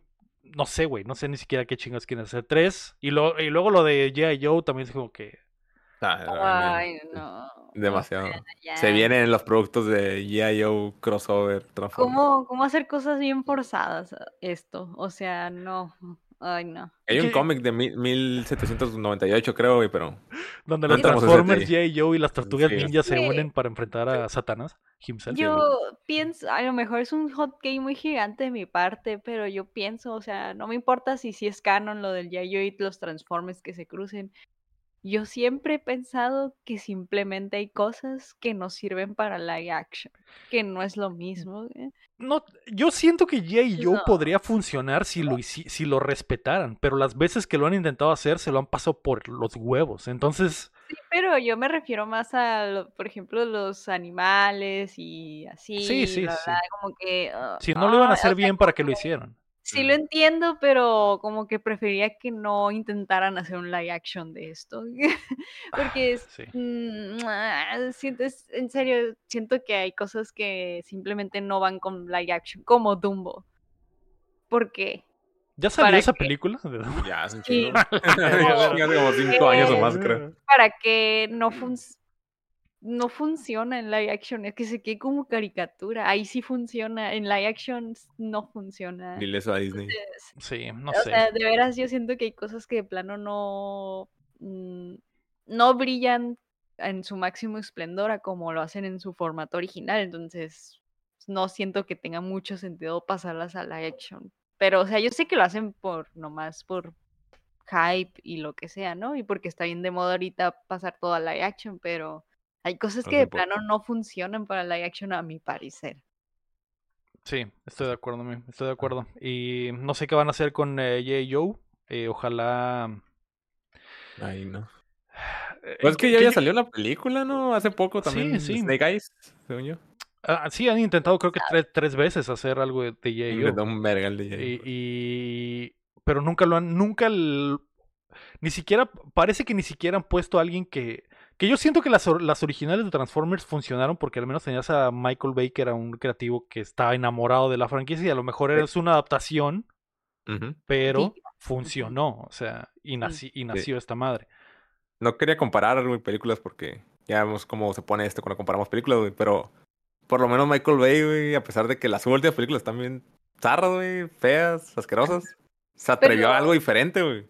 no sé, güey, no sé ni siquiera qué chingas quieren hacer. Tres y, lo, y luego lo de G.I. Joe también es como que Ah, Ay, no. Demasiado. Ya. Se vienen los productos de G.I.O. crossover. ¿Cómo, ¿Cómo hacer cosas bien forzadas esto? O sea, no. Ay, no. Hay un cómic de mil- 1798, creo, pero. Donde No los Transformers. J. Joe y las tortugas Sí. ninja se unen para enfrentar a Satanás himself. Yo pienso, a lo mejor es un hot game muy gigante de mi parte, pero yo pienso, o sea, no me importa si sí es canon lo del Yayo y los Transformers que se crucen. Yo siempre he pensado que simplemente hay cosas que no sirven para live action, que no es lo mismo. ¿eh? No, yo siento que J. Joe No. podría funcionar si lo, hici- si lo respetaran, pero las veces que lo han intentado hacer se lo han pasado por los huevos. Entonces, Sí, pero yo me refiero más a, por ejemplo, los animales y así. Sí, sí, sí. como que. ah, si no lo iban a hacer sea, bien para que lo hicieran. Sí lo entiendo, pero como que preferiría que no intentaran hacer un live action de esto. Porque es, Sí. mm, ah, siento, es- en serio, siento que hay cosas que simplemente no van con live action, como Dumbo. ¿Por qué? ¿Ya salió ¿Para esa qué? película? Ya, es un Sí. Hace como cinco años o más, creo. Para que no func- no funciona en live action, es que se quede como caricatura. Ahí sí funciona, en live action no funciona. Dile eso a Disney. Entonces, Sí, no o sé. sea, de veras yo siento que hay cosas que de plano no, mm, no brillan en su máximo esplendor a como lo hacen en su formato original, entonces no siento que tenga mucho sentido pasarlas a live action. Pero, o sea, yo sé que lo hacen por nomás por hype y lo que sea, ¿no? Y porque está bien de moda ahorita pasar todo a live action, pero hay cosas que de plano no funcionan para live action a mi parecer. Sí, estoy de acuerdo, estoy de acuerdo. Y no sé qué van a hacer con eh, J. Joe. Eh, ojalá. Ay, no. eh, Pues es que ya había salido la película, ¿no? Hace poco Sí, también. sí. Snake Eyes, según yo. Ah, sí, han intentado creo que tres, tres veces hacer algo de, de J. Joe. un vergal de Y, Jay. y- pero nunca lo han, nunca el- ni siquiera, parece que ni siquiera han puesto a alguien que, que yo siento que las, las originales de Transformers funcionaron porque al menos tenías a Michael Bay que era un creativo que estaba enamorado de la franquicia y a lo mejor era una adaptación, pero Sí. funcionó, o sea, y, naci- y nació esta madre. No quería comparar, películas porque ya vemos cómo se pone esto cuando comparamos películas, güey. Pero por lo menos Michael Bay, güey, a pesar de que las últimas películas están bien zarras, güey, feas, asquerosas, se atrevió Pero- a algo diferente, güey. O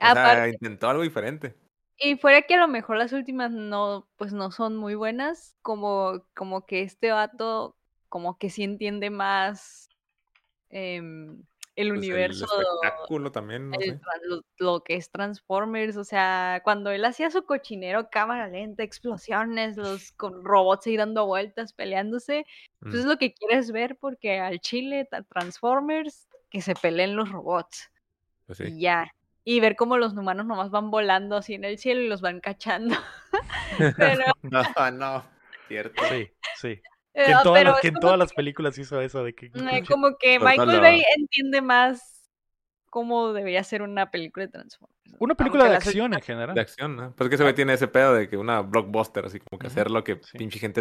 sea, Aparte- intentó algo diferente. Y fuera que a lo mejor las últimas no, pues no son muy buenas, como, como que este vato como que sí entiende más em, el Pues, universo, El espectáculo también, no el sé. tra- lo, lo que es Transformers, o sea, cuando él hacía su cochinero, cámara lenta, explosiones, los con robots ahí dando vueltas, peleándose, pues es Mm, lo que quieres ver porque al chile Transformers, que se peleen los robots pues y ya. Y ver cómo los humanos nomás van volando así en el cielo y los van cachando. Pero, no, no. Cierto. Sí, sí. Que en todas, pero las, que en películas hizo eso de que... Eh, como que Total, Michael Bay entiende más cómo debería ser una película de Transformers. Una película Aunque de acción en general. De acción, ¿no? Pues es que ese güey tiene ese pedo de que una blockbuster, así como que hacer lo que sí. pinche gente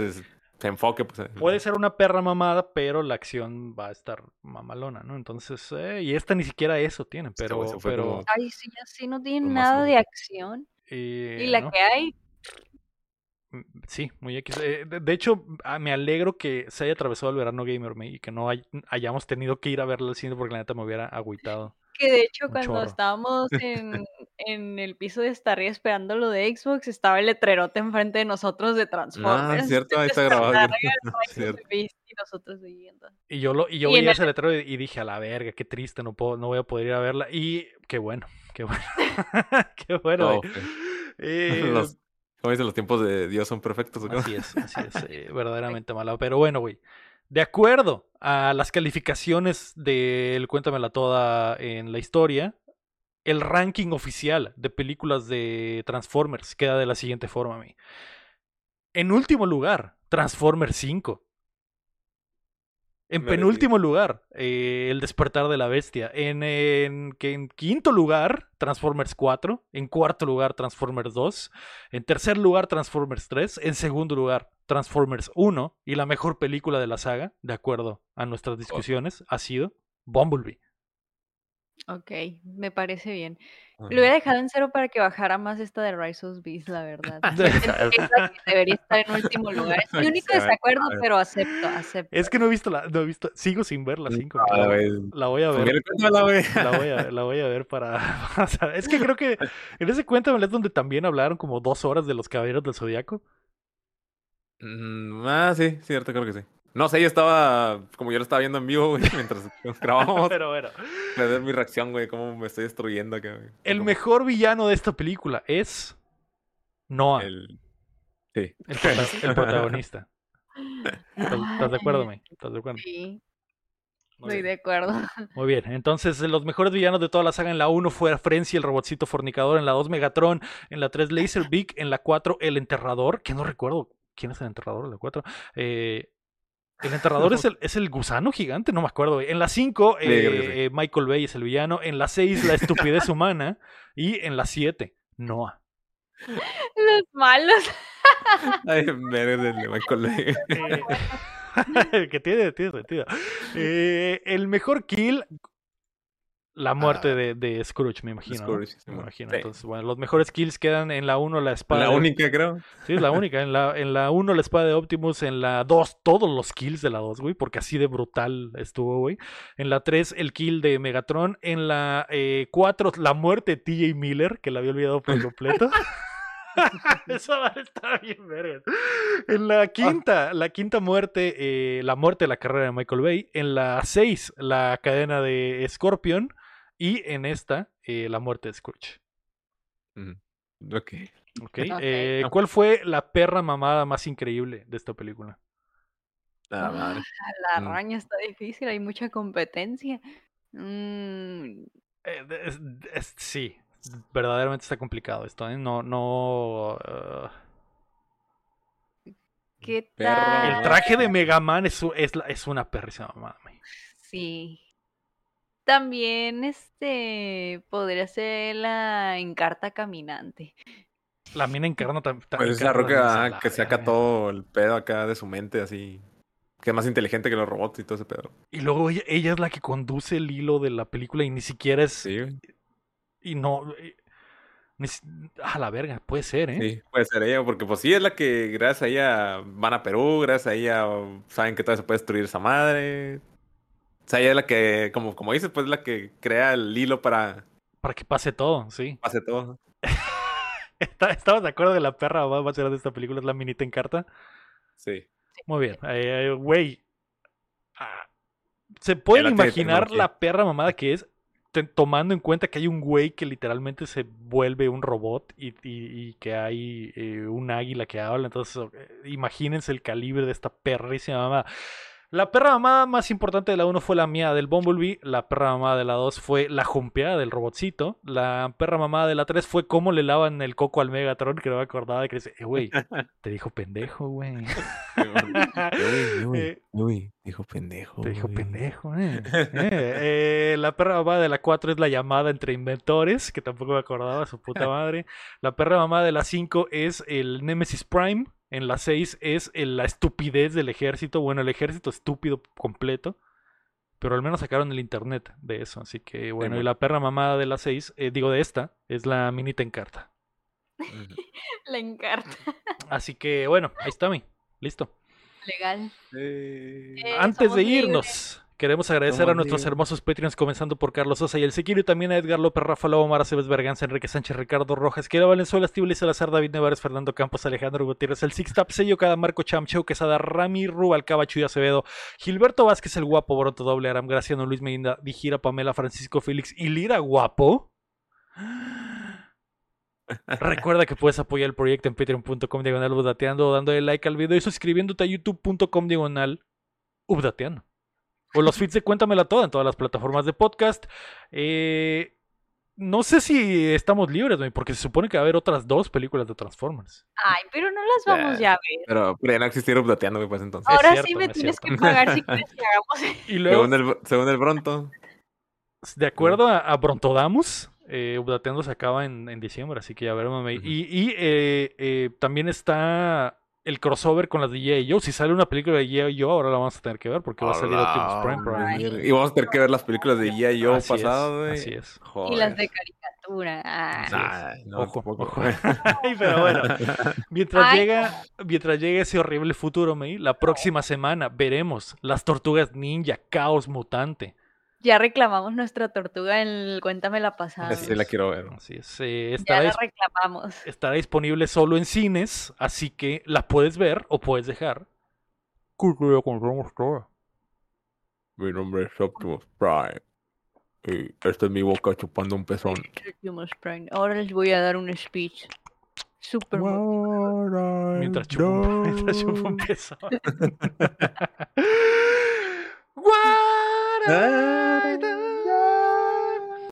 se, enfoque, pues. Puede ser una perra mamada, pero la acción va a estar mamalona, ¿no? Entonces, eh, y esta ni siquiera eso tiene, Este pero... pero como- Ay, sí, ya sí, no tiene nada de acción. Y la ¿no? que hay, Mm, Sí, muy X. Eh, de, hecho, ah, me alegro que se haya atravesado el verano gamer me, y que no hay- hayamos tenido que ir a verla al cine porque la neta me hubiera agüitado. Que de hecho cuando estábamos en, en el piso de estar esperando lo de Xbox, estaba el letrerote enfrente de nosotros de Transformers. Ah, cierto, ahí está grabado. y nosotros viviendo. Y yo lo, y yo en veía el- ese letrero y, dije, a la verga, qué triste, no puedo, no voy a poder ir a verla. Y qué bueno, qué bueno. qué bueno. Oh, güey. ok. Eh, Los- como dicen, los tiempos de Dios son perfectos. ¿o qué? Así es, así es, eh, verdaderamente mala. Pero bueno, güey. De acuerdo a las calificaciones del Cuéntamela Toda en la historia, el ranking oficial de películas de Transformers queda de la siguiente forma, mi. En último lugar, Transformers 5. En penúltimo lugar, eh, El despertar de la bestia. En, en quinto lugar, Transformers 4. En cuarto lugar, Transformers 2. En tercer lugar, Transformers 3. En segundo lugar, Transformers 1. Y la mejor película de la saga, de acuerdo a nuestras discusiones, ha sido Bumblebee. Ok, me parece bien. Lo hubiera dejado en cero para que bajara más esta de Rise of Beast, la verdad. debería estar en último lugar. Es mi único desacuerdo, pero acepto, acepto. Es que no he visto la, no he visto, sigo sin ver la 5. la, voy a ver. La voy a, la voy a ver para, es que creo que en ese cuento es donde también hablaron como dos horas de los caballeros del zodiaco. Mm, ah, sí, cierto, creo que sí. No sé, yo estaba, como yo lo estaba viendo en vivo, güey, mientras grabábamos. Pero bueno. Me da mi reacción, güey, cómo me estoy destruyendo acá, El mejor villano de esta película es Noah. El... Sí. El, protagonista. ¿Estás, de acuerdo, güey? ¿Estás de acuerdo? Sí. Estoy de acuerdo. Muy bien, entonces los mejores villanos de toda la saga en la 1 fue Frenzy, el robotcito fornicador, en la 2 Megatron, en la 3 Laserbeak, en la 4 el enterrador, que no recuerdo quién es el enterrador, en la 4. Eh, el enterrador es, el, es el gusano gigante, no me acuerdo. En la 5, eh, Michael Bay es el villano. En la 6, la estupidez humana. Y en la 7, Noah. Los malos. Ay, de Michael Bay. Eh, que tiene, tiene sentido. Eh, el mejor kill la muerte de, de, Scrooge, me imagino. Scrooge, me imagino. Entonces, bueno, los mejores kills quedan en la 1 la espada. La única, creo. Sí, es la única. En la, en la 1 la espada de Optimus. En la 2, todos los kills de la 2, güey. Porque así de brutal estuvo, güey. En la 3, el kill de Megatron. En la 4, eh, la muerte de TJ Miller, que la había olvidado por completo. Esa está bien verga. En la quinta, la quinta muerte, eh, la muerte de la carrera de Michael Bay. En la 6, la cadena de Scorpion. Y en esta, eh, la muerte de Scrooge. Ok. okay. Eh, ¿Cuál fue la perra mamada más increíble de esta película? La, ah, la mm. araña está difícil, hay mucha competencia. Mm. Eh, sí, verdaderamente está complicado esto. No, no. ¿Qué tal? El traje de Mega Man es, es, es una perrísima mamada. Sí. También, este, podría ser la encarta caminante. La mina encarna también. Pues es la roca que saca todo el pedo acá de su mente, así. Que es más inteligente que los robots y todo ese pedo. Y luego ella, es la que conduce el hilo de la película y ni siquiera es. Sí. Y no. a la verga, puede ser, ¿eh? Sí, puede ser ella, porque pues sí es la que gracias a ella van a Perú, gracias a ella saben que todavía se puede destruir esa madre. O sea, ella es la que, como, como dices, pues es la que crea el hilo para... Para que pase todo, sí. Pase todo. ¿Estabas de acuerdo que la perra va a ser de esta película es la minita en carta? Sí. Muy bien. Eh, güey. Ah, ¿Se pueden imaginar la perra mamada que es? tomando en cuenta que hay un güey que literalmente se vuelve un robot y, y, que hay eh, un águila que habla. Entonces, eh, imagínense el calibre de esta perrísima mamada. La perra mamada más importante de la 1 fue la mía del Bumblebee. La perra mamada de la 2 fue la jumpeada del robotcito. La perra mamada de la 3 fue cómo le lavan el coco al Megatron, que no me acordaba de que dice, eh, güey, te dijo pendejo, güey. Uy, dijo pendejo. Te dijo pendejo, eh. eh. La perra mamada de la 4 es la llamada entre inventores, que tampoco me acordaba, su puta madre. La perra mamada de la 5 es el Nemesis Prime. En la 6 es la estupidez del ejército. Bueno, el ejército estúpido completo. Pero al menos sacaron el internet de eso. Así que bueno, y la perra mamada de la 6, eh, digo de esta, es la minita encarta. la encarta. Así que bueno, ahí está mi. Listo. Legal. Eh, Antes de irnos, Queremos agradecer a nuestros hermosos Patreons, comenzando por Carlos Sosa y el Sequiro, y también a Edgar López, Rafa Lobo, Mara Cebes Berganza, Enrique Sánchez, Ricardo Rojas, Quiero Valenzuela, Stibli Salazar, David Nevares, Fernando Campos, Alejandro Gutiérrez, el Six Tap, Sello, Cada Marco Chamcheo, Quesada, Rami, Rubalcaba, Chuy Acevedo, Gilberto Vázquez, el Guapo, Boroto Doble, Aram, Graciano, Luis Medina, Dijira, Pamela, Francisco Félix y Lira Guapo. Recuerda que puedes apoyar el proyecto en patreon.com diagonal dándole like al video y suscribiéndote a youtube.com diagonal updateando. O los feeds de Cuéntamela Toda en todas las plataformas de podcast. Eh, no sé si estamos libres, porque se supone que va a haber otras dos películas de Transformers. Ay, pero no las vamos ya a ver. Pero, ya no existieron pues entonces. Ahora sí me tienes que pagar si quieres que hagamos. Y luego, según, el, según el Bronto. De acuerdo a, a Brontodamus, eh, Updateando se acaba en, en, diciembre, así que ya veremos. Y, y eh, eh, también está el crossover con las de G.I. Joe. Si sale una película de G.I. Joe, ahora la vamos a tener que ver porque va a salir Optimus Prime Y vamos a tener que ver las películas de G.I. Joe pasadas, Así es. Y las de caricatura. Ah. Nah, no, Ojo, tampoco. ojo. Ay, pero bueno, mientras Ay. llega, mientras llegue ese horrible futuro, May, la próxima semana veremos las tortugas ninja, caos mutante. Ya reclamamos nuestra tortuga en el Cuéntame la pasada. Sí la quiero ver. Así es, eh, Ya la reclamamos. estará disponible solo en cines, así que la puedes ver o puedes dejar. Mi nombre es Optimus Prime. Y esta es mi boca chupando un pezón. Optimus Prime. Ahora les voy a dar un speech. Super Mientras chupo, mientras chupo un pezón. What